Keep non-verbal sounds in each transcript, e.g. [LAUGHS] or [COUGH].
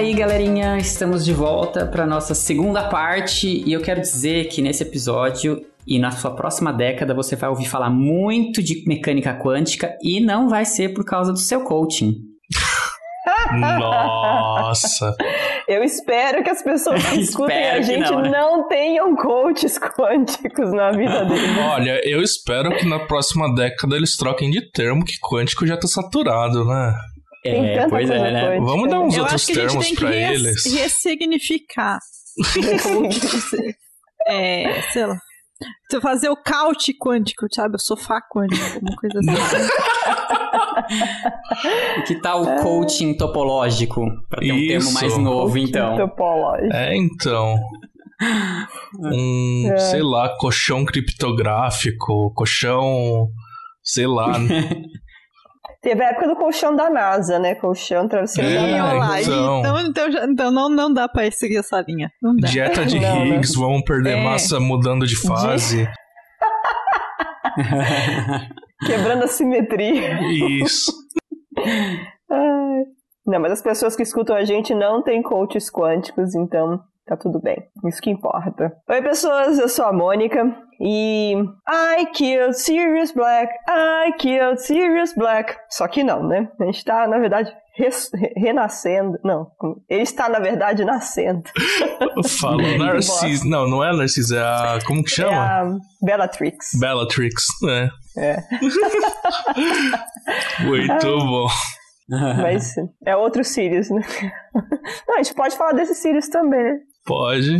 aí, galerinha, estamos de volta para nossa segunda parte e eu quero dizer que nesse episódio e na sua próxima década você vai ouvir falar muito de mecânica quântica e não vai ser por causa do seu coaching. Nossa! [LAUGHS] Eu espero que as pessoas que [LAUGHS] escutem a gente não, né? não, tenham coaches [LAUGHS] quânticos na vida deles. Olha, eu espero que na próxima década eles troquem de termo, que quântico já tá saturado, né? É, pois é, né? Vamos dar uns eu outros termos para eles. Ressignificar. [LAUGHS] é, sei lá. Você fazer o couch quântico, sabe? O sofá quântico, uma coisa assim. [LAUGHS] que tal o coaching topológico? Pra ter um termo mais novo, então. Topológico. É, então. Um, é. sei lá, colchão criptográfico, colchão, sei lá. [LAUGHS] Teve a época do colchão da NASA, né? Colchão, travesseiro é, da NASA. Então, então, então, já, então não, não dá pra seguir essa linha. Dieta de não, Higgs, não. vamos perder é. massa mudando de fase. [LAUGHS] Quebrando a simetria. Isso. [LAUGHS] Não, mas as pessoas que escutam a gente não têm coaches quânticos, então tá tudo bem. Isso que importa. Oi, pessoas, eu sou a Mônica e I killed Sirius Black, I killed Sirius Black. Só que não, né? A gente tá, na verdade, res, renascendo. Não, ele está, na verdade, nascendo. [LAUGHS] Fala, [LAUGHS] Narcis. não, não é Narcis, é a. Como que chama? É a Bellatrix. Bellatrix, né? É. [LAUGHS] Muito bom. Mas é outro Sirius, né? Não, a gente pode falar desse Sirius também, né? Pode.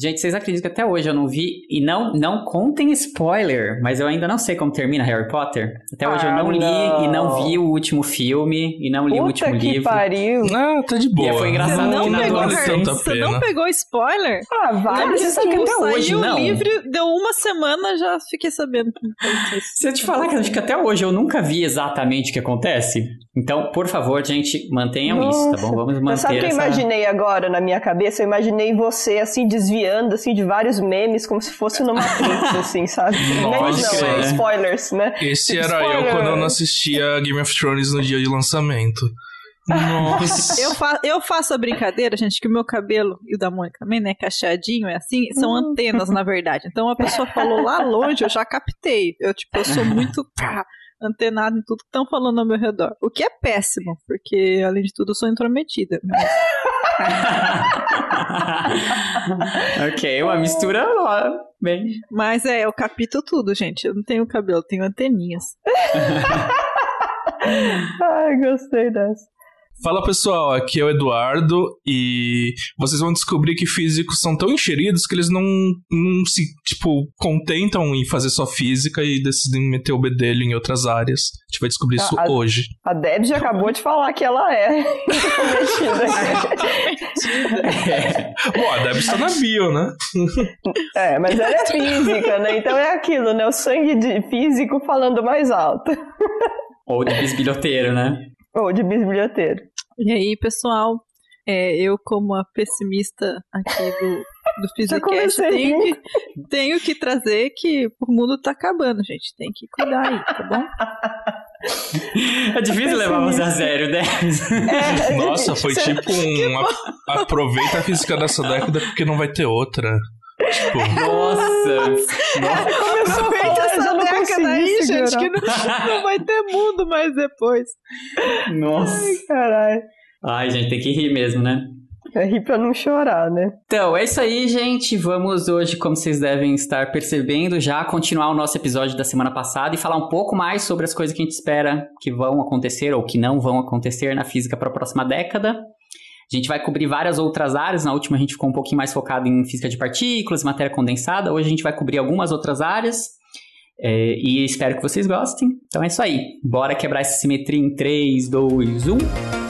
Gente, vocês acreditam que até hoje eu não vi, e não, não contem spoiler, mas eu ainda não sei como termina Harry Potter. Até hoje ah, eu não, não, li e não vi o último filme, e não li Puta o último que livro. pariu. Ah, tá de boa. E foi engraçado você não que pegou, vale tanta Você não pegou spoiler? Ah, vai. Não, você sabe que até hoje não. o livro, deu uma semana, já fiquei sabendo. Se eu te falar que acho que até hoje eu nunca vi exatamente o que acontece, então, por favor, gente, mantenham Nossa. isso, tá bom? Vamos manter Sabe o que essa... eu imaginei agora na minha cabeça? Eu imaginei você, assim, desviando, assim, de vários memes, como se fosse numa Matrix, [LAUGHS] assim, sabe? Nossa, não, é. spoilers, né? Esse era Spoiler. eu quando eu não assistia Game of Thrones no dia de lançamento. [LAUGHS] Nossa. eu, fa eu faço a brincadeira, gente, que o meu cabelo e o da Mônica também, né, cacheadinho, é assim, são hum. antenas, na verdade. Então a pessoa falou lá longe, eu já captei. Eu, tipo, eu sou [LAUGHS] muito antenado em tudo que estão falando ao meu redor. O que é péssimo, porque, além de tudo, eu sou intrometida. Mas... [LAUGHS] ok, uma mistura bem. Mas é, eu capito tudo, gente. Eu não tenho cabelo, eu tenho anteninhas. [LAUGHS] Ai, gostei dessa. Fala pessoal, aqui é o Eduardo e vocês vão descobrir que físicos são tão encheridos que eles não, não se, tipo, contentam em fazer só física e decidem meter o bedelho em outras áreas. A gente vai descobrir isso a, hoje. A Deb já acabou de falar que ela é é. [LAUGHS] Bom, a Deb está na bio, né? é, mas ela é física, né? Então é aquilo, né? O sangue de físico falando mais alto. Ou de bisbilhoteiro, né? Ou de bisbilhoteiro. E aí, pessoal, é, eu como a pessimista aqui do, do [LAUGHS] Physicast, tenho que, tenho que trazer que o mundo tá acabando, gente. Tem que cuidar aí, tá bom? [LAUGHS] É difícil levar você a sério, né? É, Nossa, foi tipo [LAUGHS] um. aproveita a física dessa década porque não vai ter outra. Tipo... [LAUGHS] Nossa! Nossa. Começou a falar essa década aí, gente, que não, não vai ter mundo mais depois. Nossa! Ai, caralho. Ai, gente, tem que rir mesmo, né? É rir pra não chorar, né? Então, é isso aí, gente. Vamos hoje, como vocês devem estar percebendo, já continuar o nosso episódio da semana passada e falar um pouco mais sobre as coisas que a gente espera que vão acontecer ou que não vão acontecer na física para a próxima década. A gente vai cobrir várias outras áreas. Na última a gente ficou um pouquinho mais focado em física de partículas, matéria condensada. Hoje a gente vai cobrir algumas outras áreas. É, e espero que vocês gostem. Então é isso aí. Bora quebrar essa simetria em 3, 2, 1.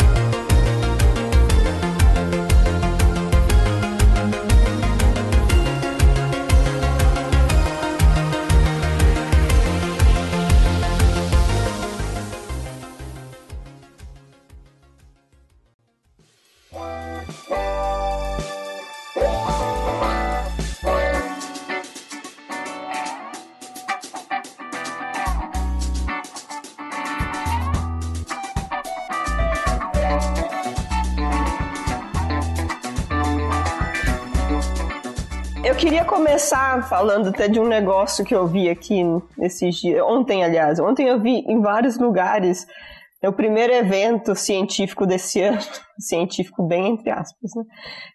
Falando até de um negócio que eu vi aqui nesses dias. Ontem, aliás. Ontem eu vi em vários lugares é o primeiro evento científico desse [LAUGHS] ano, científico bem entre aspas, né?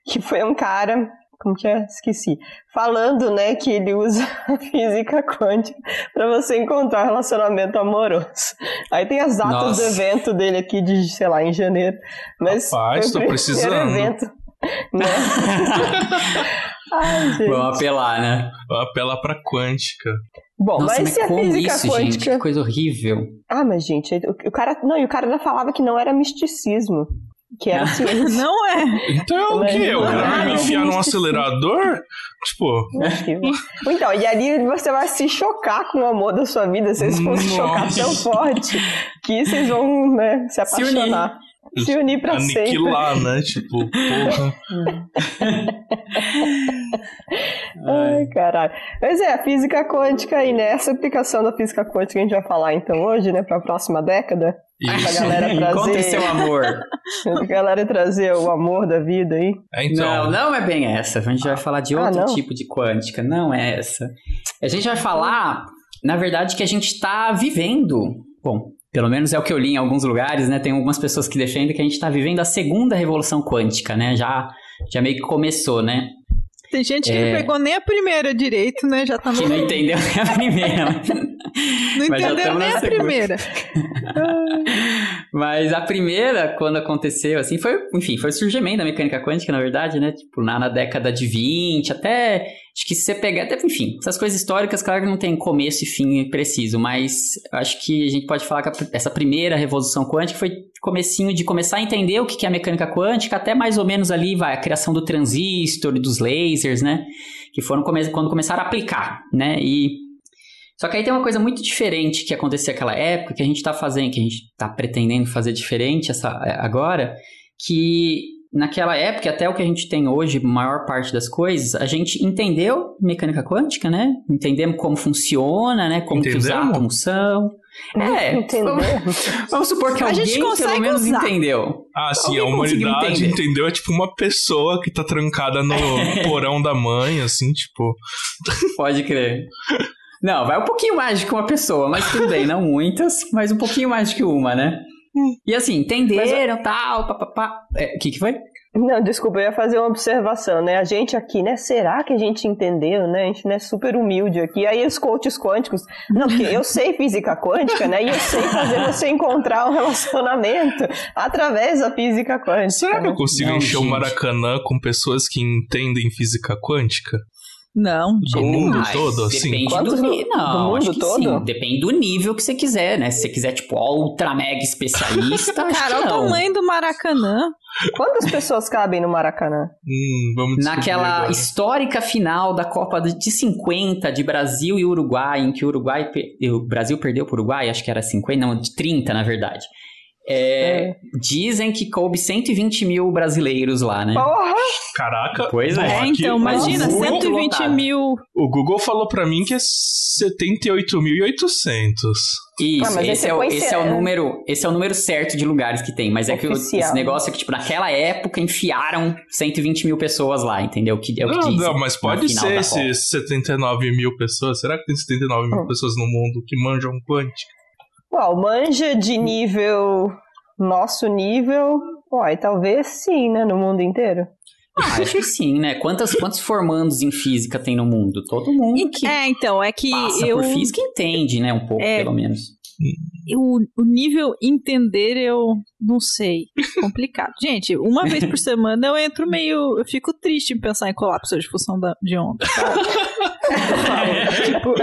Que foi um cara, como que é? Esqueci. Falando, né, que ele usa [LAUGHS] a física quântica para você encontrar um relacionamento amoroso. Aí tem as datas Nossa. do evento dele aqui de, sei lá, em janeiro. Mas Rapaz, foi o primeiro precisando. evento. Né? [LAUGHS] Ai, gente. Vamos apelar, né? Apela pra quântica. Bom, Nossa, mas se a como física isso, quântica. gente? Que coisa horrível. Ah, mas gente, o, o cara. Não, e o cara ainda falava que não era misticismo. Que era ciência. [LAUGHS] Não é. Então é o Mas quê? Eu não quero é me enfiar num acelerador? Tipo, Então, e ali você vai se chocar com o amor da sua vida, vocês vão se chocar tão forte que vocês vão, né, se apaixonar. Se unir pra sempre. aniquilar, né? Tipo, porra. [LAUGHS] Ai, caralho. Mas é, a física quântica e nessa aplicação da física quântica a gente vai falar então hoje, né, pra próxima década. Pra Isso. galera [LAUGHS] Encontre trazer, seu amor. [LAUGHS] pra galera trazer o amor da vida aí. É, então. Não, não é bem essa. A gente vai falar de Ah, outro não? tipo de quântica. Não é essa. A gente vai falar, na verdade, que a gente está vivendo. Bom, pelo menos é o que eu li em alguns lugares, né? Tem algumas pessoas que defendem que a gente está vivendo a segunda revolução quântica, né? Já, já meio que começou, né? Tem gente que É. não pegou nem a primeira direito, né? Já tá no. Que não entendeu nem a primeira. [LAUGHS] Não mas entendeu nem a segunda. primeira. [LAUGHS] Mas a primeira, quando aconteceu, assim, foi, enfim, foi o surgimento da mecânica quântica, na verdade, né? Tipo, na, na década de 20, até. Acho que se você pegar, até, enfim, essas coisas históricas, claro que não tem começo e fim preciso, mas acho que a gente pode falar que essa primeira revolução quântica foi comecinho de começar a entender o que é a mecânica quântica, até mais ou menos ali, vai, a criação do transistor dos lasers, né? Que foram come quando começaram a aplicar, né? E só que aí tem uma coisa muito diferente que acontecia naquela época, que a gente está fazendo, que a gente está pretendendo fazer diferente essa, agora, que naquela época, até o que a gente tem hoje, maior parte das coisas, a gente entendeu mecânica quântica, né? Entendemos como funciona, né? Como que os Entendemos? átomos são. É, Entendeu? vamos, vamos supor que A alguém gente pelo menos usar. entendeu. Ah, sim, a Alguém conseguiu humanidade, entender. entendeu? É tipo uma pessoa que tá trancada no [LAUGHS] porão da mãe, assim, tipo. Pode crer. Não, vai um pouquinho mais do que uma pessoa, mas tudo bem, não muitas, mas um pouquinho mais do que uma, né? E assim, entenderam, tal, papapá. É, O que que foi? Não, desculpa, eu ia fazer uma observação, né? A gente aqui, né? Será que a gente entendeu, né? A gente não é super humilde aqui. Aí os coaches quânticos. Não, porque eu sei física quântica, né? E eu sei fazer você encontrar um relacionamento através da física quântica. Será que eu né? consigo Não, encher o gente. Maracanã com pessoas que entendem física quântica? Não, Do mundo Mas todo, assim? Depende Quantos do nível. Não, do mundo todo? sim. Depende do nível que você quiser, né? Se você quiser, tipo, ultra mega especialista, [LAUGHS] Cara, o tamanho do Maracanã. Quantas pessoas cabem no Maracanã? Hum, vamos Naquela agora. histórica final da Copa de de 50 de Brasil e Uruguai, em que o Uruguai o Brasil perdeu para o Uruguai, acho que era 50, não, de 30 na verdade. É, Dizem que coube 120 mil brasileiros lá, né? Porra! Caraca. Pois é. É, aqui então, o imagina, Google- 120 lotado. mil. O Google falou pra mim que é 78.800. Isso, Ah, mas esse, é, o- esse é o número, esse é o número certo de lugares que tem, mas é que o- Oficial. esse negócio é que, tipo, naquela época enfiaram 120 mil pessoas lá, entendeu? Que, é o que Não, dizem não, mas pode ser esses 79 mil pessoas. Será que tem 79 mil Hum. pessoas no mundo que manjam quântica? Uau, manja de nível. Nosso nível. Uai, talvez sim, né? No mundo inteiro. Ah, acho que sim, né? Quantas, quantos formandos em física tem no mundo? Todo mundo que É, então, é que passa eu. por física entende, né? Um pouco, É. pelo menos. O, o nível entender eu não sei. Complicado. [LAUGHS] Gente, uma vez por semana eu entro meio. Eu fico triste em pensar em colapso de função da, de onda. sabe? [LAUGHS] tipo,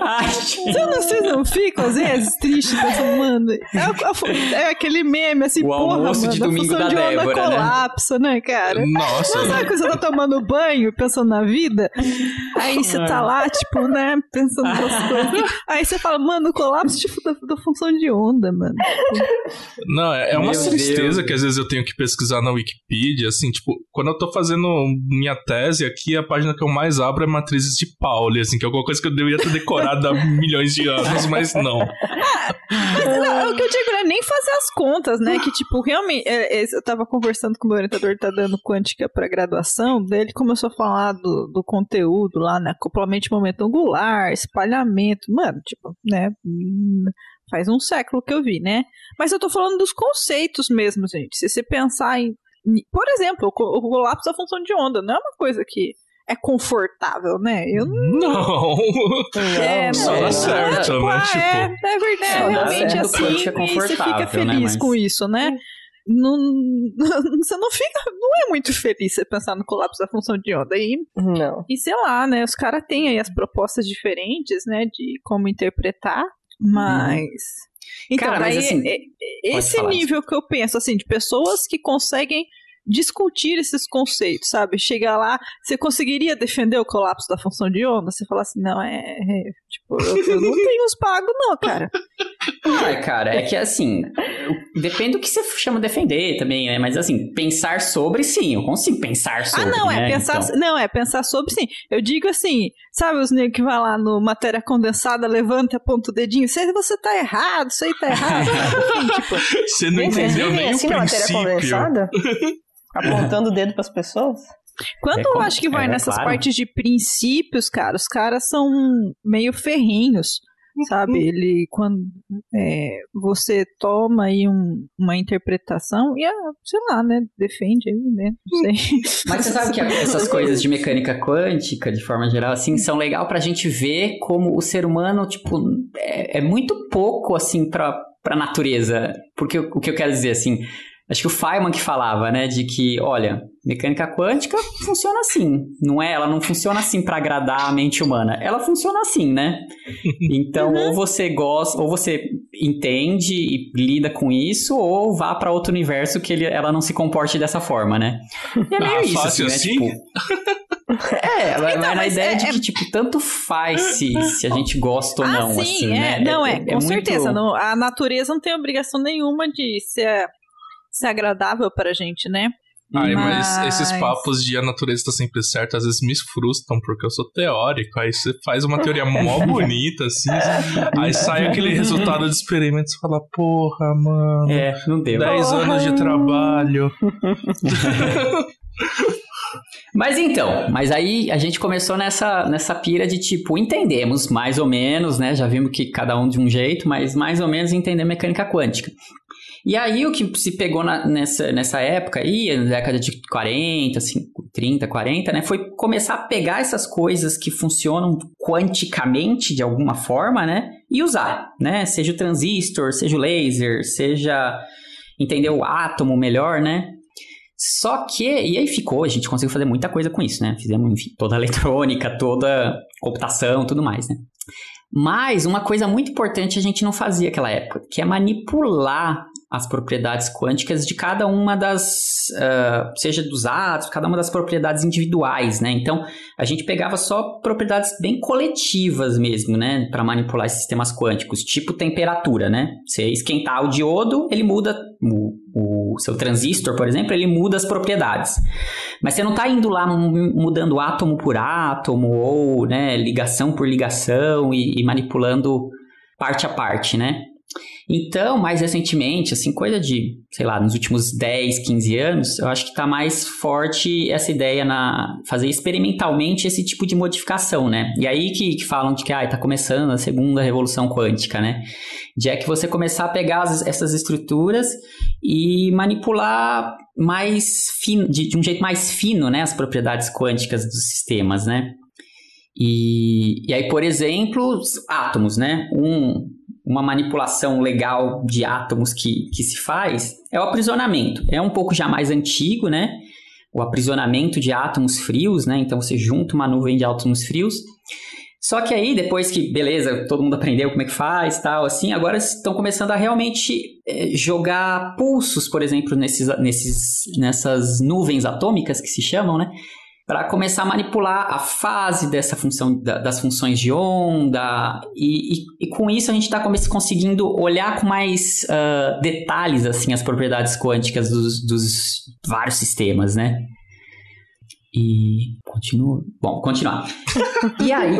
Ai, Vocês não, vocês não ficam, às vezes, tristes, pensando, mano. É, é aquele meme assim, O porra, almoço mano, de a domingo função da de onda Débora, né? colapsa, né, cara? Nossa. Não sabe quando você tá tomando banho, pensando na vida? Aí você tá lá, tipo, né, pensando nas [LAUGHS] coisas. [LAUGHS] Aí você fala, mano, colapso tipo, da, da função de onda, mano. Não, é, é uma Meu tristeza Deus. que às vezes eu tenho que pesquisar na Wikipedia, assim, tipo, quando eu tô fazendo minha tese aqui, a página que eu mais abro é matrizes de Pauli, assim, que é alguma coisa que eu deveria ter decorado há [LAUGHS] milhões de anos, mas não. Mas não, o que eu digo não é nem fazer as contas, né? Que, tipo, realmente, é, é, eu tava conversando com o meu orientador, tá dando quântica pra graduação, daí ele começou a falar do, do conteúdo lá, né? Acoplamento de momento angular, espalhamento, mano, tipo, né? hum, Faz um século que eu vi, né? Mas eu tô falando dos conceitos mesmo, gente. Se você pensar em. Por exemplo, o, co- o colapso da função de onda não é uma coisa que é confortável, né? Eu Não. [LAUGHS] é, Só não, dá é, certo, tipo, né? ah, Tipo, é, é verdade, dá realmente certo assim, é e você fica né, feliz mas- com isso, né? Não, [LAUGHS] você não fica, não é muito feliz você pensar no colapso da função de onda. E, Não. e sei lá, né? Os caras têm aí as propostas diferentes, né? De como interpretar, mas. Então, Cara, mas daí, assim, é- é- esse nível que eu penso, assim, de pessoas que conseguem discutir esses conceitos, sabe? Chegar lá, você conseguiria defender o colapso da função de onda? Você falar assim, não, é. é, tipo, eu, eu não tenho os pagos, não, cara. Ai, cara, é que assim, depende do que você chama defender também, né? Mas assim, pensar sobre, sim, eu consigo pensar sobre. ah, não, é né? pensar. Então, Não, é pensar sobre sim. Eu digo assim, sabe os negros que vai lá no matéria condensada, levanta, aponta o dedinho, você, você tá errado, isso aí tá errado. [LAUGHS] Enfim, tipo, Você não entendeu nem o assim matéria princípio. condensada? [LAUGHS] Apontando o dedo pras pessoas? Quando É eu acho que vai é, nessas claro. partes de princípios, cara, os caras são meio ferrinhos, sabe? Ele, quando é, você toma aí um- uma interpretação e, sei lá, né, defende aí, né, não sei. [LAUGHS] Mas você sabe que essas coisas de mecânica quântica, de forma geral, assim, são legal pra gente ver como o ser humano, tipo, é, é muito pouco, assim, pra, pra natureza. Porque o, o que eu quero dizer, assim, acho que o Feynman que falava, né, de que, olha, mecânica quântica funciona assim. Não é, ela não funciona assim pra agradar a mente humana. Ela funciona assim, né? [LAUGHS] Então, ou você gosta, ou você entende e lida com isso, ou vá pra outro universo que ele, ela não se comporte dessa forma, né? E é meio Ah, isso, fácil assim, né? assim? Tipo, [LAUGHS] é, ela Então, vai na mas ideia é- de é- que, tipo, tanto faz se, se a gente gosta ou ah, não, sim, assim, é, né? não, é, com muito- certeza. não- a natureza não tem obrigação nenhuma de ser, ser agradável pra gente, né? Ai, mas... Mas- esses papos de a natureza tá sempre certa às vezes me frustram, porque eu sou teórico. Aí você faz uma teoria mó [LAUGHS] bonita, assim. Aí sai aquele resultado de experimento e você fala, porra, mano. É, não deu. 10 anos de trabalho. [LAUGHS] Mas então, mas aí a gente começou nessa, nessa pira de tipo, entendemos mais ou menos, né? Já vimos que cada um de um jeito, mas mais ou menos entender mecânica quântica. E aí o que se pegou na- nessa, nessa época aí, na década de 40, assim, 30, 40, né? Foi começar a pegar essas coisas que funcionam quanticamente de alguma forma, né? E usar, né? Seja o transistor, seja o laser, seja entender o átomo melhor, né? Só que, e aí ficou, a gente conseguiu fazer muita coisa com isso, né? Fizemos, enfim, toda a eletrônica, toda a computação, tudo mais, né? Mas uma coisa muito importante a gente não fazia naquela época, que é manipular as propriedades quânticas de cada uma das, ah, seja dos átomos, cada uma das propriedades individuais, né? Então, a gente pegava só propriedades bem coletivas mesmo, né? Para manipular esses sistemas quânticos, tipo temperatura, né? Você esquentar o diodo, ele muda o, o seu transistor, por exemplo, ele muda as propriedades. Mas você não está indo lá mu- mudando átomo por átomo ou né, ligação por ligação e, e manipulando parte a parte, né? Então, mais recentemente, assim, coisa de, sei lá, nos últimos 10, 15 anos, eu acho que está mais forte essa ideia na fazer experimentalmente esse tipo de modificação, né? E aí que, que falam de que ah, está começando a segunda revolução quântica, né? De é que você começar a pegar as- essas estruturas e manipular mais fino, de, de um jeito mais fino, né, as propriedades quânticas dos sistemas, né? E, e aí, por exemplo, os átomos, né? Um, uma manipulação legal de átomos que, que se faz é o aprisionamento. É um pouco já mais antigo, né? O aprisionamento de átomos frios, né? Então você junta uma nuvem de átomos frios. Só que aí, depois que, beleza, todo mundo aprendeu como é que faz tal, assim, agora estão começando a realmente eh, jogar pulsos, por exemplo, nesses, nesses, nessas nuvens atômicas que se chamam, né? Para começar a manipular a fase dessa função, da, das funções de onda, e, e, e com isso a gente está conseguindo olhar com mais uh, detalhes assim as propriedades quânticas dos, dos vários sistemas, né? E continua. Bom, continuar. [LAUGHS] e aí?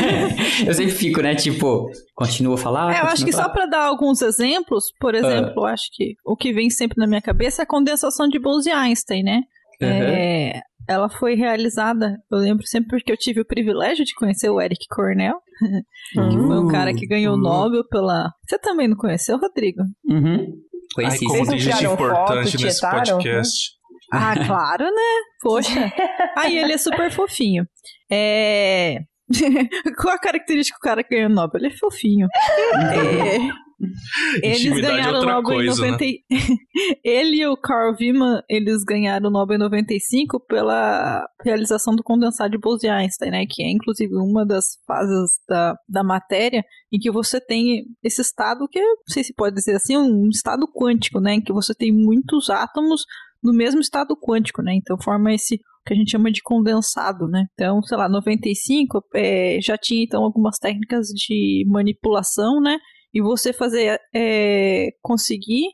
[LAUGHS] eu sempre fico, né? Tipo, continuo a falar. É, eu acho que falar. só para dar alguns exemplos, por ah. exemplo, uh. acho que o que vem sempre na minha cabeça é a condensação de Bose-Einstein, né? Uhum. É, ela foi realizada, eu lembro sempre porque eu tive o privilégio de conhecer o Eric Cornell, [LAUGHS] que foi um cara que ganhou o uh. Nobel pela. Você também não conheceu, Rodrigo? Uhum. Conheci. Ai, como tem gente importante foto, nesse podcast. Ah, [LAUGHS] claro, né? Poxa. Aí ele é super fofinho. É. [LAUGHS] Qual a característica do cara que ganhou o Nobel? Ele é fofinho. é... [LAUGHS] Eles é ganharam o Nobel coisa, em 90... Né? [LAUGHS] Ele e o Carl Wieman, eles ganharam o Nobel em 95 pela realização do condensado de Bose-Einstein, né? Que é, inclusive, uma das fases da, da matéria em que você tem esse estado que, não sei se pode dizer assim, um estado quântico, né? Em que você tem muitos átomos no mesmo estado quântico, né? Então forma esse que a gente chama de condensado, né? Então, sei lá, 95 é, já tinha então algumas técnicas de manipulação, né? E você fazer, é, conseguir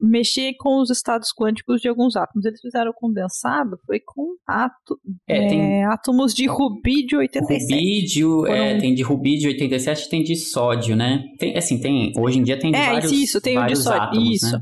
mexer com os estados quânticos de alguns átomos. Eles fizeram condensado, foi com ato, é, tem... átomos de rubídio 87. Rubídio, é, tem de rubídio 87 tem de sódio, né? Tem, assim, tem, hoje em dia tem de é, vários, isso, tem vários de sódio, átomos, isso. Né?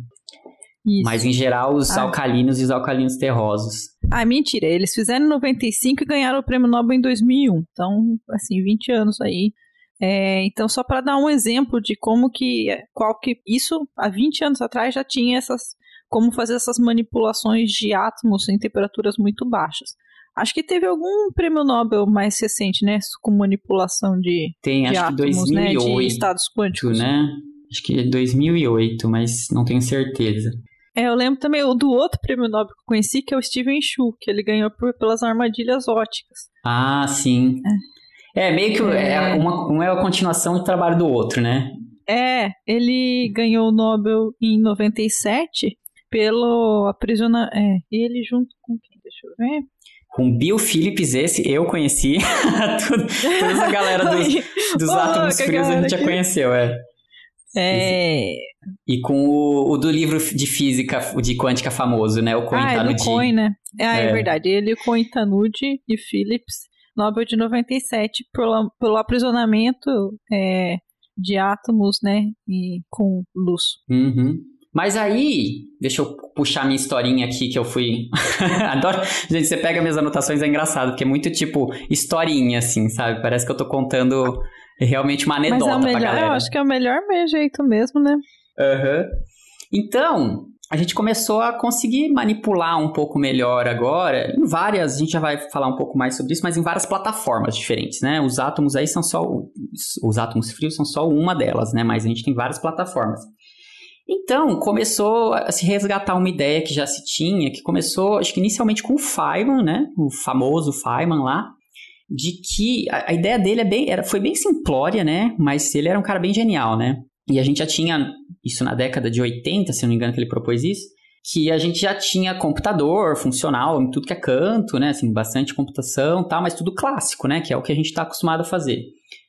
Isso. Mas em geral, os ah. alcalinos e os alcalinos terrosos. Ah, mentira. Eles fizeram em 95 e ganharam o prêmio Nobel em 2001. Então, assim, 20 anos aí. É, então, só para dar um exemplo de como que, qual que isso há 20 anos atrás já tinha essas, como fazer essas manipulações de átomos em temperaturas muito baixas. Acho que teve algum prêmio Nobel mais recente, né, com manipulação de, Tem, de acho átomos, que 2008, né, de estados quânticos, né? Acho que é 2008, mas não tenho certeza. É, eu lembro também do outro prêmio Nobel que eu conheci, que é o Steven Chu, que ele ganhou por, pelas armadilhas óticas. Ah, sim. É, é meio que é. é uma, uma é a continuação do trabalho do outro, né? É, ele ganhou o Nobel em 97 pelo aprisionar. É, ele junto com quem? Deixa eu ver. Com Bill Phillips, esse eu conheci. [LAUGHS] Tudo, toda essa galera dos, [LAUGHS] dos átomos frios a gente já conheceu, é. É... E com o, o, do livro de física, de quântica famoso, né? O Coin ah, Tanuji. É Coin, né? É, é. é verdade. Ele, o Coin Tanuji e Phillips, Nobel de 97, pelo, pelo aprisionamento é, de átomos, né? E com luz. Uhum. Mas aí, deixa eu puxar minha historinha aqui que eu fui. [LAUGHS] Adoro. Gente, você pega minhas anotações, é engraçado, porque é muito tipo historinha, assim, sabe? Parece que eu tô contando realmente uma anedota Mas é o melhor, pra galera. Eu acho que é o melhor jeito mesmo, né? Uhum. Então, a gente começou a conseguir manipular um pouco melhor agora, em várias, a gente já vai falar um pouco mais sobre isso, mas em várias plataformas diferentes, né? Os átomos aí são só, os átomos frios são só uma delas, né? Mas a gente tem várias plataformas. Então, começou a se resgatar uma ideia que já se tinha, que começou, acho que inicialmente com o Feynman, né? O famoso Feynman lá, de que a, a ideia dele é bem, era, foi bem simplória, né? Mas ele era um cara bem genial, né? E a gente já tinha, isso na década de 80, se não me engano, que ele propôs isso, que a gente já tinha computador funcional em tudo que é canto, né? Assim, bastante computação tal, mas tudo clássico, né? Que é o que a gente está acostumado a fazer.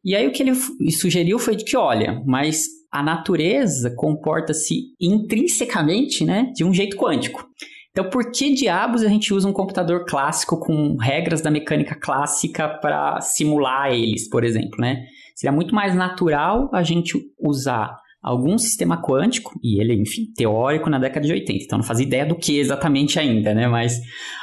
E aí o que ele sugeriu foi de que, olha, mas a natureza comporta-se intrinsecamente, né, de um jeito quântico. Então, por que diabos a gente usa um computador clássico com regras da mecânica clássica para simular eles, por exemplo, né? Seria muito mais natural a gente usar algum sistema quântico, e ele, enfim, teórico na década de 80, então não fazia ideia do que exatamente ainda, né? Mas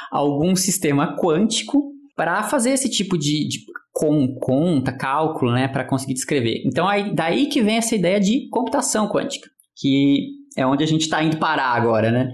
algum sistema quântico para fazer esse tipo de, de com conta, cálculo, né, para conseguir descrever. Então, aí, daí que vem essa ideia de computação quântica, que é onde a gente está indo parar agora, né?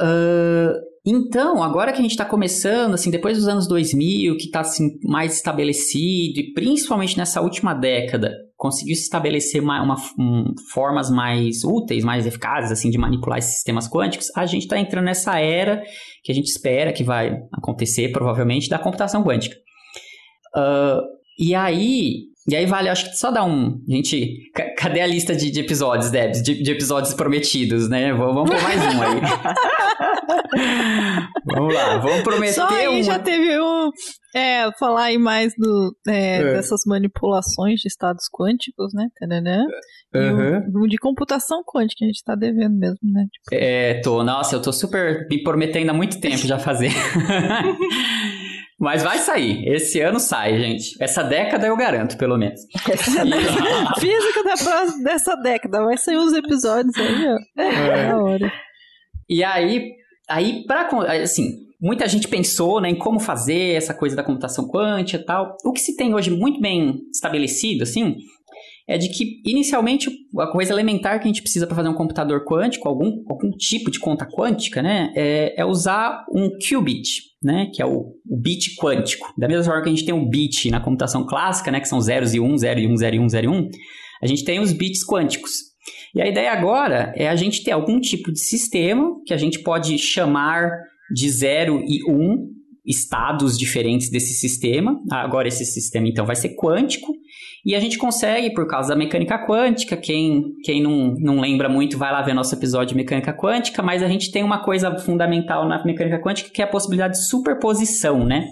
Uh, então, agora que a gente está começando, assim, depois dos anos 2000, que está assim, mais estabelecido, e principalmente nessa última década, conseguiu se estabelecer uma, uma um, formas mais úteis, mais eficazes, assim, de manipular esses sistemas quânticos, a gente está entrando nessa era que a gente espera que vai acontecer, provavelmente, da computação quântica. Uh, e aí, E aí vale, acho que só dar um. Gente, cadê a lista de, de episódios, Debs? De, de, episódios prometidos, né? Vamos pôr mais um aí. [LAUGHS] vamos lá, vamos prometer Só aí um. já teve um. É, falar aí mais do, é, é. dessas manipulações de estados quânticos, né? Uhum. de computação quântica, a gente tá devendo mesmo, né? Tipo... É, tô. Nossa, eu tô super me prometendo há muito tempo já fazer. [LAUGHS] Mas vai sair. Esse ano sai, gente. Essa década eu garanto, pelo menos. [LAUGHS] Física da próxima, dessa década. Vai sair uns episódios aí, ó. É, é. hora. E aí, aí pra, assim, muita gente pensou né, em como fazer essa coisa da computação quântica e tal. O que se tem hoje muito bem estabelecido, assim, é de que, inicialmente, a coisa elementar que a gente precisa para fazer um computador quântico, algum, algum tipo de conta quântica, né, é, é usar um qubit, né, que é o, o, bit quântico. Da mesma forma que a gente tem um bit na computação clássica, né, que são zeros e um, zero e um, zero e um, zero e um, a gente tem os bits quânticos. E a ideia agora é a gente ter algum tipo de sistema que a gente pode chamar de 0 e 1 um, estados diferentes desse sistema. Agora esse sistema então vai ser quântico e a gente consegue, por causa da mecânica quântica, quem, quem não, não lembra muito vai lá ver nosso episódio de mecânica quântica, mas a gente tem uma coisa fundamental na mecânica quântica que é a possibilidade de superposição, né?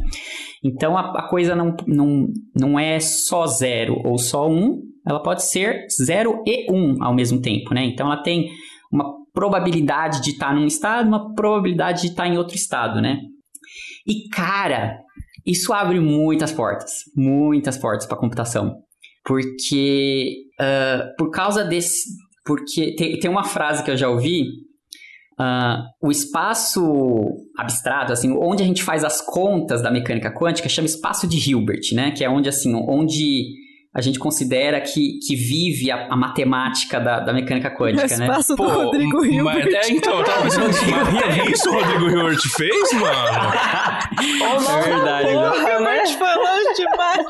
Então a, a coisa não, não, não é só zero ou só um, ela pode ser zero e um ao mesmo tempo, né? Então ela tem uma probabilidade de estar num estado, uma probabilidade de estar em outro estado, né? E cara, isso abre muitas portas, muitas portas para computação. Porque, uh, por causa desse. Porque tem, tem uma frase que eu já ouvi. Uh, o espaço abstrato, assim, onde a gente faz as contas da mecânica quântica, chama espaço de Hilbert, né? Que é onde, assim, onde a gente considera que, que vive a, a matemática da, da mecânica quântica, né? O espaço do Rodrigo Hilbert. Mas, é, então, eu tava pensando assim, mas [LAUGHS] isso o Rodrigo Hilbert fez, mano? oh, é verdade. Porra, o Hilbert foi longe demais.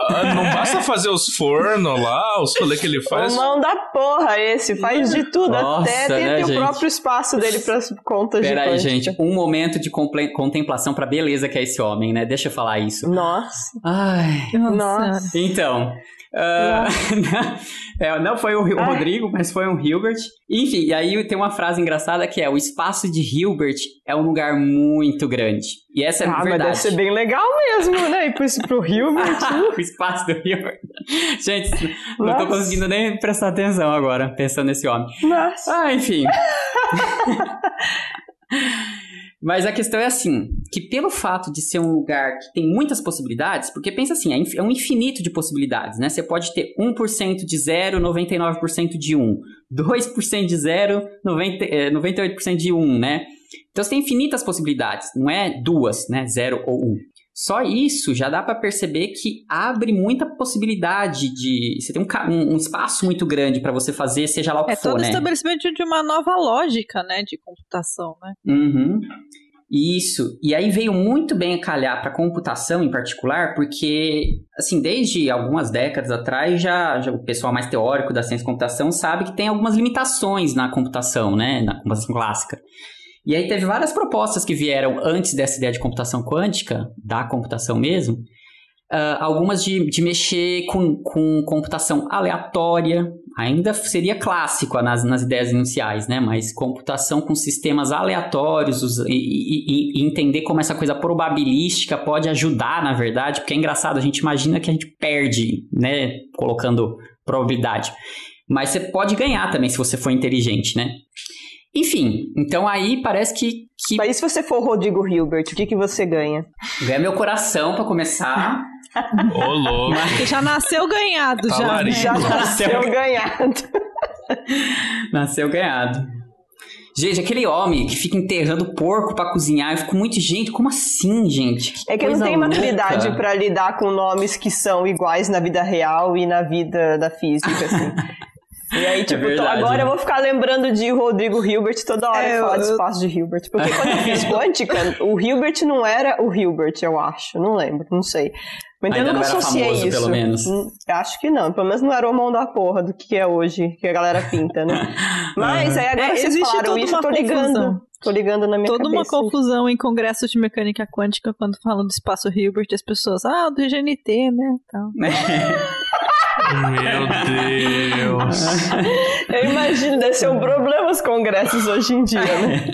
Ah, não basta fazer os fornos lá, os rolês que ele faz. O mão da porra esse, faz de tudo, Nossa, até tem, né, o próprio espaço dele para contas Pera de aí, gente, um momento de contemplação pra beleza que é esse homem, né? Deixa eu falar isso. Nossa. Ai. Nossa. Então, Uh, [LAUGHS] não, não foi o, o Rodrigo, mas foi um Hilbert. Enfim, e aí tem uma frase engraçada que é: o espaço de Hilbert é um lugar muito grande. E essa é ah, verdade. mas deve ser bem legal mesmo, né? E pro, pro Hilbert. [LAUGHS] o espaço do Hilbert. Gente, Nossa. não tô conseguindo nem prestar atenção agora, pensando nesse homem. Nossa. Ah, enfim. [LAUGHS] Mas a questão é assim, que pelo fato de ser um lugar que tem muitas possibilidades, porque pensa assim, é, é um infinito de possibilidades, né? Você pode ter 1% de 0, 99% de 1, 2% de 0, 90, 98% de 1, né? Então você tem infinitas possibilidades, não é duas, né? 0 ou 1. Só isso já dá para perceber que abre muita possibilidade de. Você tem um, um espaço muito grande para você fazer, seja lá o que é for, né? É todo estabelecimento de uma nova lógica, né, de computação, né? Uhum. Isso. E aí veio muito bem a calhar para computação em particular, porque, assim, desde algumas décadas atrás, já, já, o pessoal mais teórico da ciência da computação sabe que tem algumas limitações na computação, né? Na computação clássica. E aí teve várias propostas que vieram antes dessa ideia de computação quântica, da computação mesmo, uh, algumas de, de mexer com, com computação aleatória, ainda seria clássico nas, nas ideias iniciais, né? Mas computação com sistemas aleatórios e, e, e, entender como essa coisa probabilística pode ajudar, na verdade, porque é engraçado, a gente imagina que a gente perde, né? Colocando probabilidade. Mas você pode ganhar também se você for inteligente, né? Enfim, então aí parece que. que... Mas e se você for o Rodrigo Hilbert, o que, que você ganha? Ganha meu coração para começar. Ô, louco. Mas... Já nasceu ganhado, tá já. Né? Já nasceu ganhado. nasceu ganhado. Gente, aquele homem que fica enterrando porco para cozinhar, eu fico muito, gente, como assim, gente? Que é que eu não tenho maturidade para lidar com nomes que são iguais na vida real e na vida da física, assim. E aí, é tipo, é agora eu vou ficar lembrando de Rodrigo Hilbert toda hora é, falar eu... de espaço de Hilbert. Porque quando eu fiz [LAUGHS] quântica, o Hilbert não era o Hilbert, eu acho. Não lembro, não sei. Mas eu nunca associei famoso, isso. Pelo menos. Hum, acho que não. Pelo menos não era o mão da porra do que é hoje, que a galera pinta, né? [LAUGHS] Mas aí agora é, vocês falaram isso, eu tô ligando. Tô ligando na minha Toda cabeça. uma confusão em congressos de mecânica quântica quando falam do espaço Hilbert, as pessoas, ah, do GNT, né? Tal. [LAUGHS] Meu Deus. [LAUGHS] Eu imagino, deve ser um problema os congressos hoje em dia, né?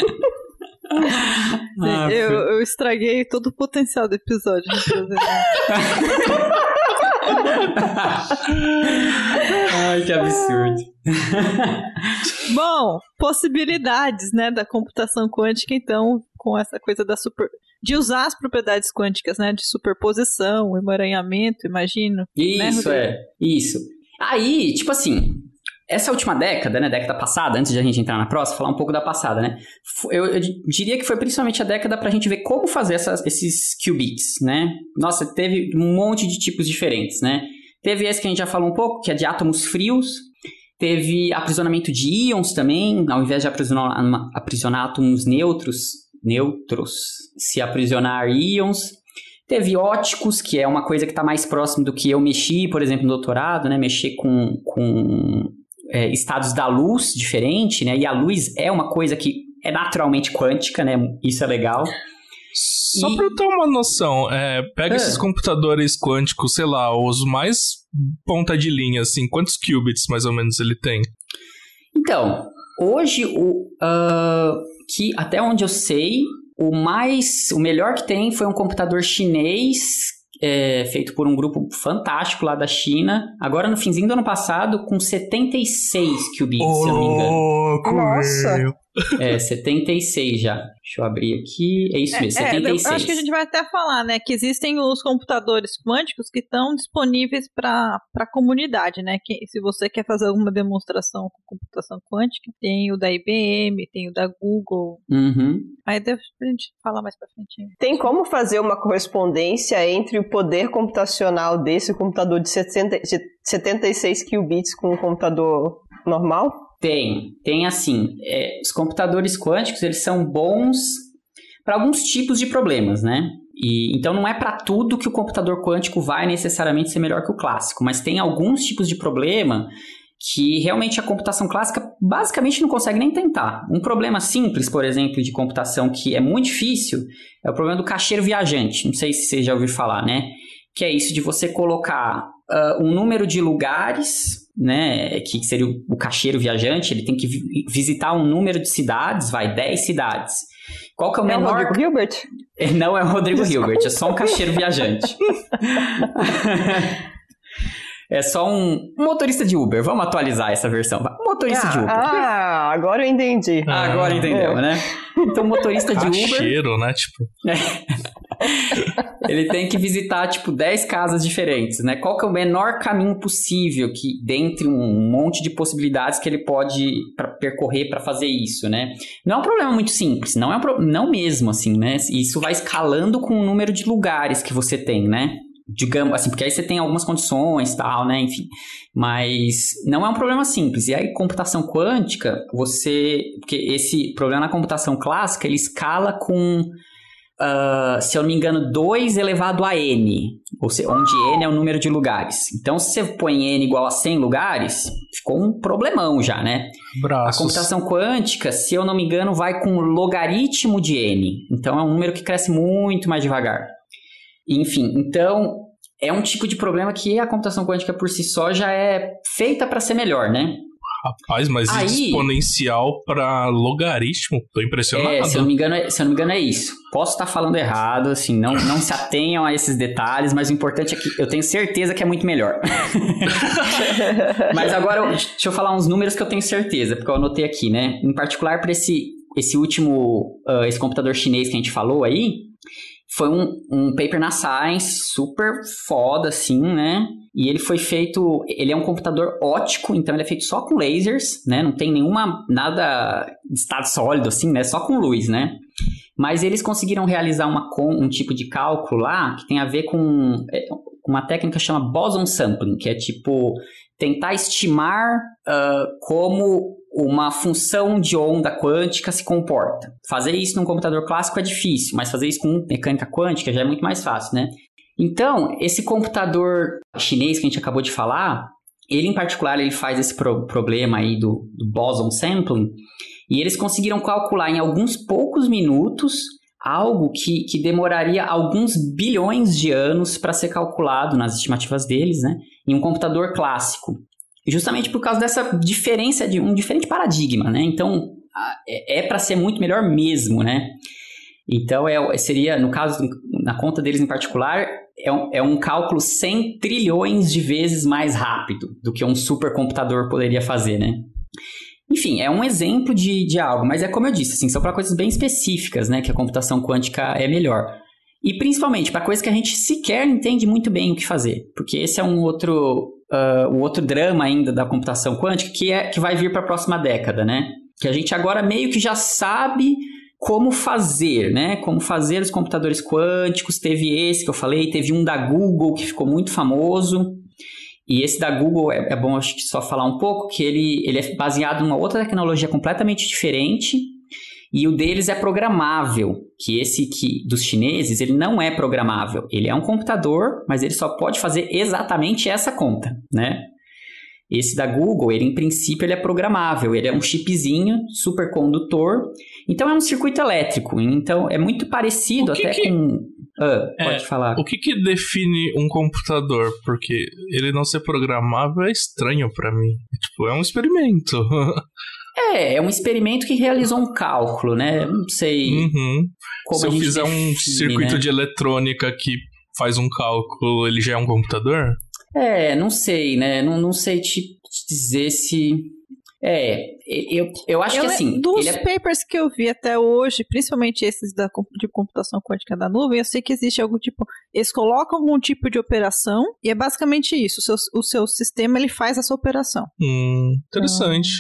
[LAUGHS] Ah, eu, eu estraguei todo o potencial do episódio. [LAUGHS] Ai, que absurdo. [LAUGHS] Bom, possibilidades, né, da computação quântica, então, com essa coisa da super... De usar as propriedades quânticas, né, de superposição, emaranhamento, imagino. né, Isso, Rodrigo? é. Isso. Aí, tipo assim, essa última década, né, década passada, antes de a gente entrar na próxima, falar um pouco da passada, né? Eu, eu di- diria que foi principalmente a década pra gente ver como fazer essas- esses qubits, né? Nossa, teve um monte de tipos diferentes, né? Teve esse que a gente já falou um pouco, que é de átomos frios. Teve aprisionamento de íons também, ao invés de aprisionar, aprisionar átomos neutros, neutros, se aprisionar íons. Teve óticos, que é uma coisa que está mais próximo do que eu mexi, por exemplo, no doutorado, né? Mexer com, com é, estados da luz diferente, né? E a luz é uma coisa que é naturalmente quântica, né? Isso é legal. Só E- pra eu ter uma noção, é, pega É. esses computadores quânticos, sei lá, os mais ponta de linha, assim, quantos qubits mais ou menos ele tem? Então, hoje, o, ah, que até onde eu sei, o mais, o melhor que tem foi um computador chinês é, feito por um grupo fantástico lá da China. Agora no finzinho do ano passado, com 76 qubits, se eu não me engano. Nossa. É, 76 já. Deixa eu abrir aqui. É isso mesmo, É, eu 76. acho que a gente vai até falar, né, que existem os computadores quânticos que estão disponíveis para a comunidade, né? Que, se você quer fazer alguma demonstração com computação quântica, tem o da IBM, tem o da Google. Uhum. Aí deixa a gente falar mais para frente. Tem como fazer uma correspondência entre o poder computacional desse computador de 70 de 76 qubits com um computador normal? Tem, tem assim, é, os computadores quânticos, eles são bons para alguns tipos de problemas, né? E, então não é para tudo que o computador quântico vai necessariamente ser melhor que o clássico, mas tem alguns tipos de problema que realmente a computação clássica basicamente não consegue nem tentar. Um problema simples, por exemplo, de computação que é muito difícil é o problema do cacheiro viajante. Não sei se você já ouviu falar, né? Que é isso de você colocar ah, um número de lugares, né? Que seria o, o cacheiro viajante, ele tem que vi- visitar um número de cidades, vai, 10 cidades. Qual que é o É o menor... Rodrigo Hilbert? Não é o Rodrigo Hilbert, é só um cacheiro viajante. É só um motorista de Uber. Vamos atualizar essa versão. Motorista de Uber. ah, agora eu entendi. Ah, Agora entendeu, né? Então, motorista de Uber, Cacheiro, né? Tipo, [LAUGHS] ele tem que visitar, tipo, 10 casas diferentes, né? Qual que é o menor caminho possível que, dentre um monte de possibilidades que ele pode pra percorrer para fazer isso, né? Não é um problema muito simples, não é um pro... não mesmo, assim, né? Isso vai escalando com o número de lugares que você tem, né? Digamos assim, porque aí você tem algumas condições tal, né? Enfim. Mas não é um problema simples. E aí, computação quântica, você. Porque esse problema na computação clássica, ele escala com ah, se eu não me engano, 2 elevado a n, ou seja, onde n é o número de lugares. Então, se você põe n igual a 100 lugares, ficou um problemão já, né? A braços. computação quântica, se eu não me engano, vai com logaritmo de n. Então, é um número que cresce muito mais devagar. Enfim, então, é um tipo de problema que a computação quântica por si só já é feita para ser melhor, né? Rapaz, mas Aí- exponencial pra logaritmo? Tô impressionado. É, se eu não me engano, é, se eu não me engano é isso. Posso estar falando errado, assim, não, não se atenham a esses detalhes, mas o importante é que eu tenho certeza que é muito melhor. [LAUGHS] mas agora, deixa eu falar uns números que eu tenho certeza, porque eu anotei aqui, né? Em particular para esse, esse último, ah, esse computador chinês que a gente falou aí, foi um, um paper na Science super foda, assim, né? E ele foi feito. Ele é um computador ótico, então ele é feito só com lasers, né? Não tem nenhuma. nada de estado sólido, assim, né? Só com luz, né? Mas eles conseguiram realizar uma, um tipo de cálculo lá que tem a ver com é, uma técnica que chama boson sampling, que é tipo tentar estimar ah, como uma função de onda quântica se comporta. Fazer isso num computador clássico é difícil, mas fazer isso com mecânica quântica já é muito mais fácil, né? Então, esse computador chinês que a gente acabou de falar, ele em particular ele faz esse pro- problema aí do, do boson sampling, e eles conseguiram calcular em alguns poucos minutos algo que, que demoraria alguns bilhões de anos para ser calculado nas estimativas deles, né? Em um computador clássico. Justamente por causa dessa diferença de um diferente paradigma, né? Então, é, é para ser muito melhor mesmo, né? Então, é, seria, no caso, na conta deles em particular, é um, é um cálculo 100 trilhões de vezes mais rápido do que um supercomputador poderia fazer, né? Enfim, é um exemplo de, de algo, mas é como eu disse, assim, são para coisas bem específicas, né, que a computação quântica é melhor. E principalmente para coisas que a gente sequer entende muito bem o que fazer, porque esse é um outro, uh, um outro drama ainda da computação quântica que, é, que vai vir para a próxima década, né? Que a gente agora meio que já sabe como fazer, né? Como fazer os computadores quânticos. Teve esse que eu falei, teve um da Google que ficou muito famoso. E esse da Google é, é bom acho que só falar um pouco que ele, ele é baseado numa outra tecnologia completamente diferente. E o deles é programável, que esse que dos chineses, ele não é programável. Ele é um computador, mas ele só pode fazer exatamente essa conta, né? Esse da Google, ele em princípio ele é programável, ele é um chipzinho supercondutor, então é um circuito elétrico, então é muito parecido até que... com ah, pode é, falar. O que, que define um computador? Porque ele não ser programável é estranho para mim. Tipo, é um experimento. [LAUGHS] É, é um experimento que realizou um cálculo, né? Não sei uhum. como Se eu fizer define, um circuito né? de eletrônica que faz um cálculo, ele já é um computador? É, não sei, né? Não, não sei te, dizer se. É, eu, eu acho eu, que assim. Dos é... papers que eu vi até hoje, principalmente esses da, de computação quântica da nuvem, eu sei que existe algum tipo. Eles colocam algum tipo de operação e é basicamente isso. O seu, o seu sistema ele faz essa operação. Hum, interessante.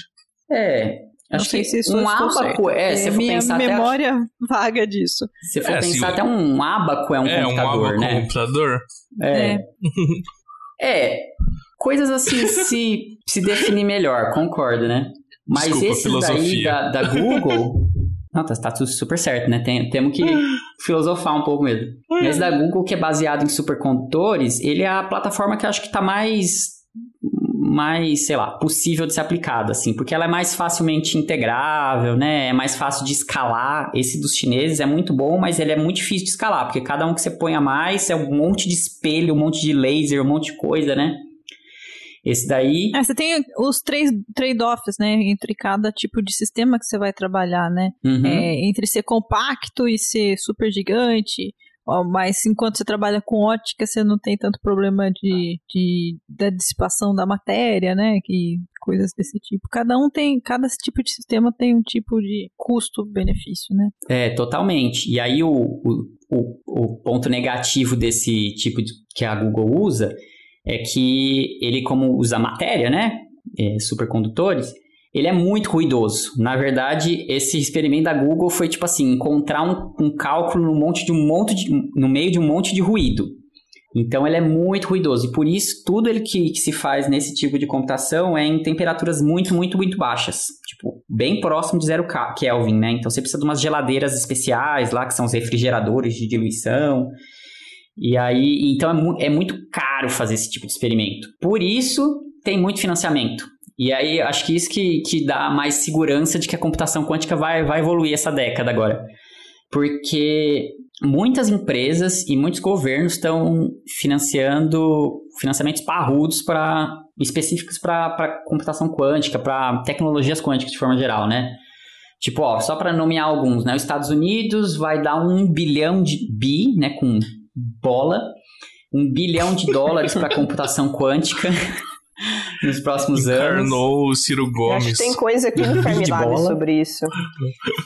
é, Acho que se isso um abaco é, é, se for minha pensar memória até, [LAUGHS] vaga disso. Se for é, pensar até um abaco é um é, computador, um abaco né? computador. É. [LAUGHS] é. Coisas assim [LAUGHS] se, se definir melhor, concordo, né? Mas Desculpa, esse daí da, da Google. [LAUGHS] Não, tá, tá, tudo super certo, né? Tem, temos que filosofar um pouco mesmo. Esse da Google, que é baseado em supercondutores, ele é a plataforma que eu acho que tá mais mais, sei lá, possível de ser aplicada, assim, porque ela é mais facilmente integrável, né? É mais fácil de escalar. Esse dos chineses é muito bom, mas ele é muito difícil de escalar, porque cada um que você põe a mais é um monte de espelho, um monte de laser, um monte de coisa, né? Esse daí. É, você tem os três trade-offs, né? Entre cada tipo de sistema que você vai trabalhar, né? Uhum. É, entre ser compacto e ser super gigante mas enquanto você trabalha com ótica, você não tem tanto problema de, de da dissipação da matéria, né? Que coisas desse tipo. Cada um tem, cada tipo de sistema tem um tipo de custo-benefício, né? É, totalmente. E aí o, o, o, ponto negativo desse tipo de, que a Google usa é que ele, como usa matéria, né? É, supercondutores, ele é muito ruidoso. Na verdade, esse experimento da Google foi tipo assim, encontrar um, um cálculo no, monte de um monte de, no meio de um monte de ruído. Então ele é muito ruidoso e por isso tudo ele que, que, se faz nesse tipo de computação é em temperaturas muito, muito, muito baixas. Tipo, bem próximo de zero Kelvin, né? Então você precisa de umas geladeiras especiais lá, que são os refrigeradores de diluição. E aí, então é, mu é muito caro fazer esse tipo de experimento. Por isso tem muito financiamento. E aí, acho que isso que, que dá mais segurança de que a computação quântica vai, vai evoluir essa década agora. Porque muitas empresas e muitos governos estão financiando financiamentos parrudos para específicos para computação quântica, para tecnologias quânticas de forma geral, né? Tipo, ó, só para nomear alguns, né? Os Estados Unidos vai dar um bilhão de bi, né, com bola, um bilhão de dólares para [LAUGHS] computação quântica. Nos próximos Encarnou anos. Encarnou o Ciro Gomes. acho que tem coisa aqui no Fermilab sobre isso.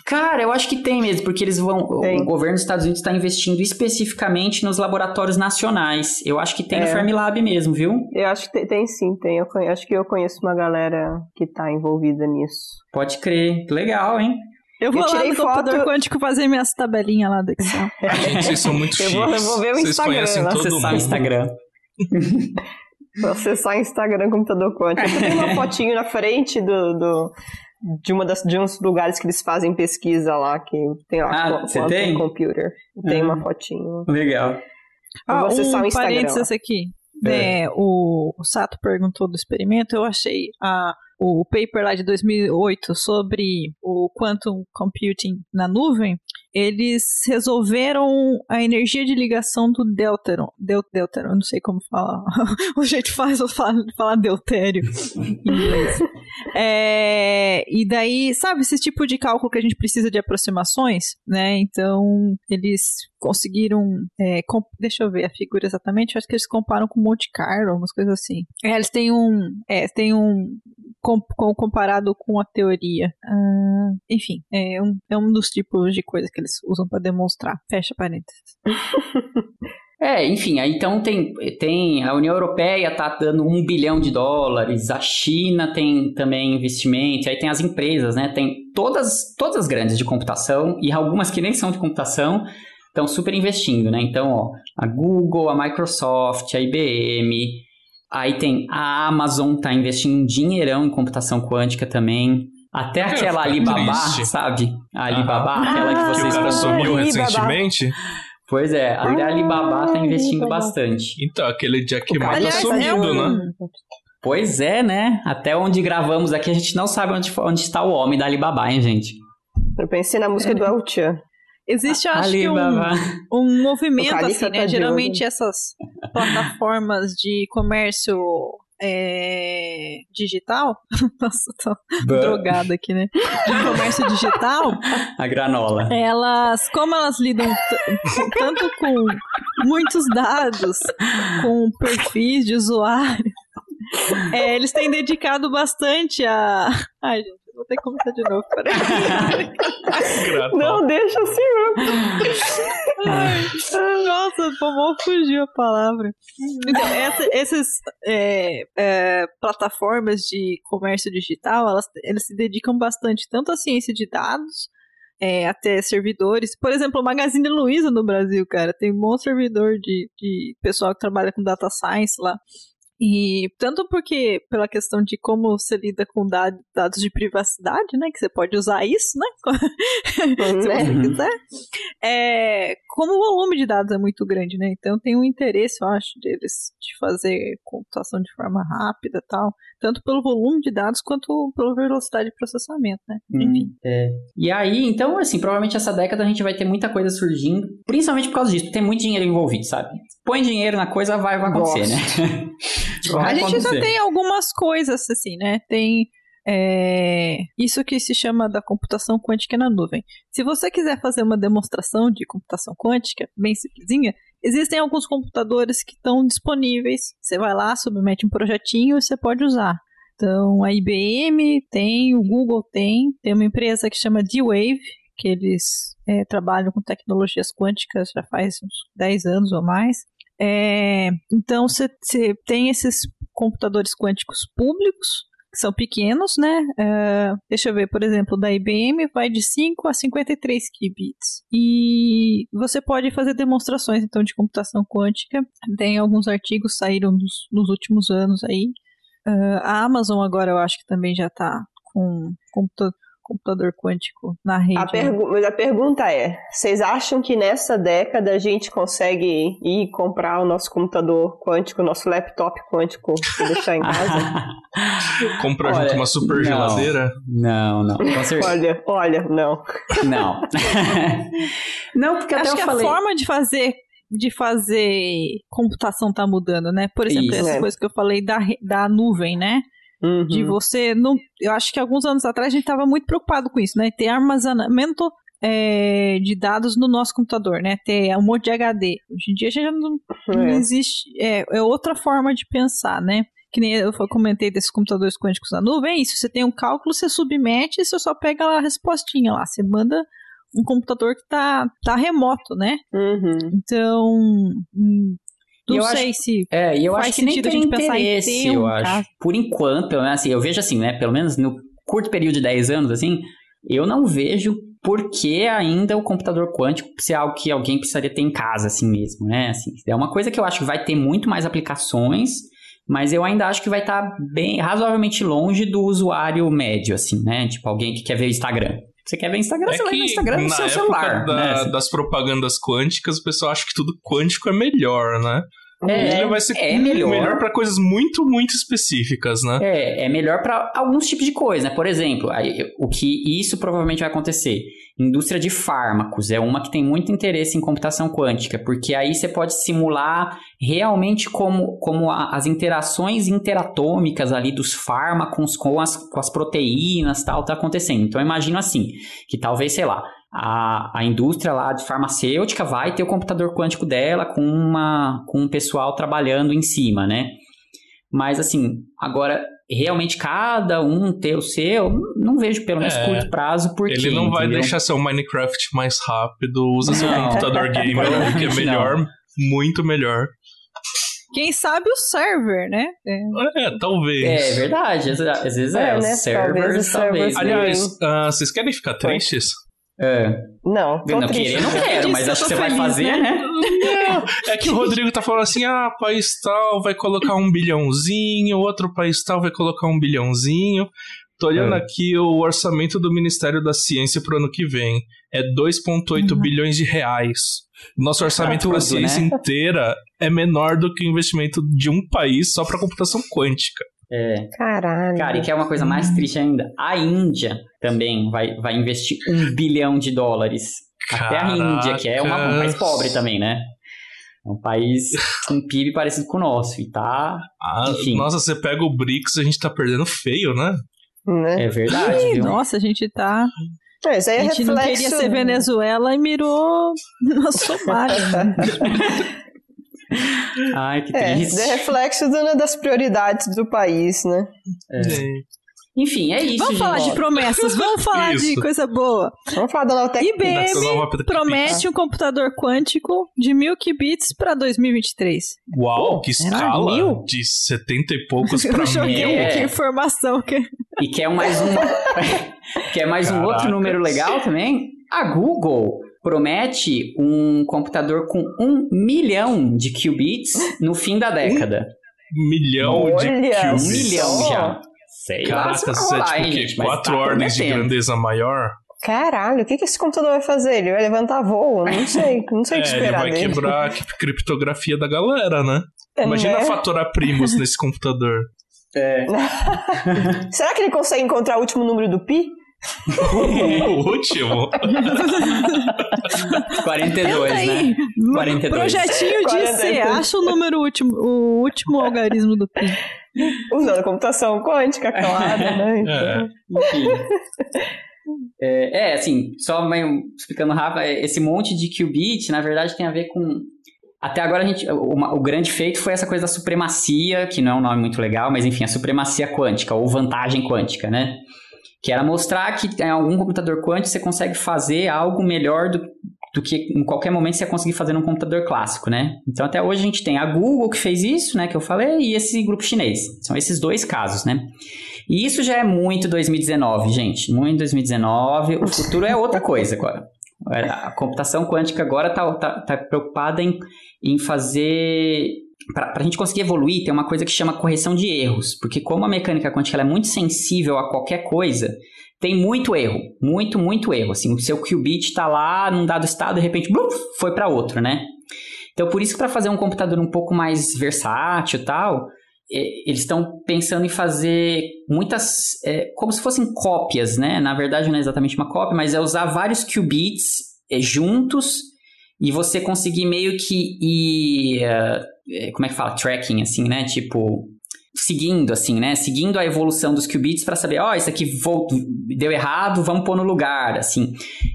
Cara, eu acho que tem mesmo, porque eles vão. Tem. O governo dos Estados Unidos está investindo especificamente nos laboratórios nacionais. Eu acho que tem é. no Fermilab mesmo, viu? Eu acho que tem, tem sim, tem. Eu conheço, acho que eu conheço uma galera que está envolvida nisso. Pode crer. Legal, hein? Eu vou eu lá no foto... computador quântico fazer minhas tabelinhas lá do Excel. [LAUGHS] Gente, vocês são muito chiques. Eu vou, eu vou ver o vocês Instagram. Acessar o Instagram. [LAUGHS] Pra acessar Instagram computador quântico. Eu tenho uma fotinho na frente do, do, de, uma das, de uns lugares que eles fazem pesquisa lá, que tem lá ah, você tem? computer. Tem uma fotinho. Legal. Ah, um o parênteses aqui. É. É, o, o, Sato perguntou do experimento, eu achei a, o paper lá de 2008 sobre o quantum computing na nuvem, eles resolveram a energia de ligação do Delteron. Del, Delteron, não sei como falar. [LAUGHS] o jeito faz eu falar, falar deutério em inglês. [LAUGHS] É, e daí, sabe, esse tipo de cálculo que a gente precisa de aproximações, né? Então, eles conseguiram. É, deixa eu ver a figura exatamente. Acho que eles comparam com Monte Carlo, umas coisas assim. É, eles têm um. É, tem um. Com, com, comparado com a teoria. Uh, enfim, é um, é um dos tipos de coisas que eles usam para demonstrar. Fecha parênteses. [LAUGHS] É, enfim, aí então tem, tem a União Europeia está dando um bilhão de dólares, a China tem também investimento, aí tem as empresas, né? Tem todas, todas as grandes de computação e algumas que nem são de computação estão super investindo, né? Então, ó, a Google, a Microsoft, a IBM, aí tem a Amazon está investindo um dinheirão em computação quântica também. Até aquela Alibaba, triste. sabe? A Alibaba, ah, aquela que vocês... Que o cara sumiu recentemente. Pois é, a ah, Alibaba está investindo bastante. Então, aquele Jack Ma tá sumindo, é um... né? Pois é, né? Até onde gravamos aqui, a gente não sabe onde, onde está o homem da Alibaba, hein, gente? Eu pensei na música do El Chan. Existe, eu acho que, um, um movimento, assim, né? Tá Geralmente essas plataformas de comércio é, digital. [LAUGHS] Nossa, tô But... drogada aqui, né? De comércio digital. A granola. Elas, como elas lidam tanto com muitos dados, com perfis de usuário, é, eles têm dedicado bastante a. Ai, gente. Ter que começar de novo, peraí. Não, deixa assim Ai, nossa, como fugiu a palavra. Então, essa, essas é, é, plataformas de comércio digital, elas, elas se dedicam bastante tanto à ciência de dados, é, até servidores. Por exemplo, o Magazine Luiza no Brasil, cara, tem um bom servidor de, de pessoal que trabalha com data science lá. E tanto porque, pela questão de como você lida com dados de privacidade, né? Que você pode usar isso, né? [LAUGHS] Se você uhum. quiser. É, como o volume de dados é muito grande, né? Então tem um interesse, eu acho, deles de fazer computação de forma rápida e tal. Tanto pelo volume de dados quanto pela velocidade de processamento, né? Hum, Enfim. É. E aí, então, assim, provavelmente essa década a gente vai ter muita coisa surgindo, principalmente por causa disso. Tem muito dinheiro envolvido, sabe? Põe dinheiro na coisa, vai, [LAUGHS] vai acontecer, Nossa. né? a gente já tem algumas coisas, assim, né? Tem é, isso que se chama da computação quântica na nuvem. Se você quiser fazer uma demonstração de computação quântica, bem simplesinha, existem alguns computadores que estão disponíveis. Você vai lá, submete um projetinho e você pode usar. Então, a IBM tem, o Google tem, tem uma empresa que chama D-Wave, que eles é, trabalham com tecnologias quânticas já faz uns 10 anos ou mais. É, então, você tem esses computadores quânticos públicos, que são pequenos, né? Uh, deixa eu ver, por exemplo, da IBM vai de 5 a 53 qubits. E você pode fazer demonstrações, então, de computação quântica. Tem alguns artigos saíram nos, nos últimos anos aí. Uh, a Amazon agora eu acho que também já está com computador computador quântico na rede. A, né? mas a pergunta é: vocês acham que nessa década a gente consegue ir comprar o nosso computador quântico, o nosso laptop quântico e deixar em casa? [LAUGHS] Comprar junto uma super não, geladeira? Não, não. [LAUGHS] olha, olha, não. Não. [LAUGHS] não, porque até Acho eu que falei... a forma de fazer de fazer computação tá mudando, né? Por exemplo, Isso. essa é. coisa que eu falei da, da nuvem, né? Uhum. De você não. Eu acho que alguns anos atrás a gente estava muito preocupado com isso, né? Ter armazenamento é, de dados no nosso computador, né? Ter um monte de HD. Hoje em dia já não, é. não existe. É, é outra forma de pensar, né? que nem eu comentei desses computadores quânticos na nuvem, é isso, você tem um cálculo, você submete e você só pega a respostinha lá, você manda um computador que tá, tá remoto, né? Uhum. Então, não sei acho, se. É, e eu acho que nem tem interesse, eu acho. Por enquanto, assim, eu vejo assim, né? Pelo menos no curto período de 10 anos, assim, eu não vejo por que ainda o computador quântico ser algo que alguém precisaria ter em casa, assim mesmo, né? Assim, é uma coisa que eu acho que vai ter muito mais aplicações, mas eu ainda acho que vai estar tá bem razoavelmente longe do usuário médio, assim, né? Tipo, alguém que quer ver o Instagram. Você quer ver Instagram, é você vai no Instagram no seu celular. Da, né? Das propagandas quânticas, o pessoal acha que tudo quântico é melhor, né? É, vai ser é melhor. melhor para coisas muito, muito específicas, né? É, é melhor para alguns tipos de coisa, né? Por exemplo, aí, o que isso provavelmente vai acontecer. Indústria de fármacos é uma que tem muito interesse em computação quântica, porque aí você pode simular realmente como, como a, as interações interatômicas ali dos fármacos com as, com as proteínas tal tá acontecendo. Então, imagino assim, que talvez, sei lá, a, a indústria lá de farmacêutica vai ter o computador quântico dela com, uma, com um pessoal trabalhando em cima, né? Mas assim, agora realmente cada um ter o seu, não vejo pelo menos É. curto prazo porque Ele não vai entendeu? deixar seu Minecraft mais rápido, usa seu [LAUGHS] Não. computador gamer, que é melhor, muito melhor. Quem sabe o server, né? É. É, talvez. É verdade, às, vezes é, É, né? servers, Talvez talvez. servers né? Aliás, ah, vocês querem ficar tristes? É. Não, não, triste. querer não quero, mas acho que você vai feliz, fazer, né? né? Não, é que o Rodrigo tá falando assim: ah, país tal vai colocar um bilhãozinho, outro país tal vai colocar um bilhãozinho. Tô olhando É. aqui o orçamento do Ministério da Ciência pro ano que vem. É 2,8 Uhum. bilhões de reais. Nosso orçamento tudo, pra ciência né? inteira é menor do que o investimento de um país só pra computação quântica. É. Caralho. Cara, e que é uma coisa mais triste ainda. A Índia também vai, vai investir um [LAUGHS] bilhão de dólares. Até a Índia, que é uma- um país pobre também, né? É um país com PIB parecido com o nosso. E tá. Ah, Enfim. nossa, você pega o BRICS, a gente tá perdendo feio, né? Né? É verdade, Ih, viu? nossa, a gente tá. É, isso aí A é gente não reflexo... queria ser Venezuela e mirou na Somália. [LAUGHS] né? [LAUGHS] Ai, que É, triste. é reflexo do- das prioridades do país, né? É. Enfim, é isso, Vamos falar de promessas, vamos falar de Isso. coisa boa. Vamos falar da. IBM nova application. promete um computador quântico de mil qubits para 2023. Uau, que escala! Mil? De 70 e poucos pra [LAUGHS] Eu joguei mil. É. que informação que E quer mais um. [LAUGHS] quer mais um outro número legal também? A Google promete um computador com um milhão de qubits no fim da década. milhão de Olha Um qubits. milhão já. Sei Caraca, você é tipo hein, Quatro tá ordens de grandeza maior? Caralho, o que, que esse computador vai fazer? Ele vai levantar voo? Não [LAUGHS] sei, não sei o É, que ele esperar vai dele. quebrar a [LAUGHS] criptografia da galera, né? É, Imagina né? fatorar primos nesse computador. É. [LAUGHS] Será que ele consegue encontrar o último número do Pi? O último. [LAUGHS] 42, Tenta né? aí. 42. Projetinho de 42. C. Acha o número último, o último algarismo do pi. Usando computação quântica, claro, né? É. Enfim. É, é, assim, só meio explicando rápido, é, esse monte de qubit, na verdade, tem a ver com. Até agora a gente. O, o grande feito foi essa coisa da supremacia, que não é um nome muito legal, mas enfim, a supremacia quântica, ou vantagem quântica, né? Que era mostrar que em algum computador quântico você consegue fazer algo melhor do, do que em qualquer momento você ia conseguir fazer num computador clássico, né? Então até hoje a gente tem a Google que fez isso, né, que eu falei, e esse grupo chinês. São esses dois casos, né? E isso já é muito 2019, gente. Muito 2019. O futuro é outra coisa agora. A computação quântica agora está tá, tá preocupada em, em fazer. Para a gente conseguir evoluir, tem uma coisa que chama correção de erros. Porque, como a mecânica quântica é muito sensível a qualquer coisa, tem muito erro. Muito, muito erro. Assim, o seu qubit está lá num dado estado, de repente, bluf, foi para outro, né? Então, por isso que para fazer um computador um pouco mais versátil e tal, eles estão pensando em fazer muitas, é, como se fossem cópias, né? Na verdade, não é exatamente uma cópia, mas é usar vários qubits é, juntos e você conseguir meio que ir, é, como é que fala, tracking, assim, né? Tipo, seguindo, assim, né? Seguindo a evolução dos qubits para saber, ó, oh, isso aqui voltou, deu errado, vamos pôr no lugar, assim.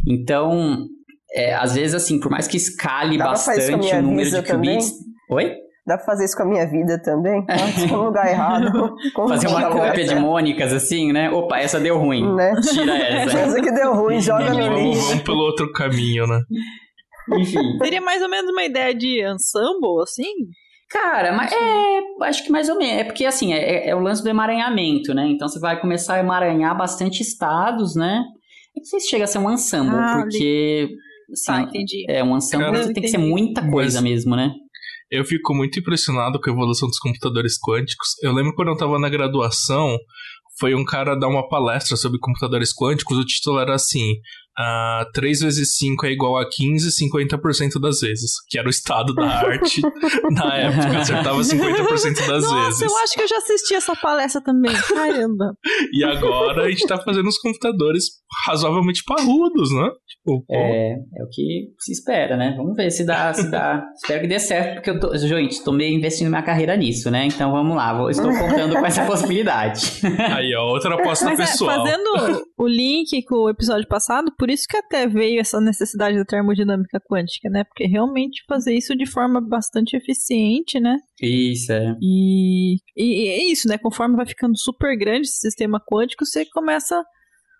Então, é, às vezes, assim, por mais que escale Dá bastante o número de qubits... também? Oi? Dá pra fazer isso com a minha vida também? [LAUGHS] No lugar errado. Fazer uma cópia de mônicas, assim, né? Opa, essa deu ruim. Né? Tira [LAUGHS] essa. Essa que deu ruim, joga no Vamos, lixo. vamos pelo outro caminho, né? Enfim. [LAUGHS] Seria mais ou menos uma ideia de ensemble, assim? Cara, mas é, acho que mais ou menos. É porque, assim, é, é o lance do emaranhamento, né? Então você vai começar a emaranhar bastante estados, né? Eu não sei se chega a ser um ensemble, Ah, porque. Tá, Assim, entendi. é um ensemble Cara, você tem que ser entendi. muita coisa Mas- mesmo, né? Eu fico muito impressionado com a evolução dos computadores quânticos. Eu lembro quando eu tava na graduação, foi um cara dar uma palestra sobre computadores quânticos, o título era assim: Uh, 3 vezes 5 é igual a 15, 50% das vezes. Que era o estado da arte [LAUGHS] na época. Acertava 50% das Nossa, vezes. eu acho que eu já assisti essa palestra também. Caramba. E agora a gente tá fazendo uns computadores razoavelmente parrudos, né? Tipo, É, é o que se espera, né? Vamos ver se dá, se dá. [LAUGHS] Espero que dê certo, porque eu tô, gente, tô meio investindo minha carreira nisso, né? Então vamos lá, vou- estou contando com essa [LAUGHS] possibilidade. Aí, ó, outra aposta Mas é, pessoal. fazendo o link com o episódio passado, por isso que até veio essa necessidade da termodinâmica quântica, né? Porque realmente fazer isso de forma bastante eficiente, né? Isso, é. E, e é isso, né? Conforme vai ficando super grande esse sistema quântico, você começa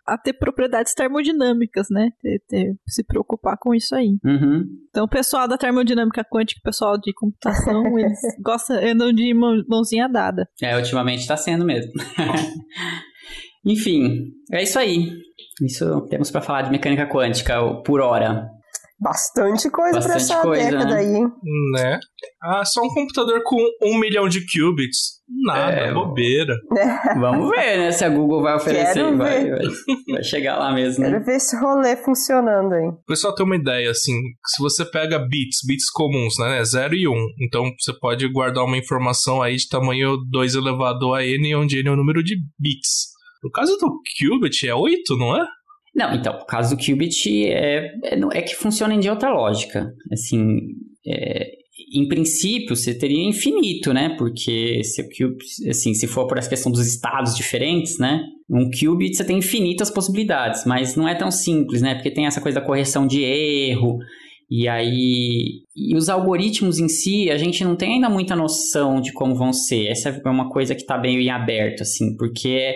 a ter propriedades termodinâmicas, né? Ter- ter- se preocupar com isso aí. Uhum. Então, o pessoal da termodinâmica quântica, o pessoal de computação, [LAUGHS] eles gostam, andam de mão- mãozinha dada. É, ultimamente tá sendo mesmo. [LAUGHS] Enfim, é isso aí. Isso temos pra falar de mecânica quântica por hora. Bastante coisa pra Bastante essa coisa, década né? aí, hein? Né? Ah, só um computador com um milhão de qubits. Nada, É, bobeira. [LAUGHS] Vamos ver, né? Se a Google vai oferecer. Quero Vai, ver. vai, vai chegar lá mesmo, né? Quero ver esse rolê funcionando aí. O pessoal tem uma ideia, assim, se você pega bits, bits comuns, né, 0 e 1, um, então você pode guardar uma informação aí de tamanho 2 elevado a n, onde n é o número de bits. No caso do qubit, é 8, não é? Não, então, o caso do qubit é, é, é que funciona de outra lógica. Assim, é, em princípio, você teria infinito, né? Porque se, assim, se for por essa questão dos estados diferentes, né? Um qubit você tem infinitas possibilidades, mas não é tão simples, né? Porque tem essa coisa da correção de erro, e aí. E os algoritmos em si, a gente não tem ainda muita noção de como vão ser. Essa é uma coisa que está meio em aberto, assim, porque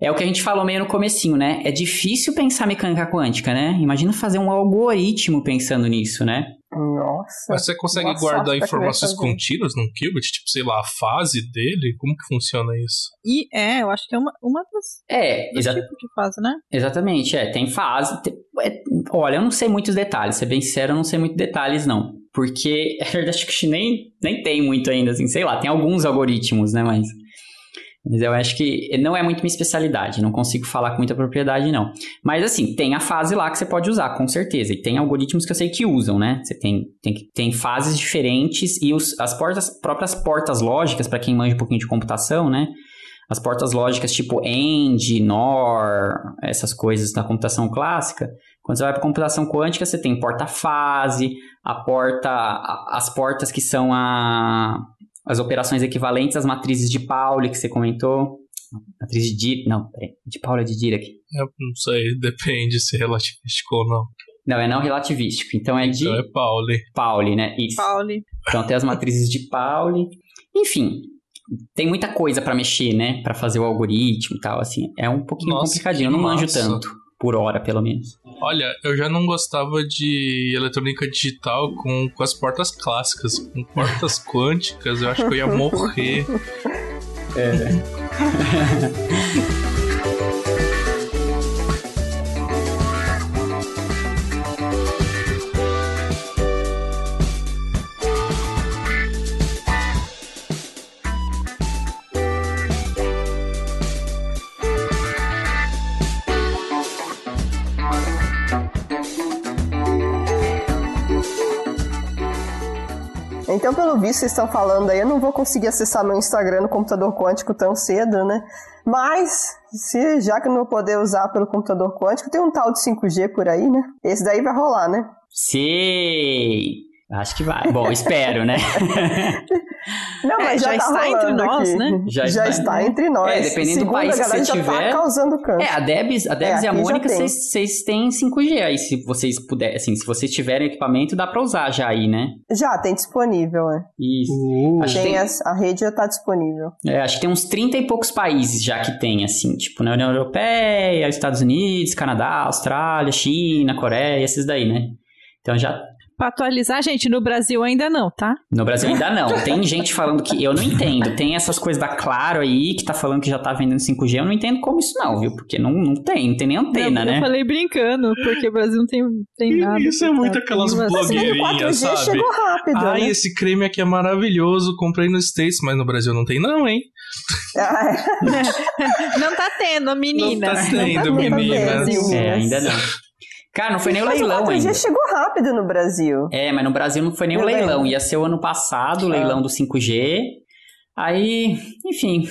é o que a gente falou meio no comecinho, né? É difícil pensar mecânica quântica, né? Imagina fazer um algoritmo pensando nisso, né? Nossa. Mas você consegue Boa guardar informações contínuas num qubit? Tipo, sei lá, a fase dele? Como que funciona isso? E é, eu acho que é uma, uma das É, do exa tipo de fase, né? exatamente. É, tem fase. tem- é, olha, eu não sei muitos detalhes, ser bem sincero, eu não sei muitos detalhes, não. Porque, [LAUGHS] é verdade, acho que nem, nem tem muito ainda, assim, sei lá, tem alguns algoritmos, né? Mas. Mas eu acho que não é muito minha especialidade, não consigo falar com muita propriedade, não. Mas assim, tem a fase lá que você pode usar, com certeza. E tem algoritmos que eu sei que usam, né? Você tem, tem, tem fases diferentes e os, as portas, próprias portas lógicas, para quem manja um pouquinho de computação, né? As portas lógicas tipo AND, NOR, essas coisas da computação clássica. Quando você vai para computação quântica, você tem porta-fase, a porta, as portas que são a, as operações equivalentes às matrizes de Pauli que você comentou. Matriz de Dirac, não, peraí, de Pauli é de Dirac. Eu não sei, depende se é relativístico ou não. Não, é não relativístico, então é de Então é Pauli. Pauli, né? Isso. Pauli. Então tem as matrizes de Pauli. Enfim, tem muita coisa para mexer, né? Para fazer o algoritmo e tal, assim. É um pouquinho Nossa, complicadinho, eu não manjo massa. tanto, por hora pelo menos. Olha, eu já não gostava de eletrônica digital com, com as portas clássicas. Com portas [LAUGHS] quânticas, eu acho que eu ia morrer. Então, [LAUGHS] visto, vocês estão falando aí, eu não vou conseguir acessar meu Instagram no computador quântico tão cedo, né? Mas, se, já que eu não vou poder usar pelo computador quântico, tem um tal de 5G por aí, né? Esse daí vai rolar, né? Sei! Acho que vai. Bom, espero, né? [LAUGHS] Não, É, mas já, já tá está entre nós, aqui. né? Já Já, está. está entre nós. É, dependendo do país a que você já tiver. tá causando câncer. É, a Debs, a Debs É, e a aqui já Mônica, vocês têm 5G aí. Se vocês puderem, assim, se vocês tiverem equipamento, dá pra usar já aí, né? Já, tem disponível, é. Isso. Uh, Acho Tem tem- as- a rede já tá disponível. É, acho que tem uns 30 e poucos países já que tem, assim, tipo, na União Europeia, Estados Unidos, Canadá, Austrália, China, Coreia, esses daí, né? Então já. Pra atualizar, gente, no Brasil ainda não, tá? No Brasil ainda não. Tem gente falando que. Eu não entendo. Tem essas coisas da Claro aí que tá falando que já tá vendendo 5G. Eu não entendo como isso não, viu? Porque não, não tem, não tem nem antena, eu, né? eu falei brincando, porque o Brasil não tem, tem nada. Isso é muito aquelas Mas- o blogueirinhas, 4G sabe? chegou rápido, Ai, né? esse creme aqui é maravilhoso, comprei no States, mas no Brasil não tem não, hein? [LAUGHS] Não tá tendo, meninas. Não tá tendo, no meninas. Brasil. É, ainda não. Cara, não foi nem o leilão 4G ainda. chegou rápido no Brasil. É, mas no Brasil não foi nem o leilão. Ia ser o ano passado, o Ah. leilão do 5G. Aí, enfim,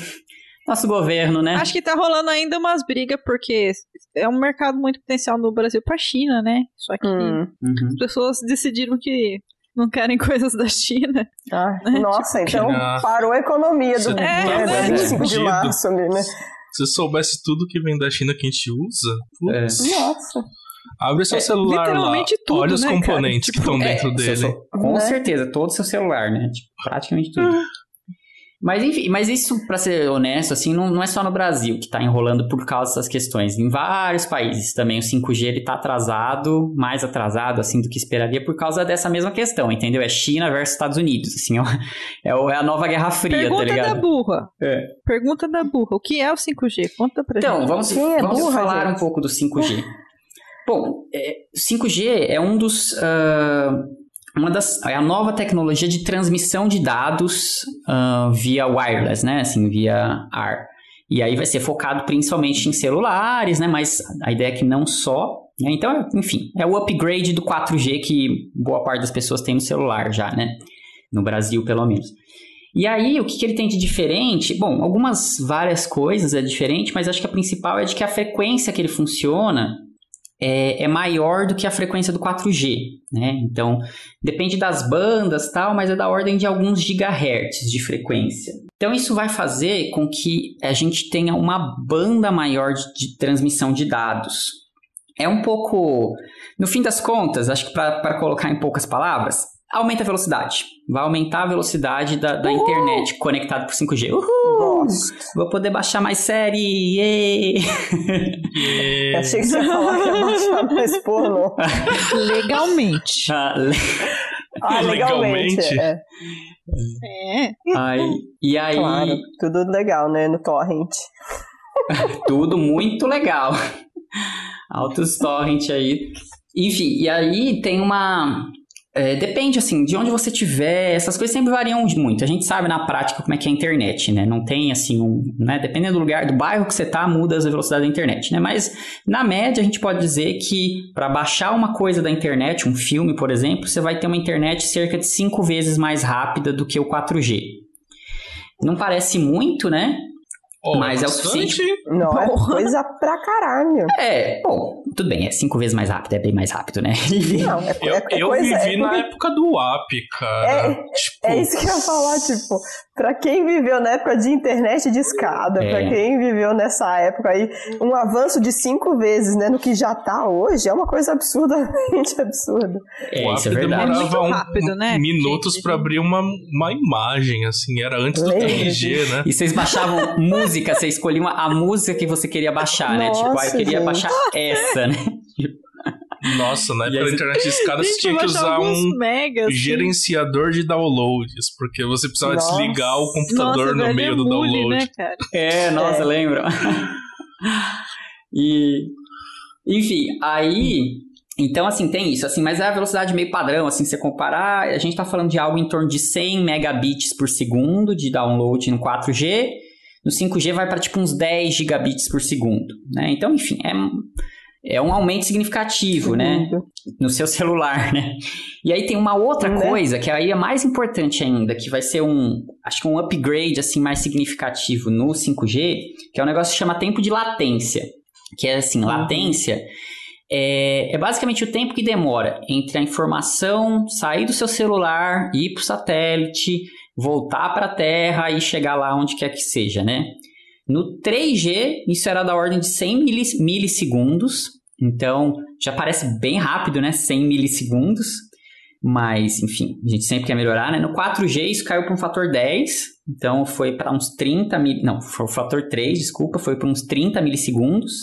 nosso governo, né? Acho que tá rolando ainda umas brigas, porque é um mercado muito potencial no Brasil pra China, né? Só que Hum. Uhum. as pessoas decidiram que não querem [LAUGHS] coisas da China. Ah, [LAUGHS] nossa, então Ah. parou a economia do dia tá né, fudido. 25 de março ali, né? Se eu soubesse tudo que vem da China que a gente usa, É. putz, Nossa. Abre seu É, celular lá, literalmente tudo, olha os né, cara? componentes que estão É, dentro seu dele. cel- com Né? certeza, todo o seu celular, né? Tipo, praticamente tudo. Mas enfim, mas isso, pra ser honesto, assim, não, não é só no Brasil que tá enrolando por causa dessas questões. Em vários países também o 5G ele tá atrasado, mais atrasado, assim, do que esperaria por causa dessa mesma questão, entendeu? É China versus Estados Unidos, assim, é, é a nova Guerra Fria, Pergunta tá da ligado? burra. É. Pergunta da burra. O que é o 5G? Conta pra Então, gente. vamos, Quem é vamos burra, falar gente? um pouco do 5G. Bom, é, 5G é um dos. ah, uma das, é a nova tecnologia de transmissão de dados ah, via wireless, né? Assim, via ar. E aí vai ser focado principalmente em celulares, né? Mas a ideia é que não só. né? Então, enfim, é o upgrade do 4G que boa parte das pessoas tem no celular já, né? No Brasil, pelo menos. E aí, o que, que ele tem de diferente? Bom, algumas várias coisas é diferente, mas acho que a principal é de que a frequência que ele funciona é, é maior do que a frequência do 4G, né? Então, depende das bandas tal, mas é da ordem de alguns gigahertz de frequência. Então, isso vai fazer com que a gente tenha uma banda maior de, de transmissão de dados. É um pouco. No fim das contas, acho que para colocar em poucas palavras, aumenta a velocidade. Vai aumentar a velocidade da, da internet conectada por 5G. Uhul! Gosto. Vou poder baixar mais série! Yay! E- [LAUGHS] Achei que você ia falar que ia baixar mais porno. [LAUGHS] Legalmente. Ah, le- Ah, legalmente. [LAUGHS] Legalmente? É, É. Ai, e aí, claro. Tudo legal, né? No torrent. tudo muito legal. Altos torrent aí. Enfim, e aí tem uma. É, depende, assim, de onde você tiver, essas coisas sempre variam muito. A gente sabe na prática como é que é a internet, né? Não tem, assim, um. Né? Dependendo do lugar, do bairro que você tá, muda a velocidade da internet, né? Mas, na média, a gente pode dizer que para baixar uma coisa da internet, um filme, por exemplo, você vai ter uma internet cerca de cinco vezes mais rápida do que o 4G. Não parece muito, né? Ó, Mas é o suficiente. Não, é coisa pra caralho. É, bom, tudo bem, é cinco vezes mais rápido, é bem mais rápido, né? Não, é, [LAUGHS] Eu, é, é eu coisa. vivi é, na época do WAP, cara. tipo, é isso que eu ia falar, tipo, pra quem viveu na época de internet de escada, É. pra quem viveu nessa época aí, um avanço de cinco vezes, né, no que já tá hoje, é uma coisa absurdamente [LAUGHS] absurda. É, o isso é verdade. demorava muito um- rápido, né, minutos pra abrir uma, uma imagem, assim. Era antes do Lembro 3G, né? E vocês baixavam [LAUGHS] música, vocês escolhiam a música que você queria baixar, né? Tipo, ah, eu queria gente. baixar essa, né? Nossa, na E época da você- internet de escada você tinha que usar um megas. assim. gerenciador de downloads, porque você precisava Nossa. desligar o computador Nossa, no velho, meio do emule, download. Né, cara? É, nossa, É. lembro. e. Enfim, aí. Então, assim, tem isso, assim, mas é a velocidade meio padrão, assim, se você comparar, a gente tá falando de algo em torno de 100 megabits por segundo de download no 4G, no 5G vai para tipo uns 10 gigabits por segundo, né? Então, enfim, é, é um aumento significativo, né? no seu celular, né? E aí tem uma outra Né? coisa que aí é mais importante ainda, que vai ser um, acho que um upgrade assim mais significativo no 5G, que é um negócio que chama tempo de latência, que é assim, latência é, é basicamente o tempo que demora entre a informação sair do seu celular, ir para o satélite, voltar para a Terra e chegar lá onde quer que seja, né? No 3G, isso era da ordem de 100 milis- milissegundos, então já parece bem rápido, né? 100 milissegundos, mas enfim, a gente sempre quer melhorar, né? No 4G, isso caiu para um fator 10, então foi para uns 30 mil, não, foi o fator 3, desculpa, foi para uns 30 milissegundos.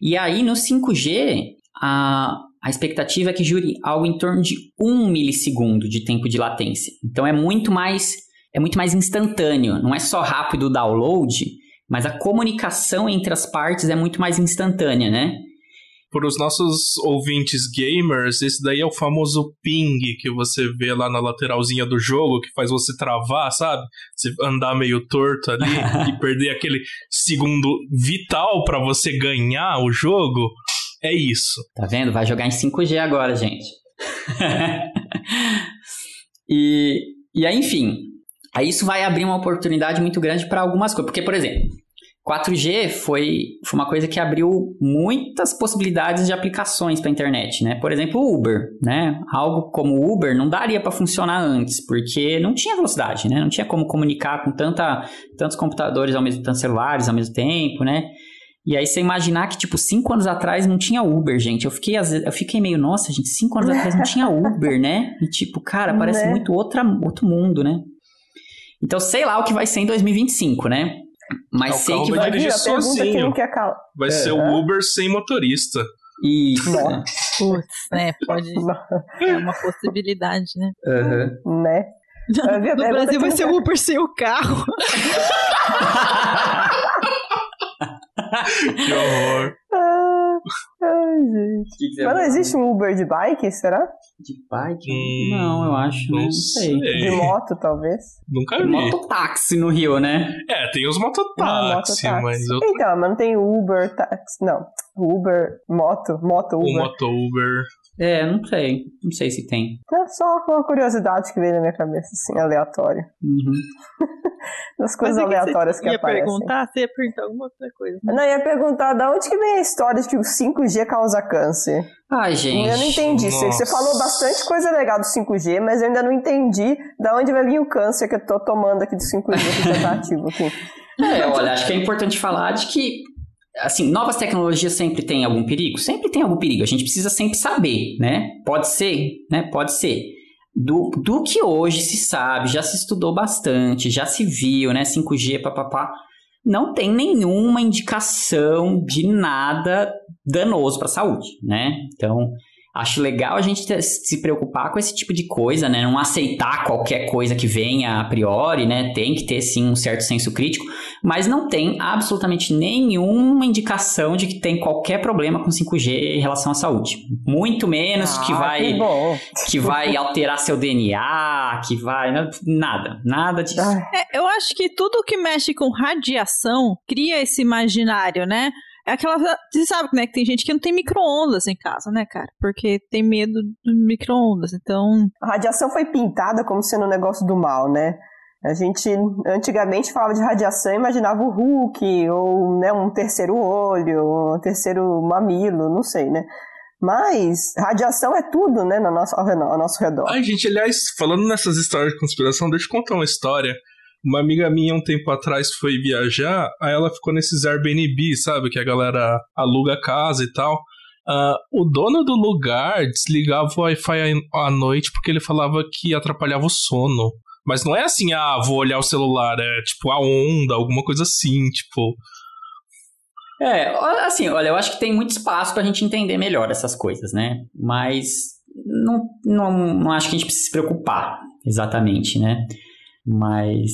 E aí no 5G, a, a expectativa é que jure algo em torno de 1 milissegundo de tempo de latência. Então é muito mais é muito mais instantâneo, não é só rápido o download, mas a comunicação entre as partes é muito mais instantânea, né? Para os nossos ouvintes gamers, esse daí é o famoso ping que você vê lá na lateralzinha do jogo, que faz você travar, sabe? Você andar meio torto ali [LAUGHS] e perder aquele segundo vital para você ganhar o jogo. É isso. Tá vendo? Vai jogar em 5G agora, gente. [LAUGHS] e, e aí, enfim, aí isso vai abrir uma oportunidade muito grande para algumas coisas. Porque, por exemplo, 4G foi, foi uma coisa que abriu muitas possibilidades de aplicações para a internet, né? Por exemplo, Uber, né? Algo como Uber não daria para funcionar antes, porque não tinha velocidade, né? Não tinha como comunicar com tanta, tantos computadores ao mesmo tantos celulares ao mesmo tempo, né? E aí você imaginar que, tipo, cinco anos atrás não tinha Uber, gente. Eu fiquei, eu fiquei meio, nossa, gente, cinco anos atrás não tinha Uber, né? E tipo, cara, parece né? muito outra, outro mundo, né? Então, sei lá o que vai ser em 2025, né? Mas é sei que vai dirigir sozinho. Que cal... Vai é. ser o Uber sem motorista. Isso. Putz, né? Pode. É uma possibilidade, né? Uhum. Né? [LAUGHS] No Brasil vai ser o Uber sem o carro. [LAUGHS] [LAUGHS] que horror. Ai, gente. Que que Mas não existe um Uber de bike, será? De bike? Hum, não, eu acho. Não, não sei. sei. De moto, talvez. Nunca vi. Mototáxi no Rio, né? É, tem os mototáxi, ah, mas eu... Então, mas não tem Uber táxi. Não. Uber, moto, moto Uber. O moto Uber. É, não sei. Não sei se tem. É só uma curiosidade que veio na minha cabeça, assim, aleatória. Uhum. [LAUGHS] Das coisas Mas é aleatórias que, que aparecem. Ia perguntar? Você ia perguntar alguma outra coisa. Né? Não, ia perguntar de onde que vem a história de que o 5G causa câncer. Ai, gente. Eu não entendi. Nossa. Você falou bastante coisa legal do 5G, mas eu ainda não entendi de onde vai vir o câncer que eu tô tomando aqui do 5G que já tá [LAUGHS] ativo aqui. É, olha, acho que é importante falar de que assim, novas tecnologias sempre têm algum perigo? Sempre tem algum perigo. A gente precisa sempre saber, né? Pode ser, né? Pode ser. Do, do que hoje se sabe, já se estudou bastante, já se viu, né? 5G, papapá. Não tem nenhuma indicação de nada danoso para a saúde, né? Então, Acho legal a gente se preocupar com esse tipo de coisa, né? Não aceitar qualquer coisa que venha a priori, né? Tem que ter sim um certo senso crítico, mas não tem absolutamente nenhuma indicação de que tem qualquer problema com 5G em relação à saúde. Muito menos ah, que vai que, que, vai alterar seu DNA, que vai nada, nada disso. É, eu acho que tudo que mexe com radiação cria esse imaginário, né? É aquela. Você sabe, né? Que tem gente que não tem micro-ondas em casa, né, cara? Porque tem medo do micro-ondas. Então. A radiação foi pintada como sendo um negócio do mal, né? A gente antigamente falava de radiação e imaginava o Hulk, ou né, um terceiro olho, um terceiro mamilo, não sei, né? Mas radiação é tudo, né, no nosso, ao, ao nosso redor. Ai, gente, aliás, falando nessas histórias de conspiração, deixa eu contar uma história. Uma amiga minha um tempo atrás foi viajar, aí ela ficou nesses Airbnb, sabe? Que a galera aluga casa e tal. Uh, o dono do lugar desligava o Wi-Fi à noite porque ele falava que atrapalhava o sono. Mas não é assim, ah, vou olhar o celular, é tipo a onda, alguma coisa assim, tipo. É, assim, olha, eu acho que tem muito espaço pra gente entender melhor essas coisas, né? Mas não, não, não acho que a gente precisa se preocupar exatamente, né? Mas,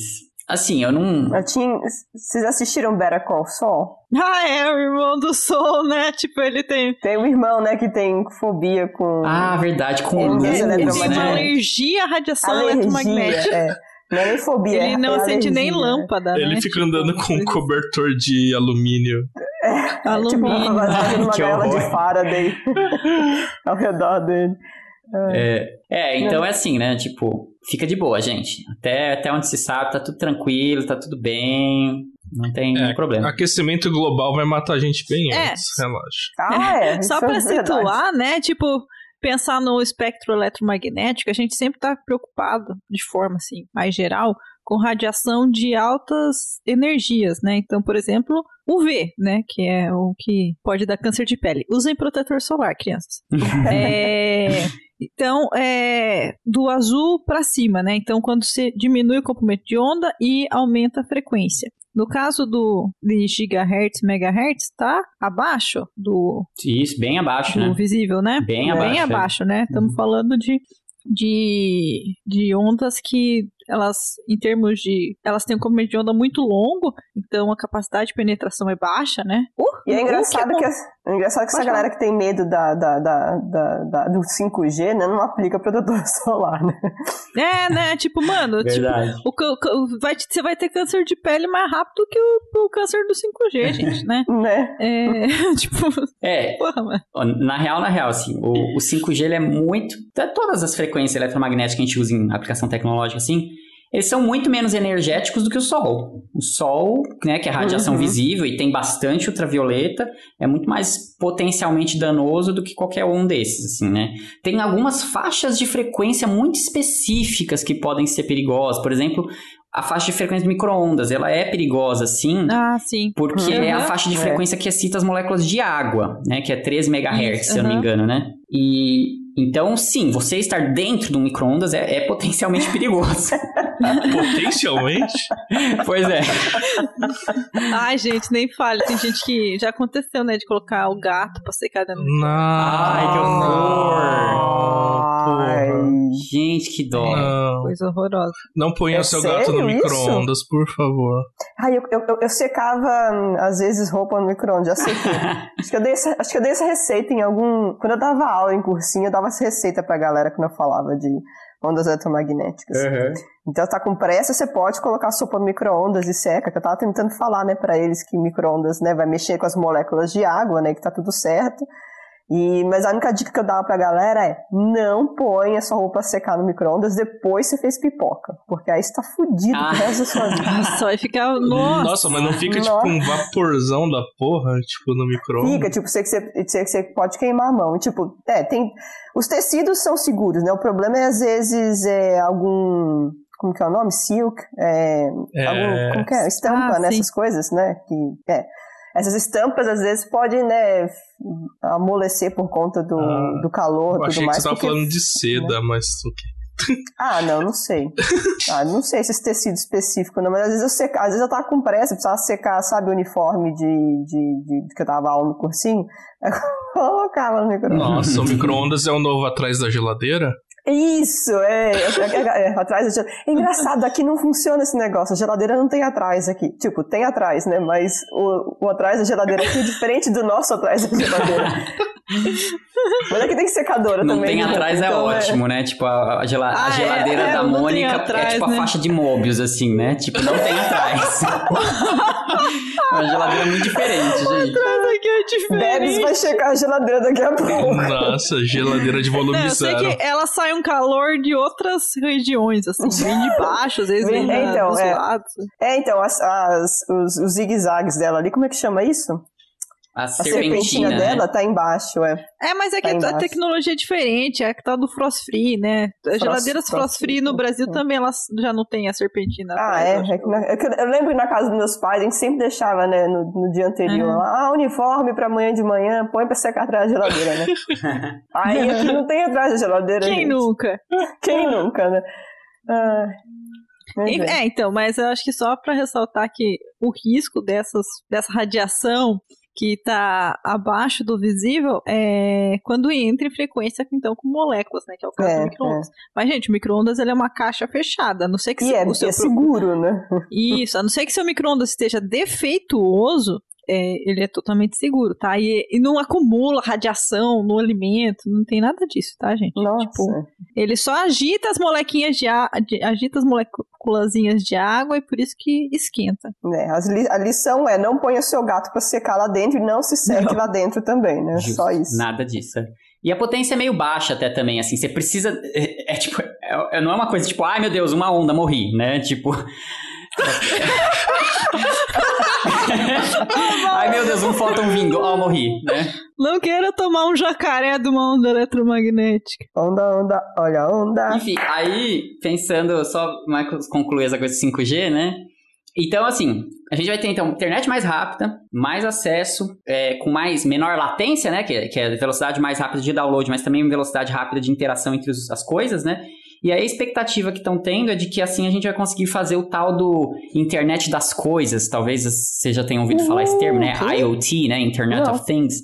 assim, eu não. Eu tinha... Vocês assistiram Better Call Saul? Ah, é, o irmão do Sol, né? Tipo, ele tem. Tem um irmão, né, que tem fobia com. Ah, verdade, com luz, ele, ele tem uma alergia à radiação alergia, eletromagnética. É. Não é nem fobia. Ele não é acende alergia. nem lâmpada. Ele né? fica andando com um cobertor de alumínio. É, alumínio. Tipo, baseado numa gaiola de [LAUGHS] Faraday [LAUGHS] ao redor dele. É, é, então é assim, né? Tipo, fica de boa, gente. Até, até onde se sabe, tá tudo tranquilo, tá tudo bem. Não tem é, problema. Aquecimento global vai matar a gente bem é. antes, relaxa. Ah, é. [LAUGHS] Só pra é situar, né? Tipo, pensar no espectro eletromagnético, a gente sempre tá preocupado, de forma assim, mais geral, com radiação de altas energias, né? Então, por exemplo, UV, né? Que é o que pode dar câncer de pele. Usem protetor solar, crianças. [LAUGHS] é... Então, é do azul para cima, né? Então, quando você diminui o comprimento de onda e aumenta a frequência. No caso do de gigahertz, megahertz, tá abaixo do. Isso, bem abaixo, do né? visível, né? Bem abaixo. Bem abaixo, é. né? Estamos uhum. falando de, de, de ondas que elas, em termos de. Elas têm um comprimento de onda muito longo, então a capacidade de penetração é baixa, né? Uh, e é engraçado que, é engraçado que essa falar. galera que tem medo da, da, da, da, da- do 5G, né, não aplica protetor [LAUGHS] solar, né? É, né? Tipo, mano, tipo, o, o vai, você vai ter câncer de pele mais rápido que o, o câncer do 5G, [LAUGHS] gente, né? né? É, [LAUGHS] tipo, É, porra, Na real, na real, assim, o, o 5G ele é muito. Todas as frequências eletromagnéticas que a gente usa em aplicação tecnológica, assim, eles são muito menos energéticos do que o Sol. O Sol, né, que é a radiação Uhum. visível e tem bastante ultravioleta, é muito mais potencialmente danoso do que qualquer um desses, assim, né? Tem algumas faixas de frequência muito específicas que podem ser perigosas. Por exemplo, a faixa de frequência do micro-ondas, ela é perigosa, sim, Ah, sim. porque Uhum. é a faixa de É. frequência que excita as moléculas de água, né? Que é 13 MHz, Isso, se eu não me aham. engano, né? E então, sim, você estar dentro de um micro-ondas é, é [LAUGHS] potencialmente perigoso. Potencialmente. pois é. Ai, gente, nem fale. Tem gente que já aconteceu, né, de colocar o gato pra secar dentro do Não. Ai, que horror. Ai. Gente, que dó. Não. coisa horrorosa. Não ponha É o seu gato no micro-ondas, por favor. Ai, eu, eu, eu- secava, às vezes, roupa no micro-ondas, já sequei. [LAUGHS] acho, que eu dei essa, acho que eu dei essa receita em algum... Quando eu dava aula em cursinho, eu dava essa receita pra galera quando eu falava de ondas eletromagnéticas. Então, tá com pressa, você pode colocar sopa no micro-ondas e seca, que eu tava tentando falar, né, pra eles que micro-ondas, né, vai mexer com as moléculas de água, né, que tá tudo certo. E, mas a única dica que eu dava pra galera é não põe a sua roupa secar no micro-ondas depois que você fez pipoca, porque aí você tá fudido Ah. pro resto da sua [LAUGHS] vida. Nossa, vai ficar. Nossa. Nossa, mas não fica tipo Nossa. um vaporzão da porra, tipo, no micro-ondas? Fica, tipo, você, você, você, pode queimar a mão. E, Tipo, é, tem. Os tecidos são seguros, né? O problema é, às vezes, é algum. Como que é o nome? Silk? É, É. algum, como que é? Estampa, Ah, né? sim. Essas coisas, né? Que, é. Essas estampas, às vezes, podem, né, amolecer por conta do, Ah, do calor Eu e achei tudo que mais. você tava porque- falando de seda, mas o quê? [LAUGHS] Ah, não, não sei. [LAUGHS] Ah, não sei se esse tecido específico, não, mas às vezes eu seca, às vezes eu tava com pressa, precisava secar, sabe, o uniforme de, de, de- que eu tava aula no cursinho. [LAUGHS] Eu colocava no micro-ondas. Nossa, o micro-ondas é o novo atrás da geladeira? Isso, é, é, é, é, atrás da geladeira. É engraçado, aqui não funciona esse negócio. A geladeira não tem atrás aqui. Tipo, tem atrás, né? Mas o, o atrás da geladeira aqui é diferente do nosso atrás da geladeira. Mas aqui tem secadora Não também. tem né? atrás é Então, ótimo, né? Tipo, a, a gela- a Ah, é, geladeira é, da não Mônica atrás, é tipo a né? faixa de Mobius, assim, né? Tipo, não tem atrás. [LAUGHS] é uma geladeira muito diferente, gente. Aqui é Debs diferente. vai checar a geladeira daqui a pouco. Nossa, geladeira de volume Não, eu sei zero. que ela sai um calor de outras regiões, assim, vem de baixo, às vezes vem Então, dos é. lados. É, então, as, as- os, os zigue-zagues dela ali, como é que chama isso? A A serpentina, serpentina né? dela tá embaixo, é. É, mas é que Tá a tecnologia é diferente, é a que tá do Frost Free, né? As geladeiras Frost Frost Free no Brasil é. também elas já não tem a serpentina. Ah, atrás, é. é que na- é que eu, lembro que na casa dos meus pais, a gente sempre deixava, né, no, no dia anterior, Uhum. lá, ah, uniforme pra amanhã de manhã, põe pra secar atrás da geladeira, né? [LAUGHS] Aí aqui não tem atrás da geladeira. Quem gente. nunca? [LAUGHS] Quem nunca, né? Ah, é. É, então, mas eu acho que só para ressaltar que o risco dessas, dessa radiação que está abaixo do visível é quando entra em frequência então com moléculas, né, que é o caso É, do micro-ondas. Mas gente, o micro-ondas ele é uma caixa fechada, a não sei que E se- é, o seu é pro- seguro, né? Isso, a não ser que seu micro-ondas esteja defeituoso, é, ele é totalmente seguro, tá? E, e não acumula radiação no alimento, não tem nada disso, tá, gente? Nossa. Tipo, ele só agita as molequinhas de, a- de agita as moléculazinhas de água e por isso que esquenta. É, as li- a lição é não ponha o seu gato pra secar lá dentro e não se seque lá dentro também, né? Justo. Só isso. Nada disso. é. E a potência é meio baixa até também, assim, você precisa. É, é tipo, é- é- não é uma coisa tipo, ai meu Deus, uma onda, morri, né? Tipo. [LAUGHS] ai meu Deus, um fóton vindo, ó, morri, né? Não queira tomar um jacaré de uma onda eletromagnética. Onda, onda, olha a onda. Enfim, aí, pensando, só concluir essa coisa de 5G, né? Então, assim, a gente vai ter, então, internet mais rápida, mais acesso, é, com mais, menor latência, né? Que, que é velocidade mais rápida de download, mas também velocidade rápida de interação entre os- as coisas, né? E aí a expectativa que estão tendo é de que assim a gente vai conseguir fazer o tal do internet das coisas. Talvez vocês já tenham ouvido falar esse termo, né? Uhum. IoT, né? Internet Não. of Things.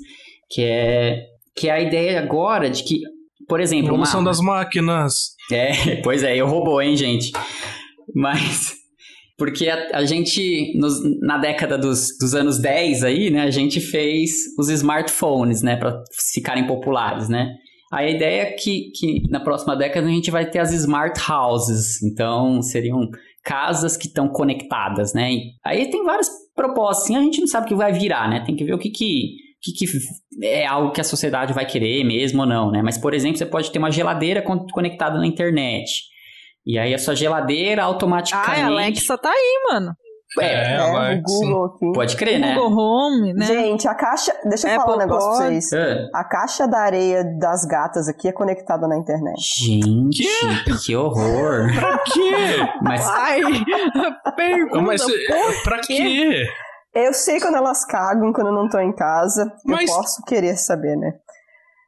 Que é, que é a ideia agora de que, por exemplo... Evolução uma- das máquinas. é, [LAUGHS] pois é, eu roubou, hein, gente? Mas. Porque a, a gente, nos, na década dos, dos anos 10 aí, né, a gente fez os smartphones, né, para ficarem populares, né? A ideia é que, que na próxima década a gente vai ter as smart houses. Então, seriam casas que estão conectadas, né? E aí tem várias propostas, assim, a gente não sabe o que vai virar, né? Tem que ver o que que, que, que é algo que a sociedade vai querer mesmo ou não, né? Mas, por exemplo, você pode ter uma geladeira conectada na internet. E aí a sua geladeira automaticamente... Ah, a Alexa tá aí, mano. É, É, Alexa. o Google aqui. Pode crer, né? Google Home, né? Gente, a caixa. Deixa eu Apple falar um negócio pra vocês. Ah, A caixa da areia das gatas aqui é conectada na internet. Gente, que horror. [LAUGHS] Pra quê? Mas Ai, pergunta. Mas eh, pra quê? Eu sei quando elas cagam, quando eu não tô em casa. Mas- Eu posso querer saber, né?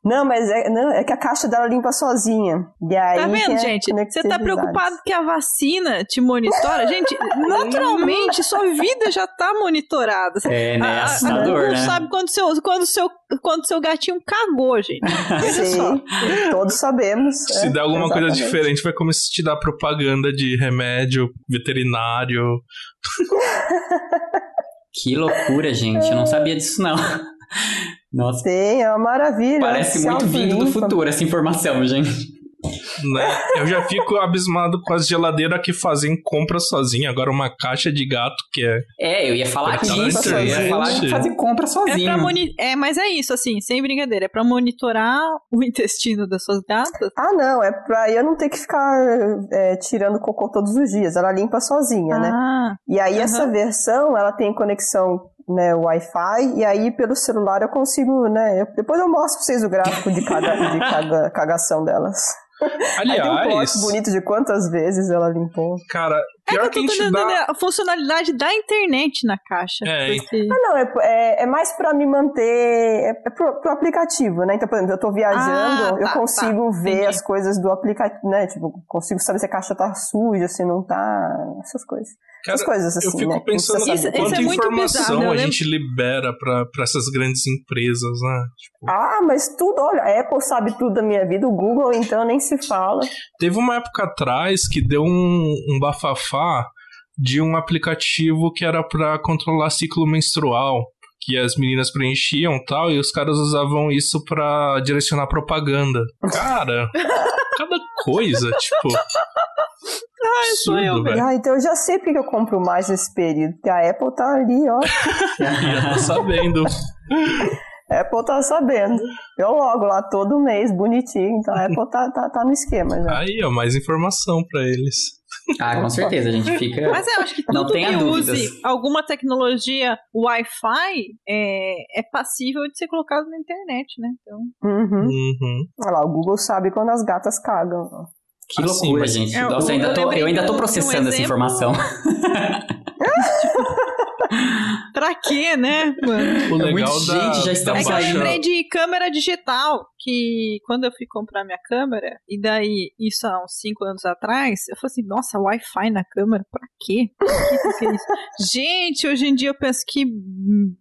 Não, mas é, não, é que a caixa dela limpa sozinha. E aí Tá vendo, a gente? Você tá preocupado que a vacina te monitora? Gente, [LAUGHS] naturalmente, sua vida já tá monitorada. é, né? A- a- Assustador, Google né? sabe quando seu, quando seu, quando seu gatinho cagou, gente. Sei, todos sabemos. Se é, der alguma coisa exatamente. diferente, vai começar a te dar propaganda de remédio veterinário. [LAUGHS] Que loucura, gente. Eu não sabia disso, não. Nossa, Sim, é uma maravilha. parece muito vindo do futuro essa informação, gente. Né? Eu já fico abismado com as geladeiras que fazem compra sozinha. Agora uma caixa de gato que é. É, eu ia falar disso. Eu ia falar de fazer compra É, sozinho. pra moni é, mas é isso, assim, sem brincadeira. É pra monitorar o intestino das suas gatas. Ah, não, é pra eu não ter que ficar é, tirando cocô todos os dias. Ela limpa sozinha, né? Ah, E aí Aham. essa versão, ela tem conexão né, Wi-Fi, e aí pelo celular eu consigo, né? eu- depois eu mostro pra vocês o gráfico de cada, de cada [LAUGHS] cagação delas. Aí tem um Aliás, bonito de quantas vezes ela limpou. cara, é que pior eu que tô a gente dá. entender a funcionalidade da internet na caixa. É, porque- Ah, não, é, é, é mais pra me manter. É, é pro, pro aplicativo, né? Então, por exemplo, eu tô viajando, Ah, tá, eu consigo tá, ver entendi. as coisas do aplicativo, né? Tipo, consigo saber se a caixa tá suja, se não tá. Essas coisas. Cara, essas coisas assim, eu fico né? que pensando Isso- isso quanta é muito informação bizarro, a lembro- gente libera pra, pra essas grandes empresas, né? Tipo, Ah, mas tudo, olha, a Apple sabe tudo da minha vida, o Google então nem se fala. Teve uma época atrás que deu um, um bafafá de um aplicativo que era pra controlar ciclo menstrual. Que as meninas preenchiam e tal, e os caras usavam isso pra direcionar propaganda. Cara, [LAUGHS] cada coisa, tipo. sou eu, velho. Ah, então eu já sei porque que eu compro mais nesse período, porque a Apple tá ali, ó. [LAUGHS] Já tô sabendo. A Apple tá sabendo. Eu logo lá todo mês, bonitinho, então a Apple tá, tá, tá no esquema já. Aí, ó, mais informação pra eles. Ah, com certeza, a gente fica. Mas eu acho que Não tudo que dúvidas. use alguma tecnologia Wi-Fi é, é passível de ser colocado na internet, né? Então, Uhum. Uhum. Olha lá, o Google sabe quando as gatas cagam. Que Assim, loucura, mas- gente. É, Nossa, eu ainda tô, eu ainda tô de um processando essa exemplo. informação. [LAUGHS] [LAUGHS] pra quê, né, mano? O É legal muito- da, gente, já estamos É que eu lembrei de câmera digital, que quando eu fui comprar minha câmera, e daí, isso há uns 5 anos atrás, eu falei assim, nossa, Wi-Fi na câmera, pra quê? Pra que que eu queria isso? [LAUGHS] Gente, hoje em dia eu penso que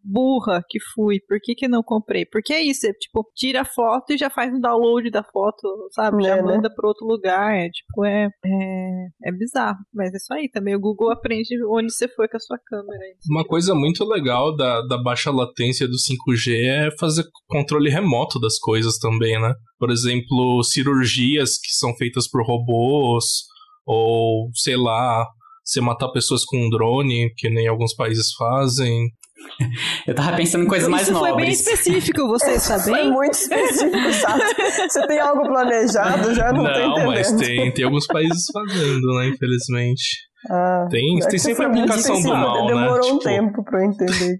burra que fui, por que que eu não comprei? Porque é isso, é tipo, tira a foto e já faz um download da foto, sabe? Já É, né? manda pra outro lugar, é tipo, é, é, é bizarro. Mas é isso aí, também o Google aprende onde você foi com a sua câmera. Uma coisa muito legal da, da baixa latência do 5G é fazer controle remoto das coisas também, né? Por exemplo, cirurgias que são feitas por robôs, ou sei lá, você matar pessoas com um drone, que nem alguns países fazem. Eu tava pensando em coisas mais Isso foi bem específico, vocês [LAUGHS] Foi sabem? muito específico, sabe? Você tem algo planejado, já não, tô entendendo. mas tem, tem alguns países fazendo, né? Infelizmente. Ah, Tem, é tem sempre foi muito aplicação do mal, né? Demorou um Tipo, tempo pra eu entender.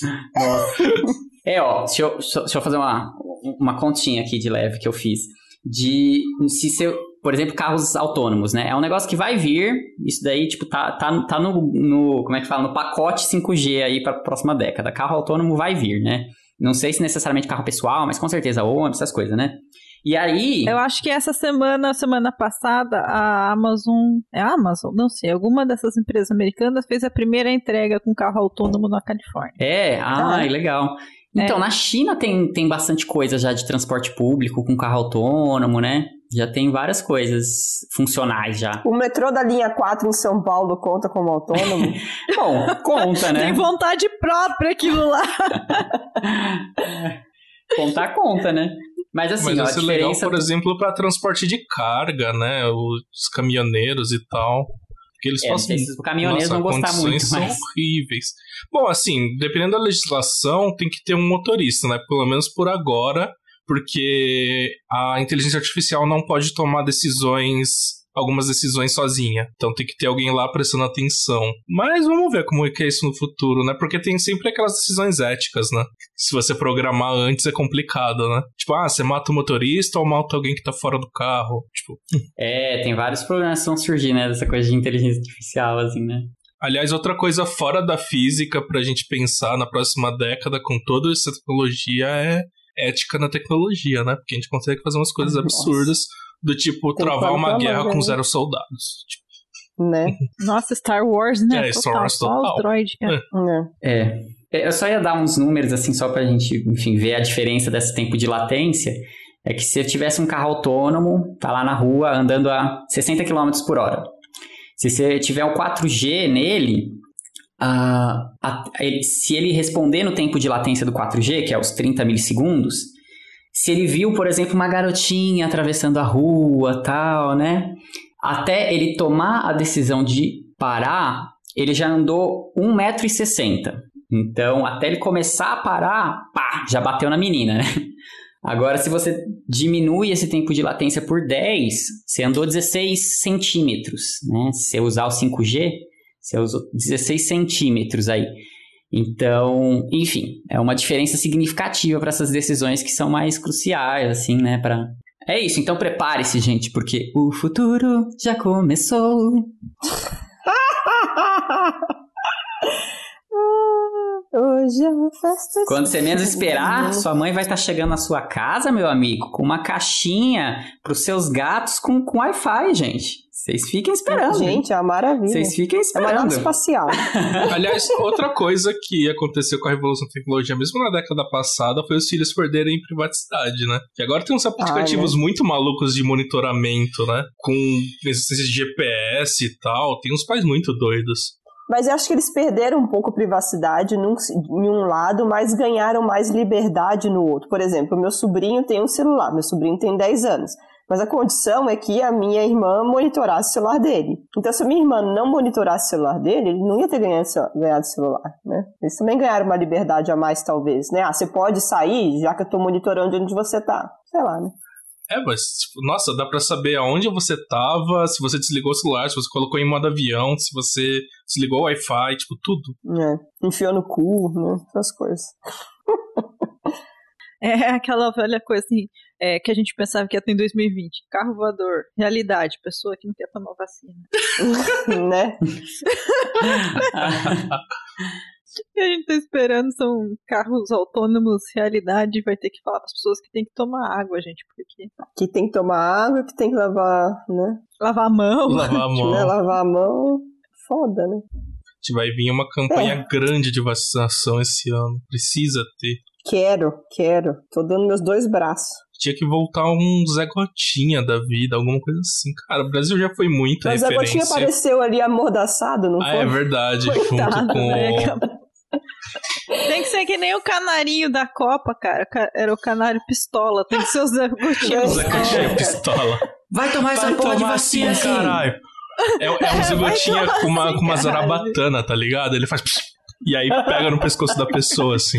[LAUGHS] É, ó, deixa eu, deixa eu- deixa eu fazer uma, uma continha aqui de leve que eu fiz. De se seu, por exemplo, carros autônomos, né? É um negócio que vai vir, isso daí, tipo, tá, tá, tá no, no, como é que fala, no pacote 5G aí pra próxima década. Carro autônomo vai vir, né? Não sei se necessariamente carro pessoal, mas com certeza ônibus, essas coisas, né? E aí, Eu acho que essa semana, semana passada, a Amazon. É a Amazon? Não sei. Alguma dessas empresas americanas fez a primeira entrega com carro autônomo na Califórnia. É, ai, Ah. legal. Então, É. na China tem, tem bastante coisa já de transporte público com carro autônomo, né? Já tem várias coisas funcionais já. O metrô da linha 4 em São Paulo conta como autônomo? [LAUGHS] Bom, conta, né? Tem vontade própria aquilo lá. [LAUGHS] Contar conta, né? Mas assim, Mas ó, a isso é legal, diferença... por exemplo, para transporte de carga, né? Os caminhoneiros e tal. Porque eles É, se os caminhoneiros Nossa, vão gostar condições muito, são mas... horríveis. Bom, assim, dependendo da legislação, tem que ter um motorista, né? Pelo menos por agora, porque a inteligência artificial não pode tomar decisões, algumas decisões sozinha. Então tem que ter alguém lá prestando atenção. Mas vamos ver como é que é isso no futuro, né? Porque tem sempre aquelas decisões éticas, né? Se você programar antes é complicado, né? Tipo, ah, você mata o motorista ou mata alguém que tá fora do carro? Tipo, [LAUGHS] É, tem vários problemas que vão surgir, né? Dessa coisa de inteligência artificial, assim, né? Aliás, outra coisa fora da física pra gente pensar na próxima década com toda essa tecnologia é ética na tecnologia, né? Porque a gente consegue fazer umas coisas Nossa. absurdas do tipo Tem travar uma guerra com né? zero soldados. Tipo, né? [LAUGHS] Nossa, Star Wars, né? É, Star Total, Wars só total. os droids, cara. né? É. Eu só ia dar uns números, assim, só pra gente, enfim, ver a diferença desse tempo de latência. É que se eu tivesse um carro autônomo, tá lá na rua, andando a 60 km por hora. Se você tiver o 4G nele, ah, a- ele- se ele responder no tempo de latência do 4G, que é os 30 milissegundos, se ele viu, por exemplo, uma garotinha atravessando a rua, tal, né? Até ele tomar a decisão de parar, ele já andou 1,60m. Então, até ele começar a parar, pá, já bateu na menina, né? Agora, se você diminui esse tempo de latência por 10, você andou 16 centímetros, né? Se você usar o 5G, você usou 16 centímetros aí. Então, enfim, é uma diferença significativa para essas decisões que são mais cruciais, assim, né? Pra... É isso, então prepare-se, gente, porque o futuro já começou. [LAUGHS] Hoje é festa. Quando você menos esperar, sua mãe vai estar chegando na sua casa, meu amigo, com uma caixinha para os seus gatos com, com Wi-Fi, gente. Vocês fiquem esperando. Gente, é uma maravilha. Vocês fiquem É uma nave esperando. espacial. [LAUGHS] Aliás, outra coisa que aconteceu com a revolução da tecnologia, mesmo na década passada, foi os filhos perderem privacidade, né? Que agora tem uns aplicativos muito malucos de monitoramento, né? Com existência de GPS e tal. Tem uns pais muito doidos. Mas eu acho que eles perderam um pouco a privacidade num, em um lado, mas ganharam mais liberdade no outro. Por exemplo, meu sobrinho tem um celular, meu sobrinho tem 10 anos. Mas a condição é que a minha irmã monitorasse o celular dele. Então, se a minha irmã não monitorasse o celular dele, ele não ia ter ganhado, ganhado o celular, né? Eles também ganharam uma liberdade a mais, talvez, né? Ah, você pode sair, já que eu tô monitorando onde você tá. Sei lá, né? É, mas, tipo, nossa, dá pra saber aonde você tava, se você desligou o celular, se você colocou em modo avião, se você desligou o Wi-Fi, tipo, tudo. É, enfiou no cu, né? Essas coisas. [LAUGHS] É aquela velha coisa assim, é, que a gente pensava que ia ter em 2020. Carro voador, realidade, pessoa que não quer tomar vacina. [LAUGHS] né? O [LAUGHS] que a gente tá esperando são carros autônomos, realidade, vai ter que falar para as pessoas que tem que tomar água, gente, porque Que tem que tomar água, que tem que lavar, né? lavar a mão. Lavar a [LAUGHS] mão. Né? Lavar a mão. Foda, né? Vai vir uma campanha grande de vacinação esse ano. Precisa ter. Quero, quero. Tô dando meus dois braços. Tinha que voltar um Zé Gotinha da vida, alguma coisa assim. Cara, o Brasil já foi muita Mas referência. gotinha apareceu ali amordaçado, não Ah, foi? é verdade. Coitado, junto com. né? Tem que ser que nem o canarinho da Copa, cara. Ca- Era o canário pistola. Tem que ser o Zé Gotinha. Zé Gotinha pistola. Vai tomar essa Vai porra de vacina, sim, sim. caralho. É, é um [LAUGHS] Zé Gotinha com uma, sim, com uma zarabatana, tá ligado? Ele faz. E aí pega no pescoço da pessoa, assim.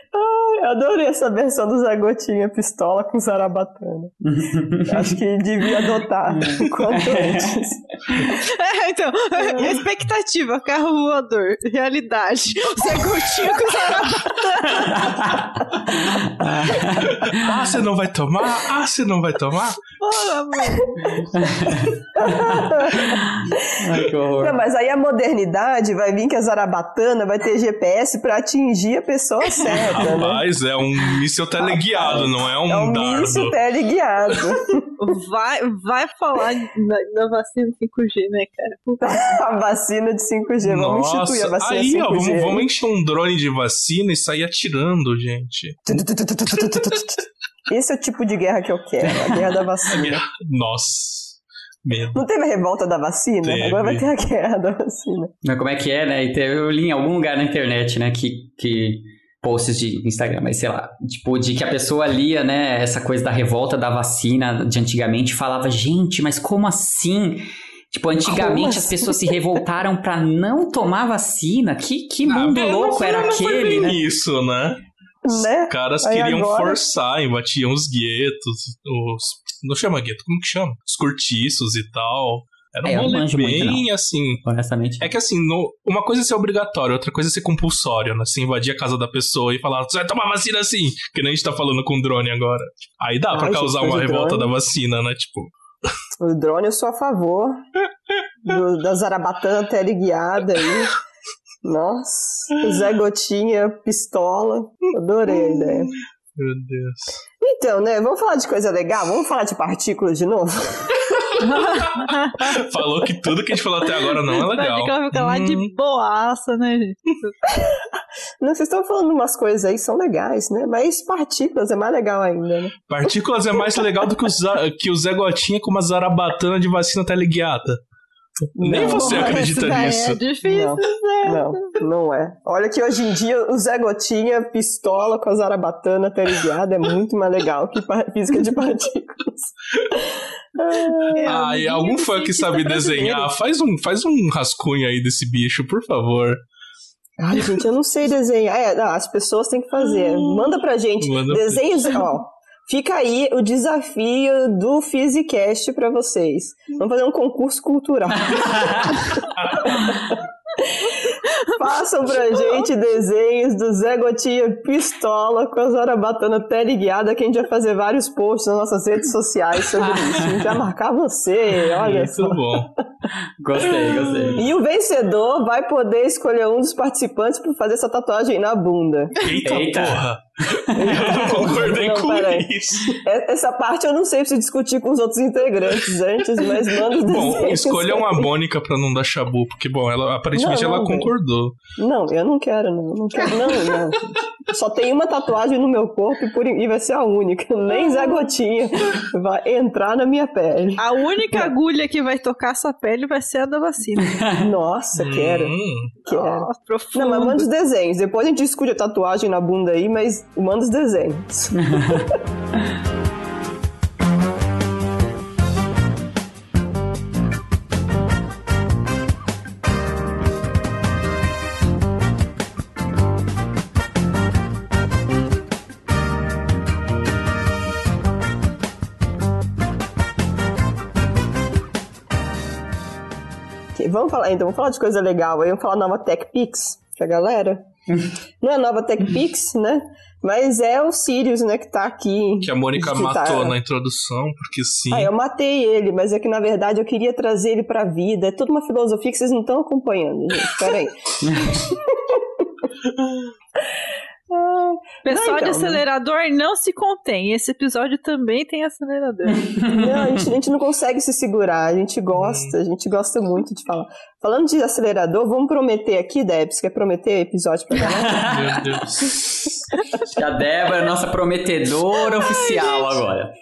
eu adorei essa versão do Zé Gotinha pistola com zarabatana. [LAUGHS] Acho que devia adotar [LAUGHS] o quanto antes. É, então, expectativa, carro voador, realidade. Zé Gotinha com zarabatana. [LAUGHS] Ah, você não vai tomar? Ah, você não vai tomar? Mano. Ai, que horror. Não, mas aí a modernidade vai vir que a zarabatana vai ter GPS pra atingir a pessoa certa, né? Rapaz, é um míssil teleguiado, não é um É um dardo. míssil teleguiado. Vai, vai falar da, da vacina 5G, né, cara? [LAUGHS] A vacina de 5G. Vamos instituir a vacina aí, 5G. ó, vamos, vamos encher um drone de vacina e sair atirando, gente. Esse é o tipo de guerra que eu quero, a guerra da vacina. Nossa. Medo. Não teve a revolta da vacina? Teve. Agora vai ter a guerra da vacina. Mas como é que é, né? Eu li em algum lugar na internet, né, que, que posts de Instagram, mas sei lá, tipo, de que a pessoa lia, né, essa coisa da revolta da vacina de antigamente, e falava, gente, mas como assim? Tipo, antigamente Como as assim? pessoas se revoltaram pra não tomar vacina? Que, que mundo Ah, louco não, era aquele, né? isso, né? Né? Os caras Aí queriam agora- forçar, invadiam os guetos, os. Não chama gueto, como que chama? Os cortiços e tal. Era um É, eu não rolê manjo muito, bem assim. Honestamente. É que assim, no- uma coisa é ser obrigatório, outra coisa é ser compulsório, né? Você invadir a casa da pessoa e falar, você vai tomar vacina assim, que nem a gente tá falando com drone agora. Aí dá pra Ai, causar gente, uma mas o revolta drone- da vacina, né? Tipo, O drone eu sou a favor [LAUGHS] do- da Zarabatana teleguiada aí. Nossa, o Zé Gotinha, pistola. Adorei a ideia. meu Deus. Então, né? Vamos falar de coisa legal? Vamos falar de partículas de novo? [LAUGHS] [LAUGHS] Falou que tudo que a gente falou até agora não é legal. Imagina que ela fica lá de Hum, boaça, né, gente? [LAUGHS] Não, vocês estão falando umas coisas aí que são legais, né? Mas partículas é mais legal ainda, né? Partículas é mais legal do que o, que o Zé Gotinha com uma zarabatana de vacina teleguiada. Nem Não, você acredita daí nisso. É difícil. Não, não é. Olha que hoje em dia o Zé Gotinha, pistola com a Zarabatana teleguiada é muito mais legal que física de partículas. É, Ah, e algum fã que cientista sabe brasileiro. desenhar, faz um, faz um rascunho aí desse bicho, por favor. Ai, gente, eu não sei desenhar. É, não, as pessoas têm que fazer. Manda pra gente. Manda pra Desenhos, ó. Fica aí o desafio do Physicast pra vocês. Vamos fazer um concurso cultural. [LAUGHS] Façam pra gente desenhos do Zé Gotinha Pistola com a Zarabatana teleguiada que a gente vai fazer vários posts nas nossas redes sociais sobre isso. A gente vai marcar você, olha só. Muito bom. Gostei, gostei. E o vencedor vai poder escolher um dos participantes para fazer essa tatuagem na bunda. Eita, Eita. porra. Eu não concordei Não, com peraí. isso. É- Essa parte eu não sei, preciso discutir com os outros integrantes antes, mas manda os Bom, desenhos. escolham a Mônica pra não dar chabu, porque, bom, ela aparentemente Não, não, ela concordou. Não, eu não quero, não. Não quero, não, não. Só tem uma tatuagem no meu corpo e, por, e vai ser a única. Nem Zé Gotinha vai entrar na minha pele. A única agulha que vai tocar sua pele vai ser a da vacina. [LAUGHS] Nossa, quero, Hum, quero. Nossa, profundo. Não, mas manda os desenhos. Depois a gente discute a tatuagem na bunda aí, mas manda os desenhos. Vamos falar, então, vamos falar de coisa legal aí, vamos falar nova TechPix pra galera. [LAUGHS] Não é nova TechPix, né? Mas é o Sirius, né, que tá aqui. que a Mônica que matou tá- na introdução, porque sim. Ah, eu matei ele, mas é que na verdade eu queria trazer ele pra vida. É toda uma filosofia que vocês não estão acompanhando, gente. Peraí. [LAUGHS] Pessoal Não, de então, acelerador não se contém. Esse episódio também tem acelerador. [LAUGHS] Não, a gente, a gente não consegue se segurar, a gente gosta, a gente gosta muito de falar. Falando de acelerador, vamos prometer aqui, Debs, quer prometer episódio pra [LAUGHS] galera? Meu Deus. Acho que a Débora é nossa prometedora oficial agora.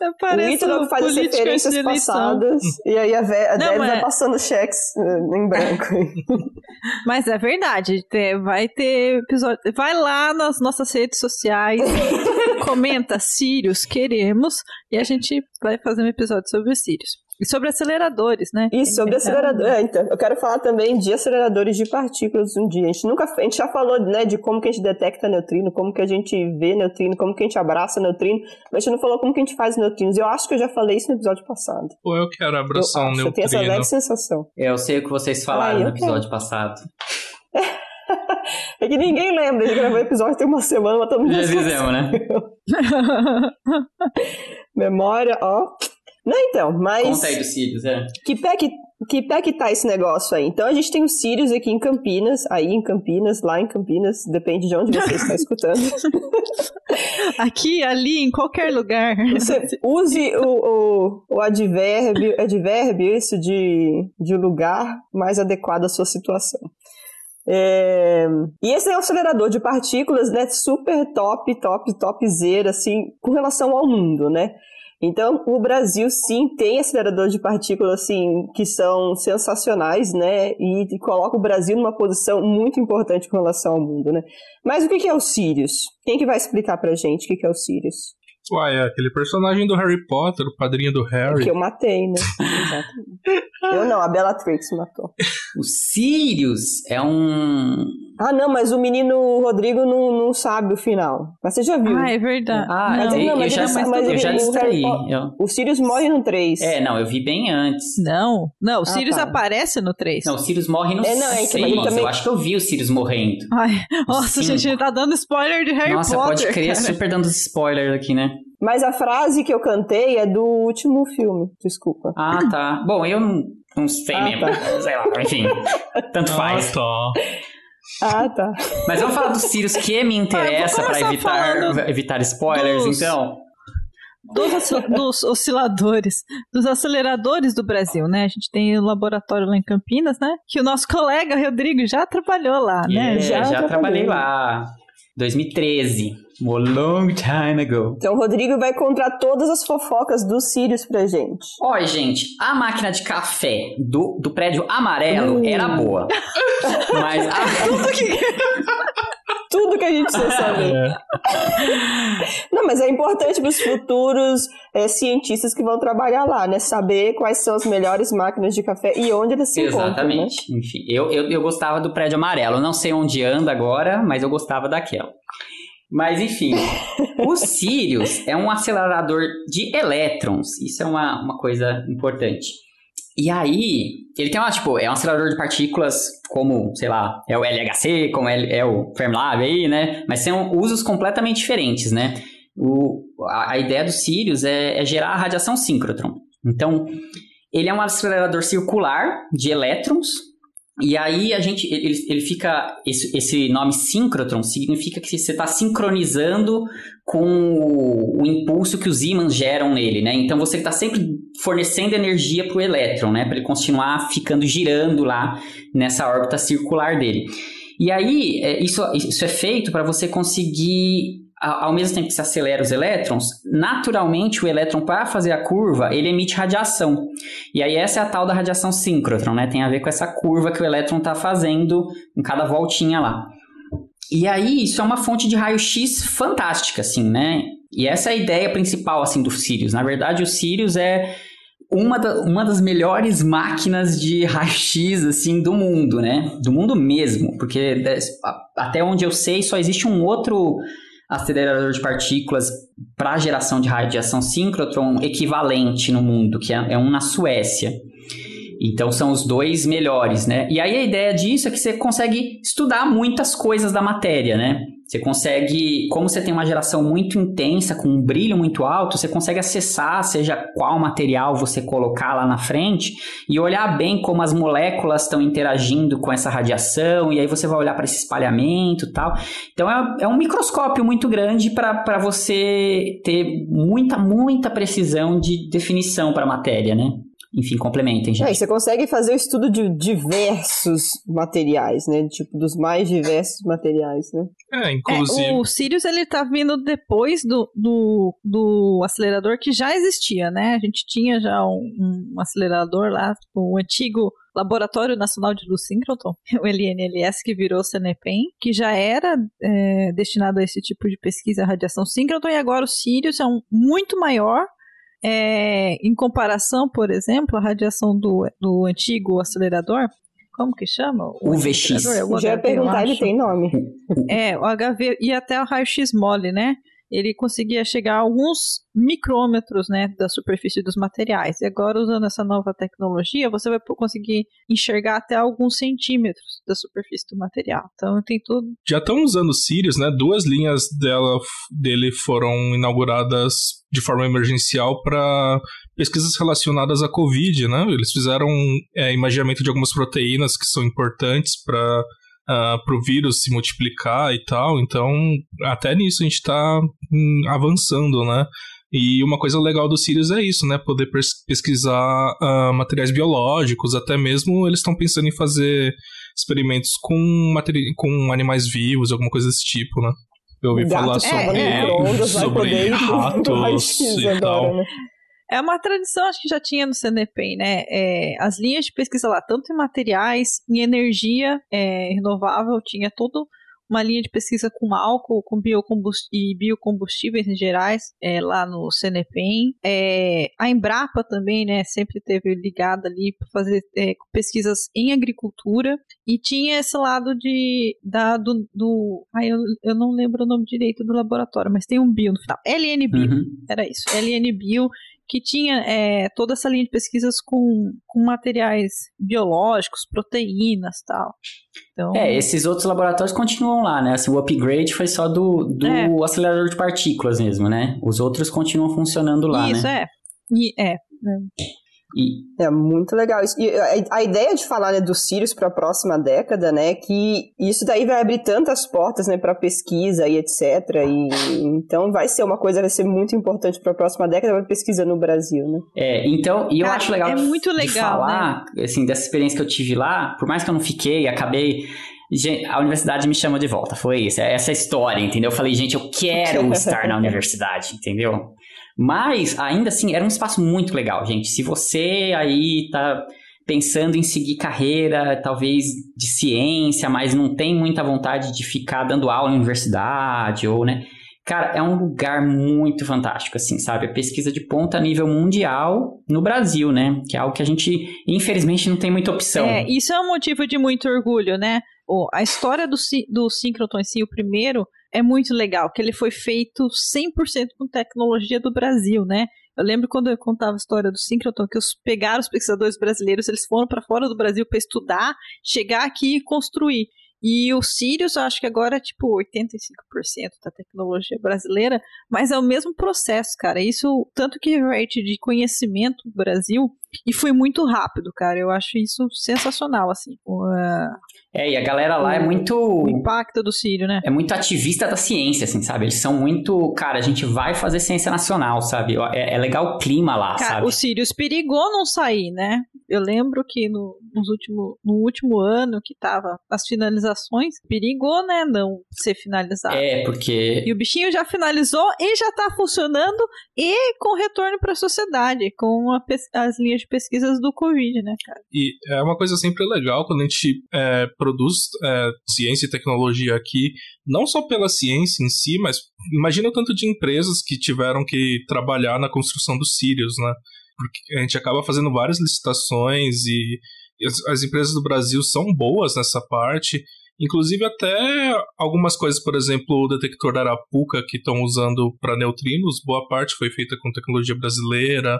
O Parece Ítalo o faz as referências passadas e aí a, Ve- a Não, mas- vai passando cheques eh, em branco. [LAUGHS] Mas é verdade, vai ter episódio. Vai lá nas nossas redes sociais, [LAUGHS] comenta Sirius, queremos, e a gente vai fazer um episódio sobre os Sirius. E sobre aceleradores, né? E sobre acelerador, é, então, eu quero falar também de aceleradores de partículas um dia. A gente nunca, a gente já falou, né, de como que a gente detecta neutrino, como que a gente vê neutrino, como que a gente abraça neutrino, mas a gente não falou como que a gente faz neutrinos. Eu acho que eu já falei isso no episódio passado. Pô, eu quero Eu, abraçar um acho, eu tenho essa neutrino. leve sensação. Eu sei o que vocês falaram Ah, eu no episódio passado. [LAUGHS] É que ninguém lembra, a gente gravou o episódio tem uma semana, mas todo mundo Já esqueceu. fizemos, né? [LAUGHS] Memória, ó. Não, então, mas... Conta aí dos Sirius, é. Que pé que, que pé que tá esse negócio aí? Então a gente tem o Sirius aqui em Campinas, aí em Campinas, lá em Campinas, depende de onde você está escutando. [LAUGHS] Aqui, ali, em qualquer lugar. Você use o, o, o advérbio, advérbio isso de, de lugar mais adequado à sua situação. É... E esse é um acelerador de partículas, né? Super top, top, topzera, assim, com relação ao mundo, né? Então, o Brasil sim tem aceleradores de partículas assim que são sensacionais, né? E, coloca o Brasil numa posição muito importante com relação ao mundo, né? Mas o que é o Sirius? Quem que vai explicar pra gente o que é o Sirius? Uai, é aquele personagem do Harry Potter, o padrinho do Harry. Que eu matei, né? Exatamente. eu não, a Bellatrix matou. O Sirius é um. Ah, não, mas o menino Rodrigo não, não sabe o final. Mas você já viu. Ah, é verdade. Ah, Mas eu, ele- não, eu mas já, ele sabe- mas eu ele- já o Harry distraí. Potter- Eu- O Sirius morre no 3. É, não, eu vi bem antes. Não, não, o Sirius tá. aparece no 3. Não, o Sirius morre no É, não, é que 6. ele também- Eu acho que eu vi o Sirius morrendo. Ai, nossa, Sim. gente, ele tá dando spoiler de Harry Nossa, Potter. pode crer, cara. super dando spoiler aqui, né? Mas a frase que eu cantei é do último filme, desculpa. Ah, tá. Bom, eu não, não sei Ah, mesmo. tá. [LAUGHS] Sei lá, enfim. Tanto faz. Ah, tá. Ah, tá. Mas vamos falar dos Sirius que me [LAUGHS] interessa Ah, vou pra começar evitar, evitar spoilers, dos- então. Dos, dos osciladores, dos aceleradores do Brasil, né? A gente tem o laboratório lá em Campinas, né? Que o nosso colega Rodrigo já trabalhou lá, né? Yeah, Já já, trabalhei. trabalhei lá. 2013. A long time ago. Então o Rodrigo vai contar todas as fofocas dos Sirius pra gente. Olha, gente, a máquina de café do, do prédio amarelo Uh. era boa. [LAUGHS] Mas a, [LAUGHS] Tudo que a gente precisa saber. É. Não, mas é importante para os futuros é, cientistas que vão trabalhar lá, né? Saber quais são as melhores máquinas de café e onde eles se encontram, né? Exatamente. Enfim, eu, eu, eu gostava do prédio amarelo. Eu Não sei onde anda agora, mas eu gostava daquela. Mas enfim, o [LAUGHS] Sirius é um acelerador de elétrons. Isso é uma, uma coisa importante. E aí, ele tem uma, tipo, é um acelerador de partículas como, sei lá, é o LHC, como é, é o Fermilab aí, né? Mas são usos completamente diferentes, né? O, a, a ideia do Sirius é, é gerar a radiação síncrotron. Então, ele é um acelerador circular de elétrons. E aí a gente, ele, ele fica, esse, esse nome síncrotron significa que você está sincronizando com o, o impulso que os ímãs geram nele, né? Então você está sempre fornecendo energia para o elétron, né? Para ele continuar ficando girando lá nessa órbita circular dele. E aí é, isso, isso é feito para você conseguir ao mesmo tempo que se acelera os elétrons, naturalmente o elétron, para fazer a curva, ele emite radiação. E aí essa é a tal da radiação síncrotron, né? Tem a ver com essa curva que o elétron está fazendo em cada voltinha lá. E aí isso é uma fonte de raio-x fantástica, assim, né? E essa é a ideia principal, assim, do Sirius. Na verdade, o Sirius é uma, da- uma das melhores máquinas de raio-x, assim, do mundo, né? Do mundo mesmo. Porque até onde eu sei, só existe um outro acelerador de partículas para geração de radiação síncrotron equivalente no mundo, que é, é um na Suécia. Então são os dois melhores, né? E aí a ideia disso é que você consegue estudar muitas coisas da matéria, né? Você consegue, como você tem uma geração muito intensa, com um brilho muito alto, você consegue acessar, seja qual material você colocar lá na frente, e olhar bem como as moléculas estão interagindo com essa radiação, e aí você vai olhar para esse espalhamento e tal. Então é, é um microscópio muito grande para você ter muita, muita precisão de definição para a matéria, né? Enfim, complementem, É, gente. você consegue fazer o estudo de diversos materiais, né? Tipo, dos mais diversos materiais, né? É, É, inclusive. o Sirius ele tá vindo depois do, do, do acelerador que já existia, né? A gente tinha já um, um acelerador lá, o antigo Laboratório Nacional de Luz Síncroton, [LAUGHS] o LNLS, que virou CNEPEM, que já era é, destinado a esse tipo de pesquisa, radiação síncroton, e agora o Sirius é um muito maior. É, em comparação, por exemplo, a radiação do, do antigo acelerador, como que chama? O UVX. acelerador? É o Já ia HV, perguntar, ele tem nome. É, o HV e até o raio-x mole, né? Ele conseguia chegar a alguns micrômetros, né, da superfície dos materiais. E agora, usando essa nova tecnologia, você vai conseguir enxergar até alguns centímetros da superfície do material. Então, tem tudo. Já estão usando o Sirius, né? Duas linhas dela, dele foram inauguradas de forma emergencial para pesquisas relacionadas à Covid, né? Eles fizeram é, imaginamento de algumas proteínas que são importantes para para o vírus se multiplicar e tal. Então, até nisso a gente está avançando, né? E uma coisa legal do Sirius é isso, né? Poder pesquisar uh, materiais biológicos, até mesmo eles estão pensando em fazer experimentos com, com animais vivos, alguma coisa desse tipo, né? Eu ouvi Gato falar sobre, [LAUGHS] é, sobre [LAUGHS] ratos e tal. Né? É uma tradição, acho que já tinha no CNPq, né? É, as linhas de pesquisa lá, tanto em materiais, em energia é, renovável, tinha todo uma linha de pesquisa com álcool com biocombust e biocombustíveis em gerais, é, lá no CNPEM. É, a Embrapa também, né, sempre teve ligada ali para fazer é, pesquisas em agricultura e tinha esse lado de da, do, do ai, eu, eu não lembro o nome direito do laboratório, mas tem um bio no final. LN Bio, uhum. era isso. LN Bio que tinha é, toda essa linha de pesquisas com, com materiais biológicos, proteínas tal. Então... É, esses outros laboratórios continuam lá, né? Assim, o upgrade foi só do, do é. acelerador de partículas mesmo, né? Os outros continuam funcionando lá, Isso, né? Isso, é. E, é. E... É muito legal isso. E a, a ideia de falar né, do Sirius para a próxima década, né, que isso daí vai abrir tantas portas, né, para pesquisa e etc. E então vai ser uma coisa vai ser muito importante para a próxima década para pesquisa no Brasil, né? É, então, e eu Cara, acho legal, é muito legal de falar, né? assim, dessa experiência que eu tive lá, por mais que eu não fiquei, acabei a universidade me chamou de volta, foi isso, é essa história, entendeu? Eu falei, gente, eu quero [LAUGHS] estar na universidade, entendeu? Mas, ainda assim, era um espaço muito legal, gente. Se você aí tá pensando em seguir carreira, talvez de ciência, mas não tem muita vontade de ficar dando aula na universidade, ou, né? Cara, é um lugar muito fantástico, assim, sabe? A pesquisa de ponta a nível mundial no Brasil, né? Que é algo que a gente, infelizmente, não tem muita opção. É, isso é um motivo de muito orgulho, né? Oh, a história do, do síncroton em si, o primeiro, é muito legal, que ele foi feito 100% com tecnologia do Brasil, né? Eu lembro quando eu contava a história do Synchrotron, que os pegaram os pesquisadores brasileiros, eles foram para fora do Brasil para estudar, chegar aqui e construir. E o Sirius, eu acho que agora é tipo 85% da tecnologia brasileira, mas é o mesmo processo, cara. Isso, tanto que reverte de conhecimento do Brasil, e foi muito rápido, cara. Eu acho isso sensacional, assim. Uh, é, e a galera lá é muito. O impacto do Sírio, né? É muito ativista da ciência, assim, sabe? Eles são muito. Cara, a gente vai fazer ciência nacional, sabe? É, é legal o clima lá, cara, sabe? O Sirius perigou não sair, né? Eu lembro que no, nos último, no último ano que tava as finalizações, perigou, né? Não ser finalizado. É, porque. E o bichinho já finalizou e já tá funcionando e com retorno para a sociedade, com a, as linhas de pesquisas do Covid, né, cara? E é uma coisa sempre legal quando a gente é, produz é, ciência e tecnologia aqui, não só pela ciência em si, mas imagina o tanto de empresas que tiveram que trabalhar na construção dos Sirius, né? Porque a gente acaba fazendo várias licitações e, as empresas do Brasil são boas nessa parte. Inclusive até algumas coisas, por exemplo, o detector da Arapuca que estão usando para neutrinos, boa parte foi feita com tecnologia brasileira.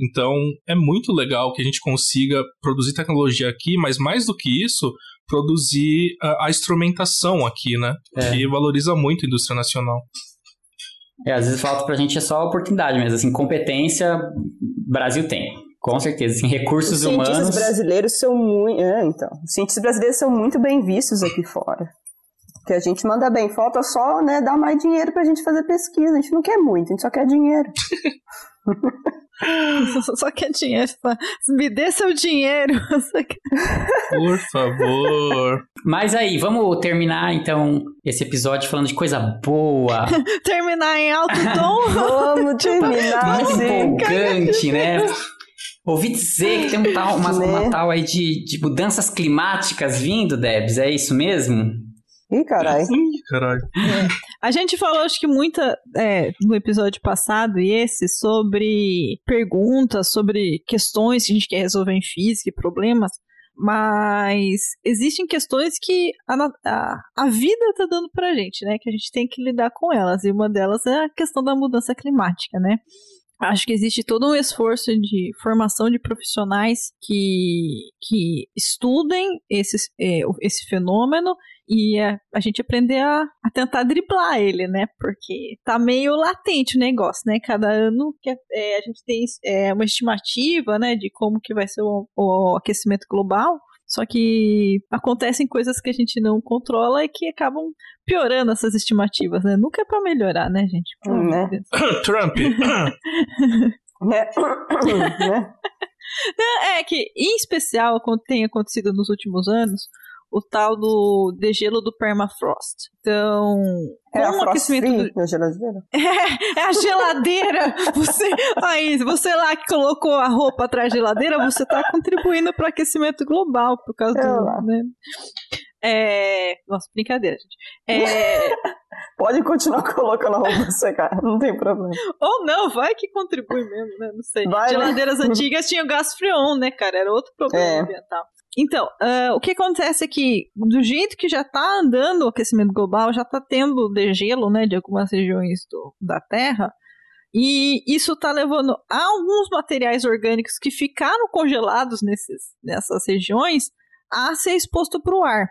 Então é muito legal que a gente consiga produzir tecnologia aqui, mas mais do que isso, produzir a, a instrumentação aqui, né? É. Que valoriza muito a indústria nacional. É, às vezes falta pra gente é só a oportunidade, mas assim, competência, Brasil tem. Com certeza, assim, recursos Os humanos. Os cientistas brasileiros são muito. É, então. Os cientistas brasileiros são muito bem vistos aqui fora. Que a gente manda bem. Falta só, né, dar mais dinheiro pra gente fazer pesquisa. A gente não quer muito, a gente só quer dinheiro. [LAUGHS] [LAUGHS] Só quer dinheiro. Me dê seu dinheiro. [LAUGHS] Por favor. Mas aí, vamos terminar então esse episódio falando de coisa boa. [LAUGHS] terminar em alto tom? vamos terminar. Muito empolgante, né? Ouvi dizer que tem um tal, uma, né? uma tal aí de, de mudanças climáticas vindo, Debs, é isso mesmo? Ih, caralho. Ih, caralho. É. A gente falou, acho que muita, é, no episódio passado e esse, sobre perguntas, sobre questões que a gente quer resolver em física problemas, mas existem questões que a, a, a vida está dando pra gente, né? Que a gente tem que lidar com elas, e uma delas é a questão da mudança climática, né? Acho que existe todo um esforço de formação de profissionais que, que estudem esse, é, esse fenômeno e a, a gente aprender a, a, tentar driblar ele, né? Porque tá meio latente o negócio, né? Cada ano que é, a gente tem é, uma estimativa, né, de como que vai ser o, o aquecimento global. Só que acontecem coisas que a gente não controla e que acabam piorando essas estimativas, né? Nunca é pra melhorar, né, gente? Amor Né? [COUGHS] Trump. [COUGHS] Né? [COUGHS] né? É que, em especial, quando tem acontecido nos últimos anos, o tal do degelo do permafrost. Então, É a com o aquecimento do, da geladeira? [LAUGHS] É a geladeira! Você, aí, você lá que colocou a roupa atrás da geladeira, você está contribuindo para o aquecimento global por causa Eu do. lá. Né? É, nossa, brincadeira, gente. É, [LAUGHS] Pode continuar colocando a roupa secar, não tem problema. ou não, vai que contribui mesmo, né? Não sei. Vai, né? Geladeiras [LAUGHS] antigas tinham gás freon, né, cara? Era outro problema É. ambiental. Então, ah, o que acontece é que, do jeito que já está andando o aquecimento global, já está tendo degelo, né, de algumas regiões do, da Terra, e isso está levando a alguns materiais orgânicos que ficaram congelados nesses, nessas regiões a ser exposto para o ar.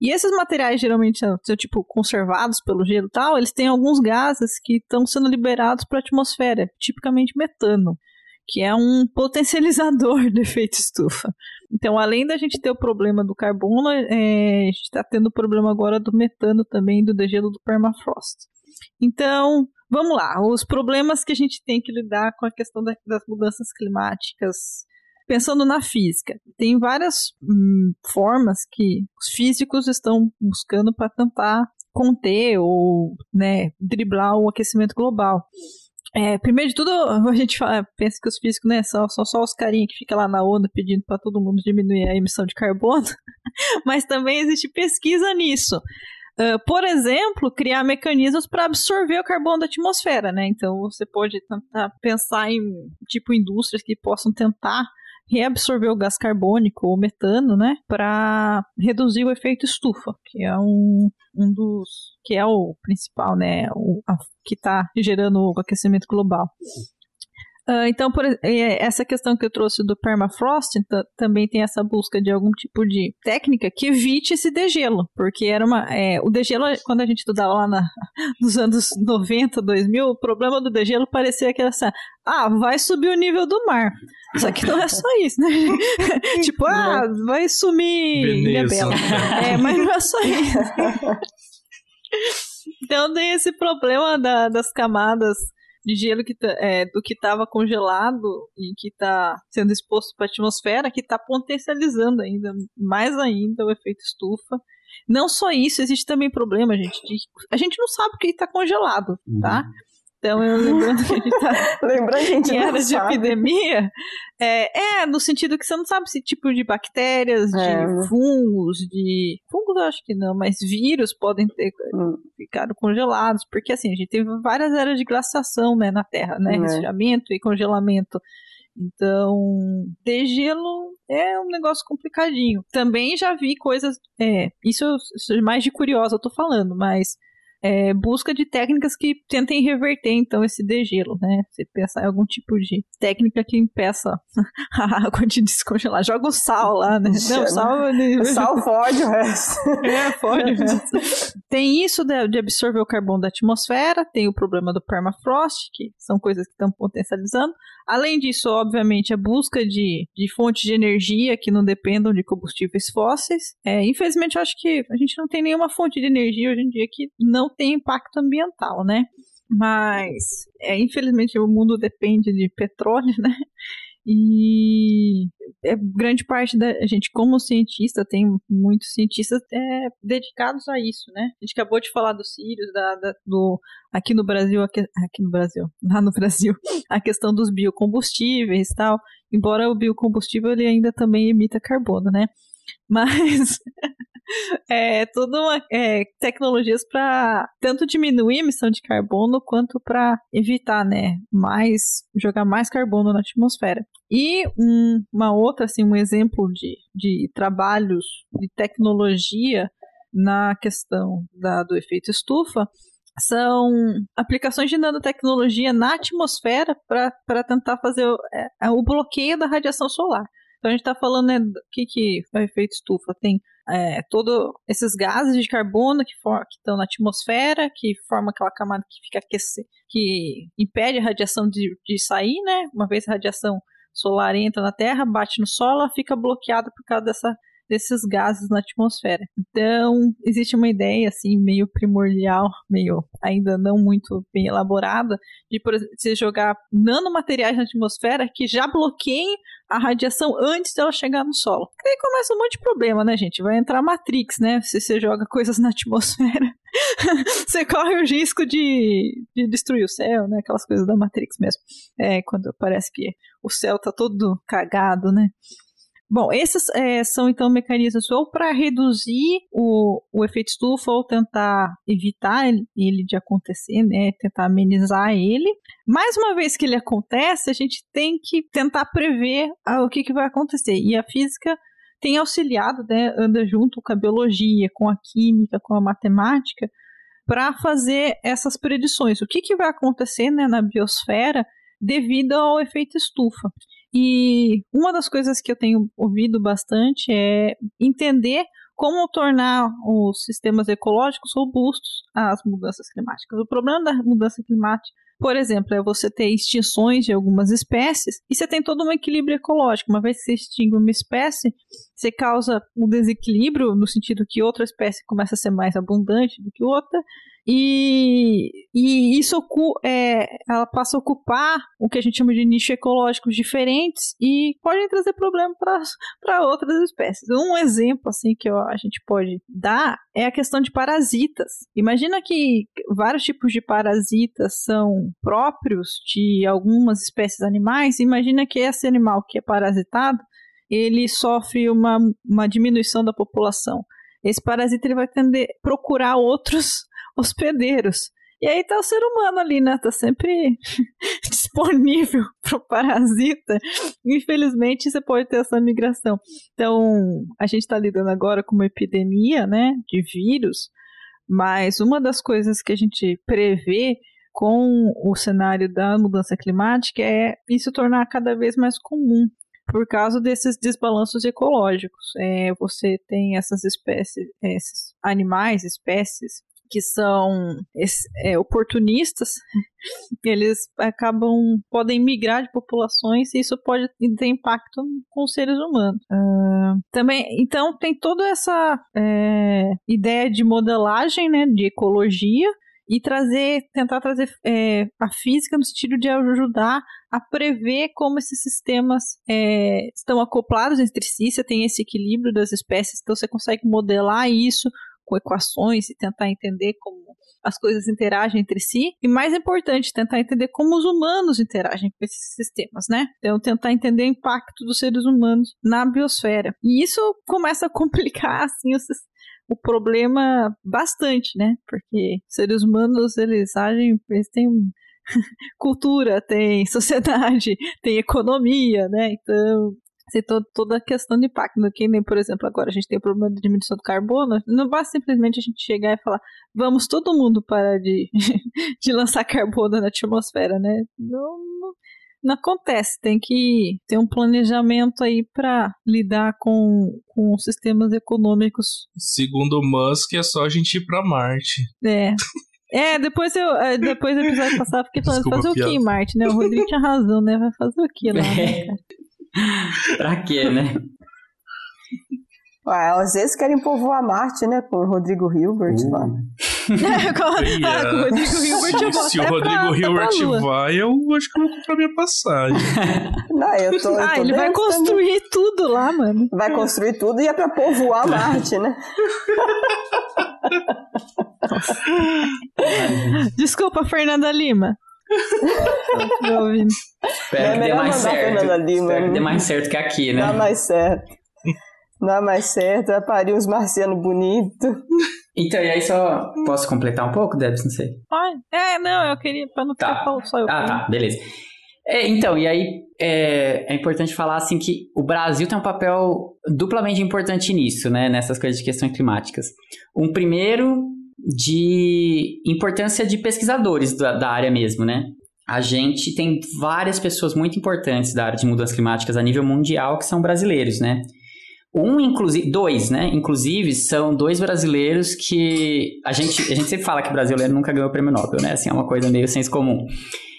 E esses materiais geralmente são, são, tipo conservados pelo gelo e tal, eles têm alguns gases que estão sendo liberados para a atmosfera, tipicamente metano, que é um potencializador do efeito estufa. Então, além da gente ter o problema do carbono, é, a gente está tendo o problema agora do metano também, do degelo do permafrost. Então, vamos lá, os problemas que a gente tem que lidar com a questão da- das mudanças climáticas pensando na física, tem várias hum, formas que os físicos estão buscando para tentar conter ou né, driblar o aquecimento global. É, primeiro de tudo, [LAUGHS] a gente fala- pensa que os físicos né, são, são só os carinhas que ficam lá na ONU pedindo para todo mundo diminuir a emissão de carbono, [LAUGHS] mas também existe pesquisa nisso. Ah, por exemplo, criar mecanismos para absorver o carbono da atmosfera, né? Então você pode tentar pensar em tipo indústrias que possam tentar reabsorver o gás carbônico ou metano, né, para reduzir o efeito estufa, que é um, um dos que é o principal, né, o, a- que está gerando o aquecimento global. Ah, então, por, eh, essa questão que eu trouxe do permafrost também tem essa busca de algum tipo de técnica que evite esse degelo, porque era uma é, o degelo quando a gente estudava lá na, [LAUGHS] nos anos 90, 2000, o problema do degelo parecia que era assim, ah, vai subir o nível do mar. Só que não é só isso, né? [LAUGHS] tipo, ah, vai sumir Ilha Veneza. Bela. É, mas não é só isso. [LAUGHS] Então tem esse problema da- das camadas de gelo que tá- é, do que estava congelado e que está sendo exposto para a atmosfera, que está potencializando ainda mais ainda o efeito estufa. Não só isso, existe também problema, gente. de- a gente não sabe o que está congelado, tá? Então, eu lembrando que a gente tá [LAUGHS] Lembrando que a gente em era de epidemia, é, é, no sentido que você não sabe se tipo de bactérias, É. de fungos, de. Fungos eu acho que não, mas vírus podem ter Hum. ficado congelados, porque assim, a gente teve várias eras de glaciação né, na Terra, né? É. Resfriamento e congelamento. Então, degelo é um negócio complicadinho. Também já vi coisas. É, isso, é mais de curiosa, eu tô falando, mas é, busca de técnicas que tentem reverter, então, esse degelo, né? Você pensar em algum tipo de técnica que impeça [LAUGHS] a água de descongelar. Joga o sal lá, né? Não, o sal. O sal fode o resto. [LAUGHS] É, pode. [LAUGHS] tem isso de, de absorver o carbono da atmosfera, tem o problema do permafrost, que são coisas que estão potencializando. Além disso, obviamente, a busca de, de fontes de energia que não dependam de combustíveis fósseis. É, infelizmente, eu acho que a gente não tem nenhuma fonte de energia hoje em dia que não tem impacto ambiental, né? Mas, é, infelizmente, o mundo depende de petróleo, [LAUGHS] né? E é, grande parte da gente, como cientista, tem muitos cientistas é, dedicados a isso, né? A gente acabou de falar dos sírios, da, da- do, aqui no Brasil, aqui, aqui no Brasil, [LAUGHS] lá no Brasil, a questão dos biocombustíveis e tal. Embora o biocombustível ele ainda também emita carbono, né? Mas [LAUGHS] [LAUGHS] é tudo uma, é, tecnologias para tanto diminuir a emissão de carbono quanto para evitar, né, mais jogar mais carbono na atmosfera. E um- uma outra, assim, um exemplo de, de trabalhos de tecnologia na questão da, do efeito estufa são aplicações de nanotecnologia na atmosfera para tentar fazer o, é, o bloqueio da radiação solar. Então a gente está falando né, que, que o efeito estufa. Tem é, todos esses gases de carbono que estão na atmosfera, que formam aquela camada que fica aquecendo, que impede a radiação de, de sair, né? Uma vez a radiação solar entra na Terra, bate no solo, ela fica bloqueada por causa dessa desses gases na atmosfera. Então, existe uma ideia assim meio primordial, meio ainda não muito bem elaborada, de você jogar nanomateriais na atmosfera que já bloqueiem a radiação antes dela chegar no solo. Aí começa um monte de problema, né, gente? Vai entrar Matrix, né? Se você joga [LAUGHS] coisas na atmosfera, [LAUGHS] você corre o risco de, de destruir o céu, né? Aquelas coisas da Matrix mesmo. É, quando parece que o céu tá todo cagado, né? Bom, esses é, são então mecanismos ou para reduzir o, o efeito estufa ou tentar evitar ele, de acontecer, né? Tentar amenizar ele. Mais uma vez que ele acontece, a gente tem que tentar prever ah, o que, que vai acontecer. E a física tem auxiliado, né, anda junto com a biologia, com a química, com a matemática, para fazer essas predições. O que, que vai acontecer né, na biosfera devido ao efeito estufa. E uma das coisas que eu tenho ouvido bastante é entender como tornar os sistemas ecológicos robustos às mudanças climáticas. O problema da mudança climática, por exemplo, é você ter extinções de algumas espécies e você tem todo um equilíbrio ecológico. Uma vez que você extingue uma espécie, você causa um desequilíbrio no sentido que outra espécie começa a ser mais abundante do que outra e, e isso é, ela passa a ocupar o que a gente chama de nichos ecológicos diferentes e podem trazer problema para outras espécies. Um exemplo assim que a gente pode dar é a questão de parasitas. Imagina que vários tipos de parasitas são próprios de algumas espécies animais. Imagina que esse animal que é parasitado ele sofre uma, uma diminuição da população. Esse parasita ele vai tender procurar outros [LAUGHS] hospedeiros. E aí tá o ser humano ali, né? Tá sempre [LAUGHS] disponível [LAUGHS] pro parasita. Infelizmente, você pode ter essa migração. Então, a gente tá lidando agora com uma epidemia, né? De vírus. Mas uma das coisas que a gente prevê com o cenário da mudança climática é isso tornar cada vez mais comum por causa desses desbalanços ecológicos. É, você tem essas espécies, esses animais, espécies que são é, oportunistas, [LAUGHS] eles acabam podem migrar de populações e isso pode ter impacto com os seres humanos. Uh, também, então tem toda essa é, ideia de modelagem, né, de ecologia e trazer, tentar trazer é, a física no sentido de ajudar a prever como esses sistemas é, estão acoplados entre si, você tem esse equilíbrio das espécies, então você consegue modelar isso com equações e tentar entender como as coisas interagem entre si. E mais importante, tentar entender como os humanos interagem com esses sistemas, né? Então, tentar entender o impacto dos seres humanos na biosfera. E isso começa a [LAUGHS] complicar, assim, os, o problema bastante, né? Porque seres humanos, eles agem, eles têm [LAUGHS] cultura, tem [LAUGHS] sociedade, tem economia, né? Então, tem toda a questão de impacto. Que nem, por exemplo, agora a gente tem o problema de diminuição do carbono. Não basta simplesmente a gente chegar e falar, vamos todo mundo parar de, [LAUGHS] de lançar carbono na atmosfera, né? Não, não, não acontece. Tem que ter um planejamento aí para lidar com, com sistemas econômicos. Segundo o Musk, é só a gente ir para Marte. É. [LAUGHS] É, depois eu é, depois do episódio passado fiquei falando, Desculpa, fazer o que em Marte, né? O Rodrigo tinha razão, né? Vai fazer o que lá, né, [LAUGHS] pra quê, né? Ué, às vezes querem povoar Marte, né? Com o Rodrigo Hilbert uh. lá. [LAUGHS] com, ah, com o Rodrigo Hilbert eu Se o Rodrigo pra, Hilbert vai, eu acho que eu vou comprar minha passagem. [LAUGHS] Não, eu tô, eu ah, ele vai construir também. tudo lá, mano. Vai construir tudo e é pra povoar Marte, né? [LAUGHS] Desculpa, Fernanda Lima. Espero que dê mais certo. Espero que dê mais certo que aqui, né? Dá mais certo. Dá mais certo, vai parir uns marcianos bonitos. [LAUGHS] Então, e aí só posso completar um pouco, Debs? Não sei. É, não, eu queria, pra não ficar tá. só eu. Ah, tá, beleza. É, então, e aí é, é, importante falar assim que o Brasil tem um papel duplamente importante nisso, né? Nessas coisas de questões climáticas. Um primeiro de importância de pesquisadores da, da área mesmo, né? A gente tem várias pessoas muito importantes da área de mudanças climáticas a nível mundial que são brasileiros, né? Um, inclusive, dois, né? Inclusive, são dois brasileiros que a gente, a gente sempre fala que brasileiro nunca ganhou o prêmio Nobel, né? Assim, é uma coisa meio senso comum.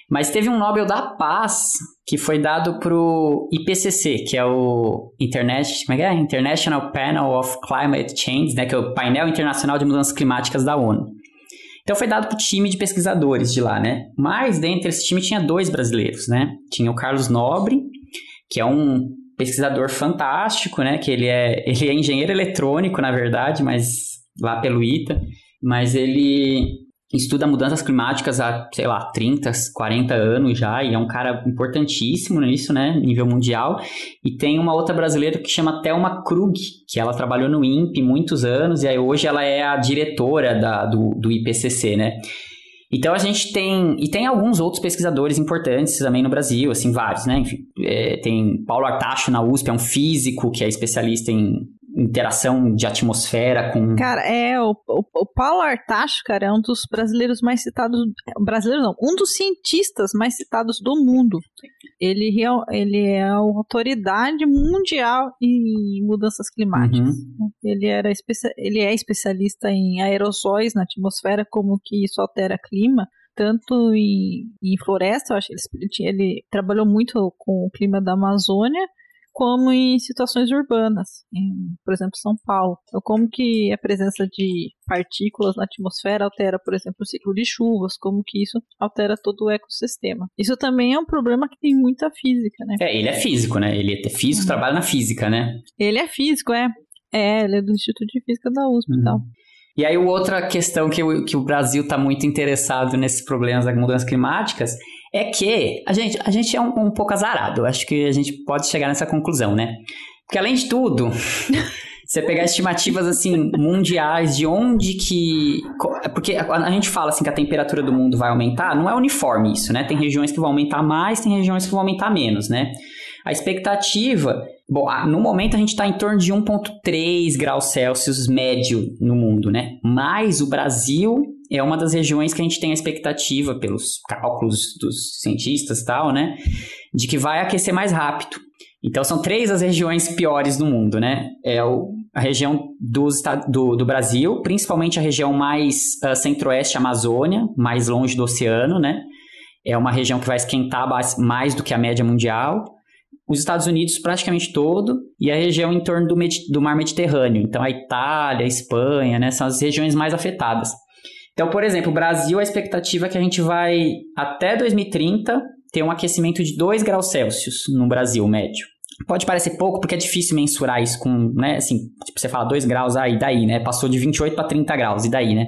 Mas teve um Nobel da Paz que foi dado pro IPCC, que é o Internet, é é? International Panel of Climate Change, né, que é o painel internacional de mudanças climáticas da ONU. Então foi dado pro time de pesquisadores de lá, né? Mas dentro desse time tinha dois brasileiros, né? Tinha o Carlos Nobre, que é um pesquisador fantástico, né? Que ele é, ele é engenheiro eletrônico, na verdade, mas lá pelo ITA, mas ele estuda mudanças climáticas há, sei lá, 30, 40 anos já, e é um cara importantíssimo nisso, né, nível mundial. E tem uma outra brasileira que chama Thelma Krug, que ela trabalhou no INPE muitos anos, e aí hoje ela é a diretora da, do, do IPCC, né. Então a gente tem, e tem alguns outros pesquisadores importantes também no Brasil, assim, vários, né? Enfim, é, tem Paulo Artacho na USP, é um físico que é especialista em interação de atmosfera com. Cara, é, o, o, o, Paulo Artacho, cara, é um dos brasileiros mais citados. Brasileiro não, um dos cientistas mais citados do mundo. Ele, ele é a autoridade mundial em mudanças climáticas. Uhum. Ele, era ele é especialista em aerossóis na atmosfera, como que isso altera clima tanto em, em floresta, eu acho que ele, ele, trabalhou muito com o clima da Amazônia como em situações urbanas, em, por exemplo, São Paulo. Então, como que a presença de partículas na atmosfera altera, por exemplo, o ciclo de chuvas, como que isso altera todo o ecossistema. Isso também é um problema que tem muita física, né? É, ele é físico, né? Ele é físico, uhum. trabalha na física, né? Ele é físico, é. É, ele é do Instituto de Física da USP uhum. e tal. E aí, outra questão que o, que o Brasil está muito interessado nesses problemas das mudanças climáticas é que a gente, a gente é um, um pouco azarado. Acho que a gente pode chegar nessa conclusão, né? Porque além de tudo, [LAUGHS] você pegar estimativas assim mundiais de onde que porque a, gente fala assim que a temperatura do mundo vai aumentar, não é uniforme isso, né? Tem regiões que vão aumentar mais, tem regiões que vão aumentar menos, né? A expectativa, bom, no momento a gente está em torno de 1,3 graus Celsius médio no mundo, né? Mas o Brasil é uma das regiões que a gente tem a expectativa, pelos cálculos dos cientistas e tal, né? De que vai aquecer mais rápido. Então são três as regiões piores do mundo, né? É o, a região do, do, do, Brasil, principalmente a região mais uh, centro-oeste, Amazônia, mais longe do oceano, né? É uma região que vai esquentar mais do que a média mundial. Os Estados Unidos praticamente todo e a região em torno do, do mar Mediterrâneo. Então a Itália, a Espanha, né? São as regiões mais afetadas. Então, por exemplo, o Brasil, a expectativa é que a gente vai, até 2030, ter um aquecimento de 2 graus Celsius no Brasil médio. Pode parecer pouco, porque é difícil mensurar isso com, né, assim, tipo, você fala 2 graus, aí, ah, daí, né, passou de 28 para 30 graus, e daí, né.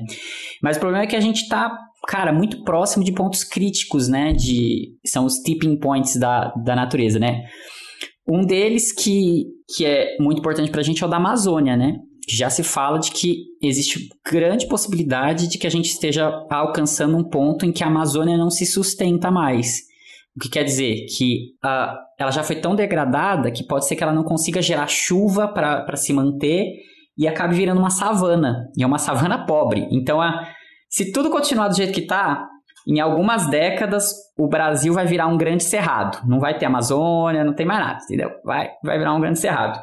Mas o problema é que a gente tá, cara, muito próximo de pontos críticos, né, de, são os tipping points da, da natureza, né. Um deles que, que é muito importante pra gente é o da Amazônia, né já se fala de que existe grande possibilidade de que a gente esteja alcançando um ponto em que a Amazônia não se sustenta mais. O que quer dizer que uh, ela já foi tão degradada que pode ser que ela não consiga gerar chuva para se manter e acabe virando uma savana. E é uma savana [LAUGHS] pobre. Então, uh, se tudo continuar do jeito que está, em algumas décadas o Brasil vai virar um grande cerrado. Não vai ter Amazônia, não tem mais nada, entendeu? Vai, vai virar um grande cerrado.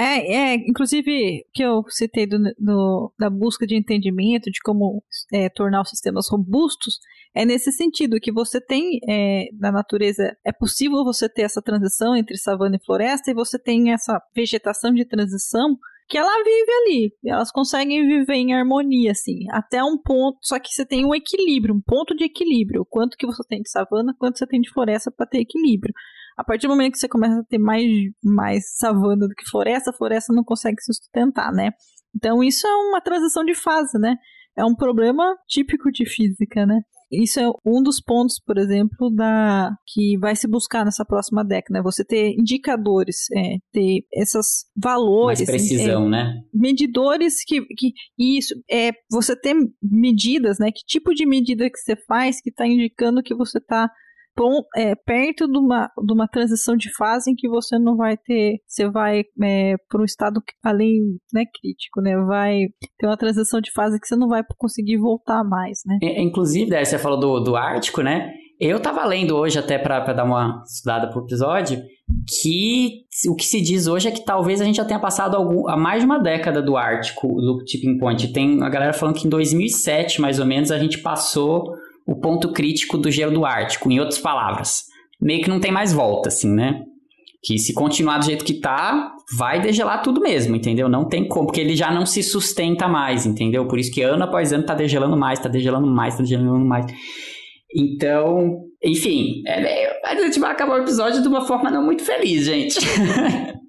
É, é, inclusive, que eu citei do, do, da busca de entendimento de como é, tornar os sistemas robustos, é nesse sentido que você tem é, na natureza, é possível você ter essa transição entre savana e floresta, e você tem essa vegetação de transição que ela vive ali. Elas conseguem viver em harmonia, assim, até um ponto. Só que você tem um equilíbrio, um ponto de equilíbrio. Quanto que você tem de savana, quanto você tem de floresta para ter equilíbrio. A partir do momento que você começa a ter mais, mais savana do que floresta, a floresta não consegue se sustentar, né? Então isso é uma transição de fase, né? É um problema típico de física, né? Isso é um dos pontos, por exemplo, da que vai se buscar nessa próxima década, né? Você ter indicadores, é, ter esses valores, mais precisão, é, né? Medidores que, que isso é você ter medidas, né? Que tipo de medida que você faz que está indicando que você está é, perto de uma, de uma transição de fase em que você não vai ter, você vai é, para um estado além né, crítico, né? Vai ter uma transição de fase que você não vai conseguir voltar mais, né? É, inclusive, né, você falou do, do Ártico, né? Eu tava lendo hoje, até para dar uma estudada pro episódio, que o que se diz hoje é que talvez a gente já tenha passado algum, há mais de uma década do Ártico, do tipping point. Tem a galera falando que em 2007, mais ou menos, a gente passou o ponto crítico do gelo do Ártico, em outras palavras. Meio que não tem mais volta, assim, né? Que se continuar do jeito que tá, vai degelar tudo mesmo, entendeu? Não tem como, porque ele já não se sustenta mais, entendeu? Por isso que ano após ano tá degelando mais, tá degelando mais, tá degelando mais. Então, enfim, é, a gente vai acabar o episódio de uma forma não muito feliz, gente. [LAUGHS]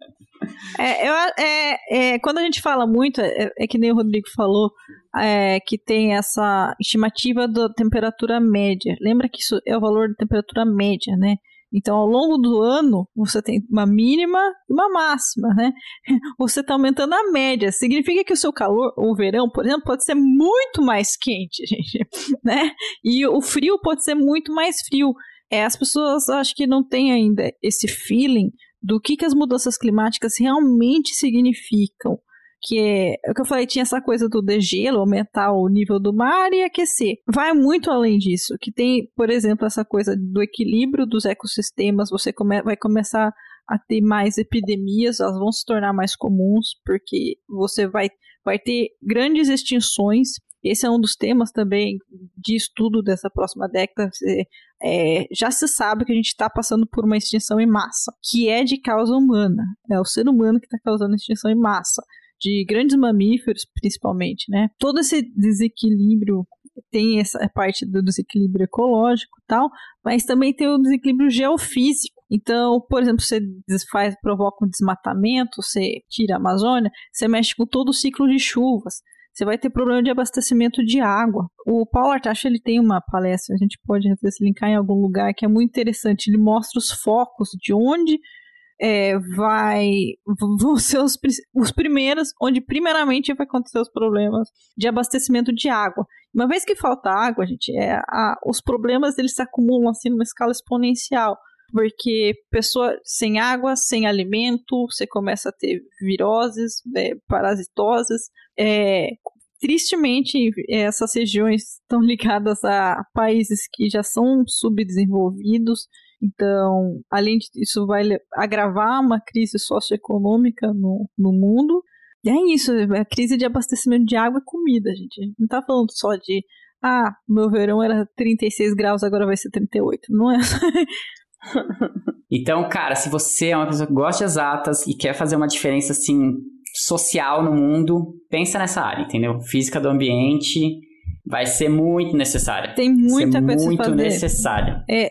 É, eu, é, é, quando a gente fala muito, é, é que nem o Rodrigo falou, é, que tem essa estimativa da temperatura média. Lembra que isso é o valor da temperatura média, né? Então, ao longo do ano, você tem uma mínima e uma máxima, né? [LAUGHS] Você está aumentando a média. Significa que o seu calor, o verão, por exemplo, pode ser muito mais quente, [LAUGHS] gente, né? E o frio pode ser muito mais frio. É, as pessoas acho que não têm ainda esse feeling do que, que as mudanças climáticas realmente significam. Que é, é o que eu falei, tinha essa coisa do degelo, aumentar o nível do mar e aquecer. Vai muito além disso, que tem, por exemplo, essa coisa do equilíbrio dos ecossistemas, você come, vai começar a ter mais epidemias, elas vão se tornar mais comuns, porque você vai, vai ter grandes extinções esse é um dos temas também de estudo dessa próxima década. É, já se sabe que a gente está passando por uma extinção em massa, que é de causa humana. É o ser humano que está causando extinção em massa, de grandes mamíferos, principalmente, né? Todo esse desequilíbrio tem essa parte do desequilíbrio ecológico e tal, mas também tem o desequilíbrio geofísico. Então, por exemplo, você faz, provoca um desmatamento, você tira a Amazônia, você mexe com todo o ciclo de chuvas você vai ter problema de abastecimento de água. O Paulo Artacho ele tem uma palestra, a gente pode vezes linkar em algum lugar, que é muito interessante. Ele mostra os focos de onde é, vai [LAUGHS] vão ser os, os primeiros, onde primeiramente vai acontecer os problemas de abastecimento de água. Uma vez que falta água, gente, é, a, os problemas eles se acumulam assim numa escala exponencial porque pessoa sem água, sem alimento, você começa a ter viroses, é, parasitoses. É, tristemente, essas regiões estão ligadas a países que já são subdesenvolvidos. Então, além disso, vai agravar uma crise socioeconômica no, no mundo. E é isso, a crise de abastecimento de água e comida, gente. Gente não está falando só de ah, meu verão era 36 graus, agora vai ser 38. Não é. [LAUGHS] então, cara, se você é uma pessoa que gosta de exatas e quer fazer uma diferença assim social no mundo, pensa nessa área, entendeu? Física do ambiente vai ser muito necessária. Tem muita coisa muito fazer. necessária. É,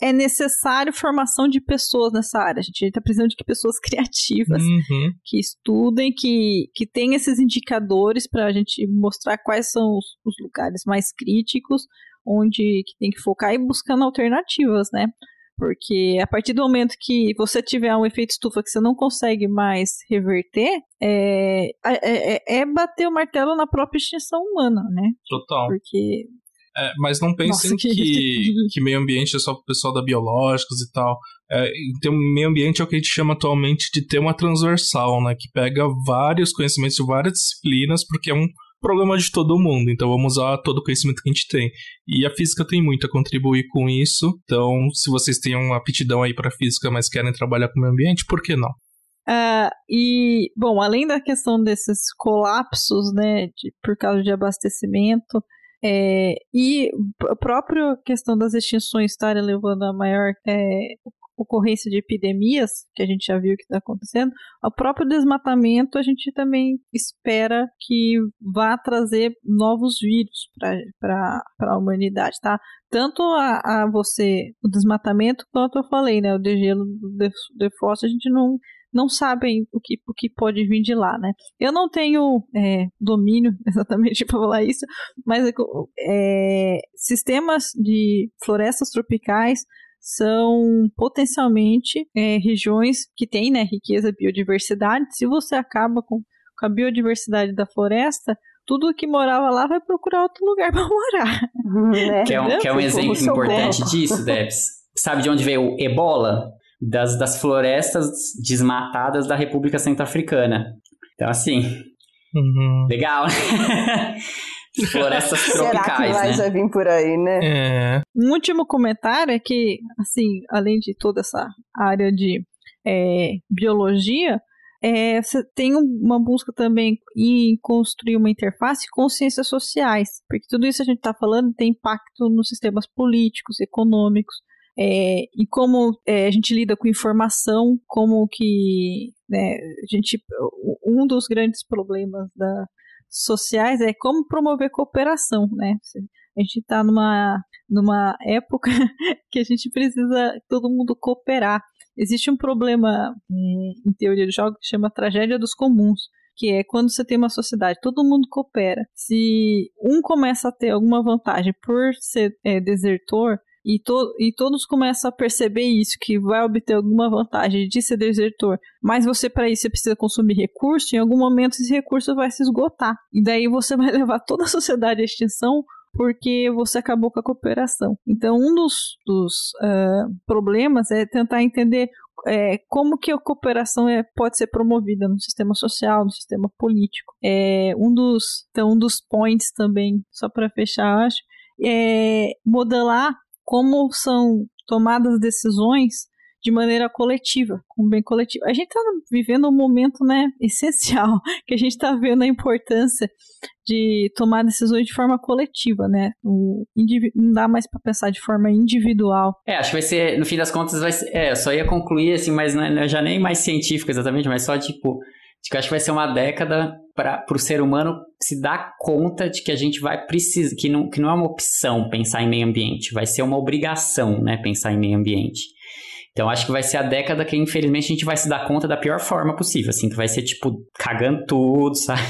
é necessário formação de pessoas nessa área. A gente está precisando de pessoas [LAUGHS] criativas Uhum. que estudem, que, que tenham esses indicadores para a gente mostrar quais são os, os lugares mais críticos, onde que tem que focar e buscando alternativas, né? Porque a partir do momento que você tiver um efeito estufa que você não consegue mais reverter, é, é, é, é bater o martelo na própria extinção humana, né? Total. Porque É, mas não pensem Nossa, que- que, que meio ambiente é só pro pessoal da biológicos e tal. É, então, meio ambiente é o que a gente chama atualmente de tema transversal, né? Que pega vários conhecimentos de várias disciplinas, porque é um problema de todo mundo. Então, vamos usar todo o conhecimento que a gente tem. E a física tem muito a contribuir com isso. Então, se vocês têm uma aptidão aí para física, mas querem trabalhar com meio ambiente, por que não? Ah, e, bom, além da questão desses colapsos, né, de- por causa de abastecimento, é, e a própria questão das extinções estarem levando a maior é, ocorrência de epidemias, que a gente já viu que está acontecendo, o próprio desmatamento a gente também espera que vá trazer novos vírus para a humanidade, tá? Tanto a, a você, o desmatamento, quanto eu falei, né, o degelo do def- defrost, a gente não não sabem o que, o que pode vir de lá, né? Eu não tenho é, domínio [LAUGHS] exatamente para falar isso, mas é, é, sistemas de florestas tropicais são potencialmente é, regiões que têm né, riqueza, biodiversidade. Se você acaba com, com a biodiversidade da floresta, tudo que morava lá vai procurar outro lugar [LAUGHS] para morar. né? Quer um, quer um Socorro, exemplo importante [LAUGHS] disso, Debs? Sabe de onde veio o ebola? Das, das florestas desmatadas da República Centro-Africana. Então, assim, Uhum. legal, [LAUGHS] Florestas [LAUGHS] Será que tropicais, mais né? vai vir por aí, né? É. Um último comentário é que, assim, além de toda essa área de é, biologia, é, você tem uma busca também em construir uma interface com ciências sociais, porque tudo isso a gente está falando tem impacto nos sistemas políticos, econômicos, é, e como é, a gente lida com informação, como que né, a gente um dos grandes problemas da sociais é como promover cooperação, né? A gente está numa numa época [LAUGHS] que a gente precisa todo mundo cooperar. Existe um problema é, em teoria de jogos que chama tragédia dos comuns, que é quando você tem uma sociedade, todo mundo coopera. Se um começa a ter alguma vantagem por ser é, desertor, e, to e todos começam a perceber isso, que vai obter alguma vantagem de ser desertor, mas você para isso você precisa consumir recurso, em algum momento esse recurso vai se esgotar. E daí você [LAUGHS] vai levar toda a sociedade à extinção porque você acabou com a cooperação. Então, um dos, dos uh, problemas é tentar entender é, como que a cooperação é, pode ser promovida no sistema social, no sistema político. É, um dos, então, um dos points também, só para fechar, acho, é modelar como são tomadas decisões de maneira coletiva, com bem coletivo. A gente está vivendo um momento, né, [LAUGHS] essencial, que a gente está vendo a importância de tomar decisões de forma coletiva, né? O não dá mais para pensar de forma individual. É, acho que vai ser, no fim das contas, vai ser, é, só ia concluir assim, mas não é, já nem mais científico exatamente, mas só tipo acho que vai ser uma década para o ser humano se dar conta de que a gente vai precisar, que não, que não é uma opção pensar em meio ambiente, vai ser uma obrigação, né, pensar em meio ambiente. Então acho que vai ser a década que infelizmente a gente vai se dar conta da pior forma possível, assim, que vai ser tipo cagando tudo, [LAUGHS] sabe?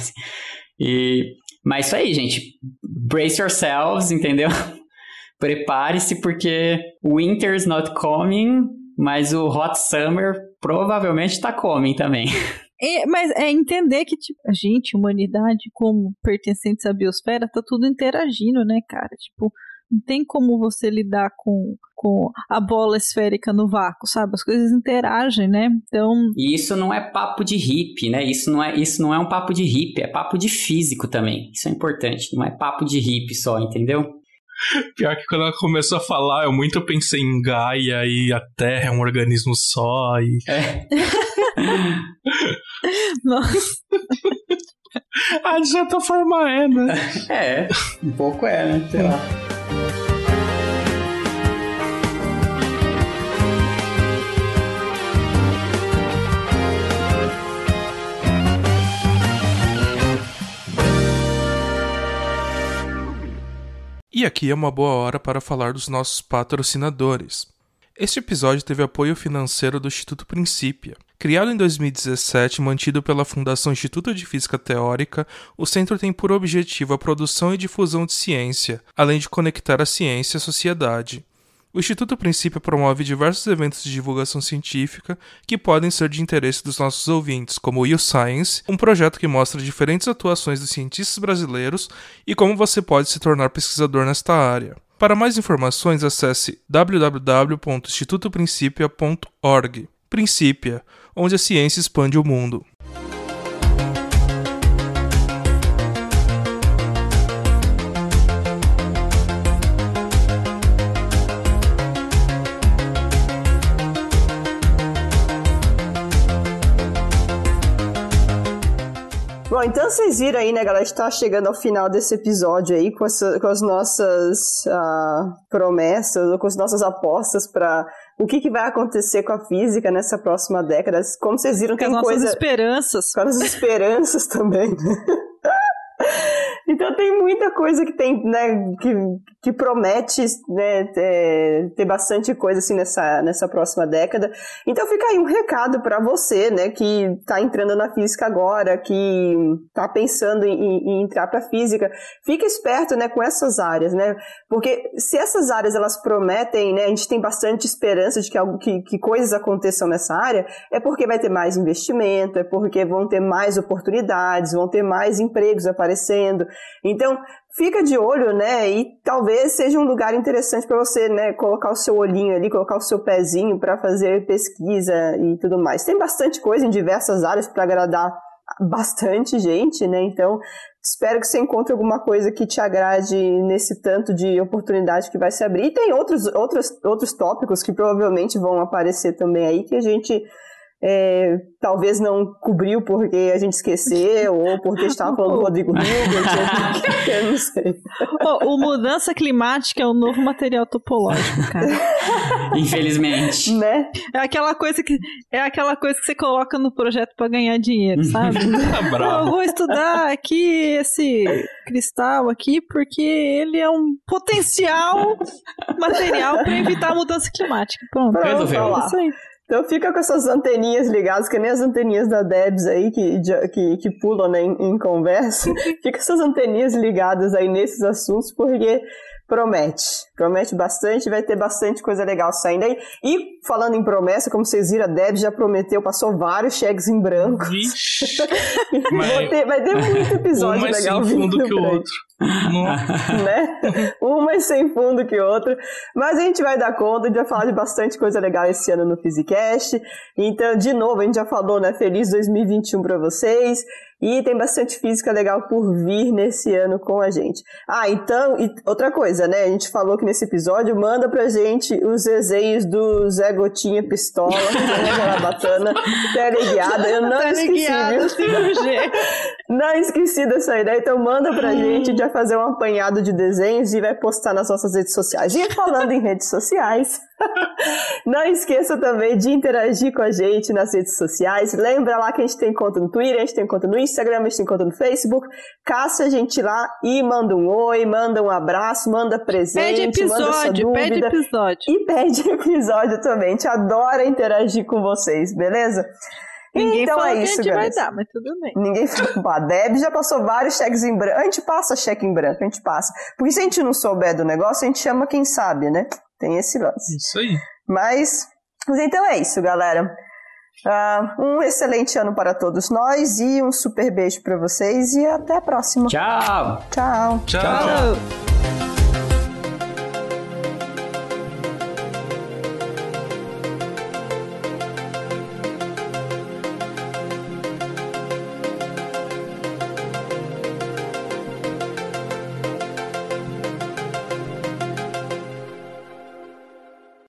E mas isso aí, gente, brace yourselves, entendeu? [LAUGHS] Prepare-se porque winter's not coming, mas o hot summer provavelmente está coming também. [LAUGHS] É, mas é entender que, tipo, a gente, humanidade, como pertencentes à biosfera, tá tudo interagindo, né, cara? Tipo, não tem como você lidar com, com a bola esférica no vácuo, sabe? As coisas interagem, né? Então. E isso não é papo de hippie, né? Isso não é, isso não é um papo de hippie, é papo de físico também. Isso é importante. Não é papo de hippie só, entendeu? Pior que quando ela começou a falar, eu muito pensei em Gaia e a Terra é um organismo só. E... É. [LAUGHS] Nossa. [LAUGHS] ah, de certa forma é, né? É, um pouco é, né? Sei lá. E aqui é uma boa hora para falar dos nossos patrocinadores. Este episódio teve apoio financeiro do Instituto Princípia. Criado em 2017 e mantido pela Fundação Instituto de Física Teórica, o centro tem por objetivo a produção e difusão de ciência, além de conectar a ciência à sociedade. O Instituto Princípio promove diversos eventos de divulgação científica que podem ser de interesse dos nossos ouvintes, como o YouScience, um projeto que mostra diferentes atuações dos cientistas brasileiros e como você pode se tornar pesquisador nesta área. Para mais informações, acesse www.institutoprincipia.org. Princípia, onde a ciência expande o mundo. Bom, então vocês viram aí, né, galera? A gente tá chegando ao final desse episódio aí com, essa, com as nossas uh, promessas, com as nossas apostas para o que, que, vai acontecer com a física nessa próxima década. Como vocês viram, com tem as coisa... nossas esperanças. Com as esperanças [LAUGHS] também, né? Então tem muita coisa que tem, né, que, que promete né, ter, ter bastante coisa assim nessa, nessa próxima década. Então fica aí um recado para você, né, que está entrando na física agora, que está pensando em, em entrar para física. Fica esperto, né, com essas áreas, né? Porque se essas áreas elas prometem, né, a gente tem bastante esperança de que, algo, que, que coisas aconteçam nessa área, é porque vai ter mais investimento, é porque vão ter mais oportunidades, vão ter mais empregos aparecendo. Então, fica de olho, né? E talvez seja um lugar interessante para você, né, colocar o seu olhinho ali, colocar o seu pezinho para fazer pesquisa e tudo mais. Tem bastante coisa em diversas áreas para agradar bastante gente, né? Então, espero que você encontre alguma coisa que te agrade nesse tanto de oportunidade que vai se abrir. E tem outros, outros, outros tópicos que provavelmente vão aparecer também aí que a gente é, talvez não cobriu porque a gente esqueceu, ou porque estava falando do Rodrigo Hilbert, [LAUGHS] eu não sei. Oh, o mudança climática é o novo material topológico, cara. [LAUGHS] Infelizmente. Né? É aquela coisa que é aquela coisa que você coloca no projeto para ganhar dinheiro, sabe? [LAUGHS] Tá eu vou estudar aqui esse cristal aqui porque ele é um potencial material para evitar a mudança climática. Pronto. Resolveu. olha lá. Isso aí. Então fica com essas anteninhas ligadas, que nem as anteninhas da Debs aí, que, que, que pulam né, em, em conversa. [LAUGHS] fica essas anteninhas ligadas aí nesses assuntos, porque promete. Promete bastante, vai ter bastante coisa legal saindo aí. E falando em promessa, como vocês viram, a Debs já prometeu, passou vários cheques em branco. Vixe. [LAUGHS] Vai ter, vai ter muito episódio um mais legal sem fundo vindo que o outro. [LAUGHS] Né? Um mais sem fundo que outro. Mas a gente vai dar conta, a gente vai falar de bastante coisa legal esse ano no Physicast. Então, de novo, a gente já falou, né? Feliz 2021 para vocês. E tem bastante física legal por vir nesse ano com a gente. Ah, então, e outra coisa, né? A gente falou que nesse episódio, manda pra gente os desenhos do Zé Gotinha Pistola, Zé Jarabatana, [LAUGHS] teleguiada. Eu não esqueci, viu? [LAUGHS] Não esqueci dessa ideia, então manda pra gente, a gente vai fazer um apanhado de desenhos e vai postar nas nossas redes sociais. E falando em redes sociais, [LAUGHS] não esqueça também de interagir com a gente nas redes sociais. Lembra lá que a gente tem conta no Twitter, a gente tem conta no Instagram, a gente tem conta no Facebook. Caça a gente lá e manda um oi, manda um abraço, manda presente, Pede manda sua episódio, dúvida. pede episódio. E pede [LAUGHS] episódio também. A gente adora interagir com vocês, beleza? Ninguém então falou é que isso, a gente vai dar, mas tudo bem. Ninguém [LAUGHS] falou. A Deb já passou vários cheques em branco. A gente passa cheque em branco, a gente passa. Porque se a gente não souber do negócio, a gente chama quem sabe, né? Tem esse lance. Isso aí. Mas, mas então é isso, galera. Ah, um excelente ano para todos nós e um super beijo para vocês e até a próxima. Tchau! Tchau. Tchau. Tchau.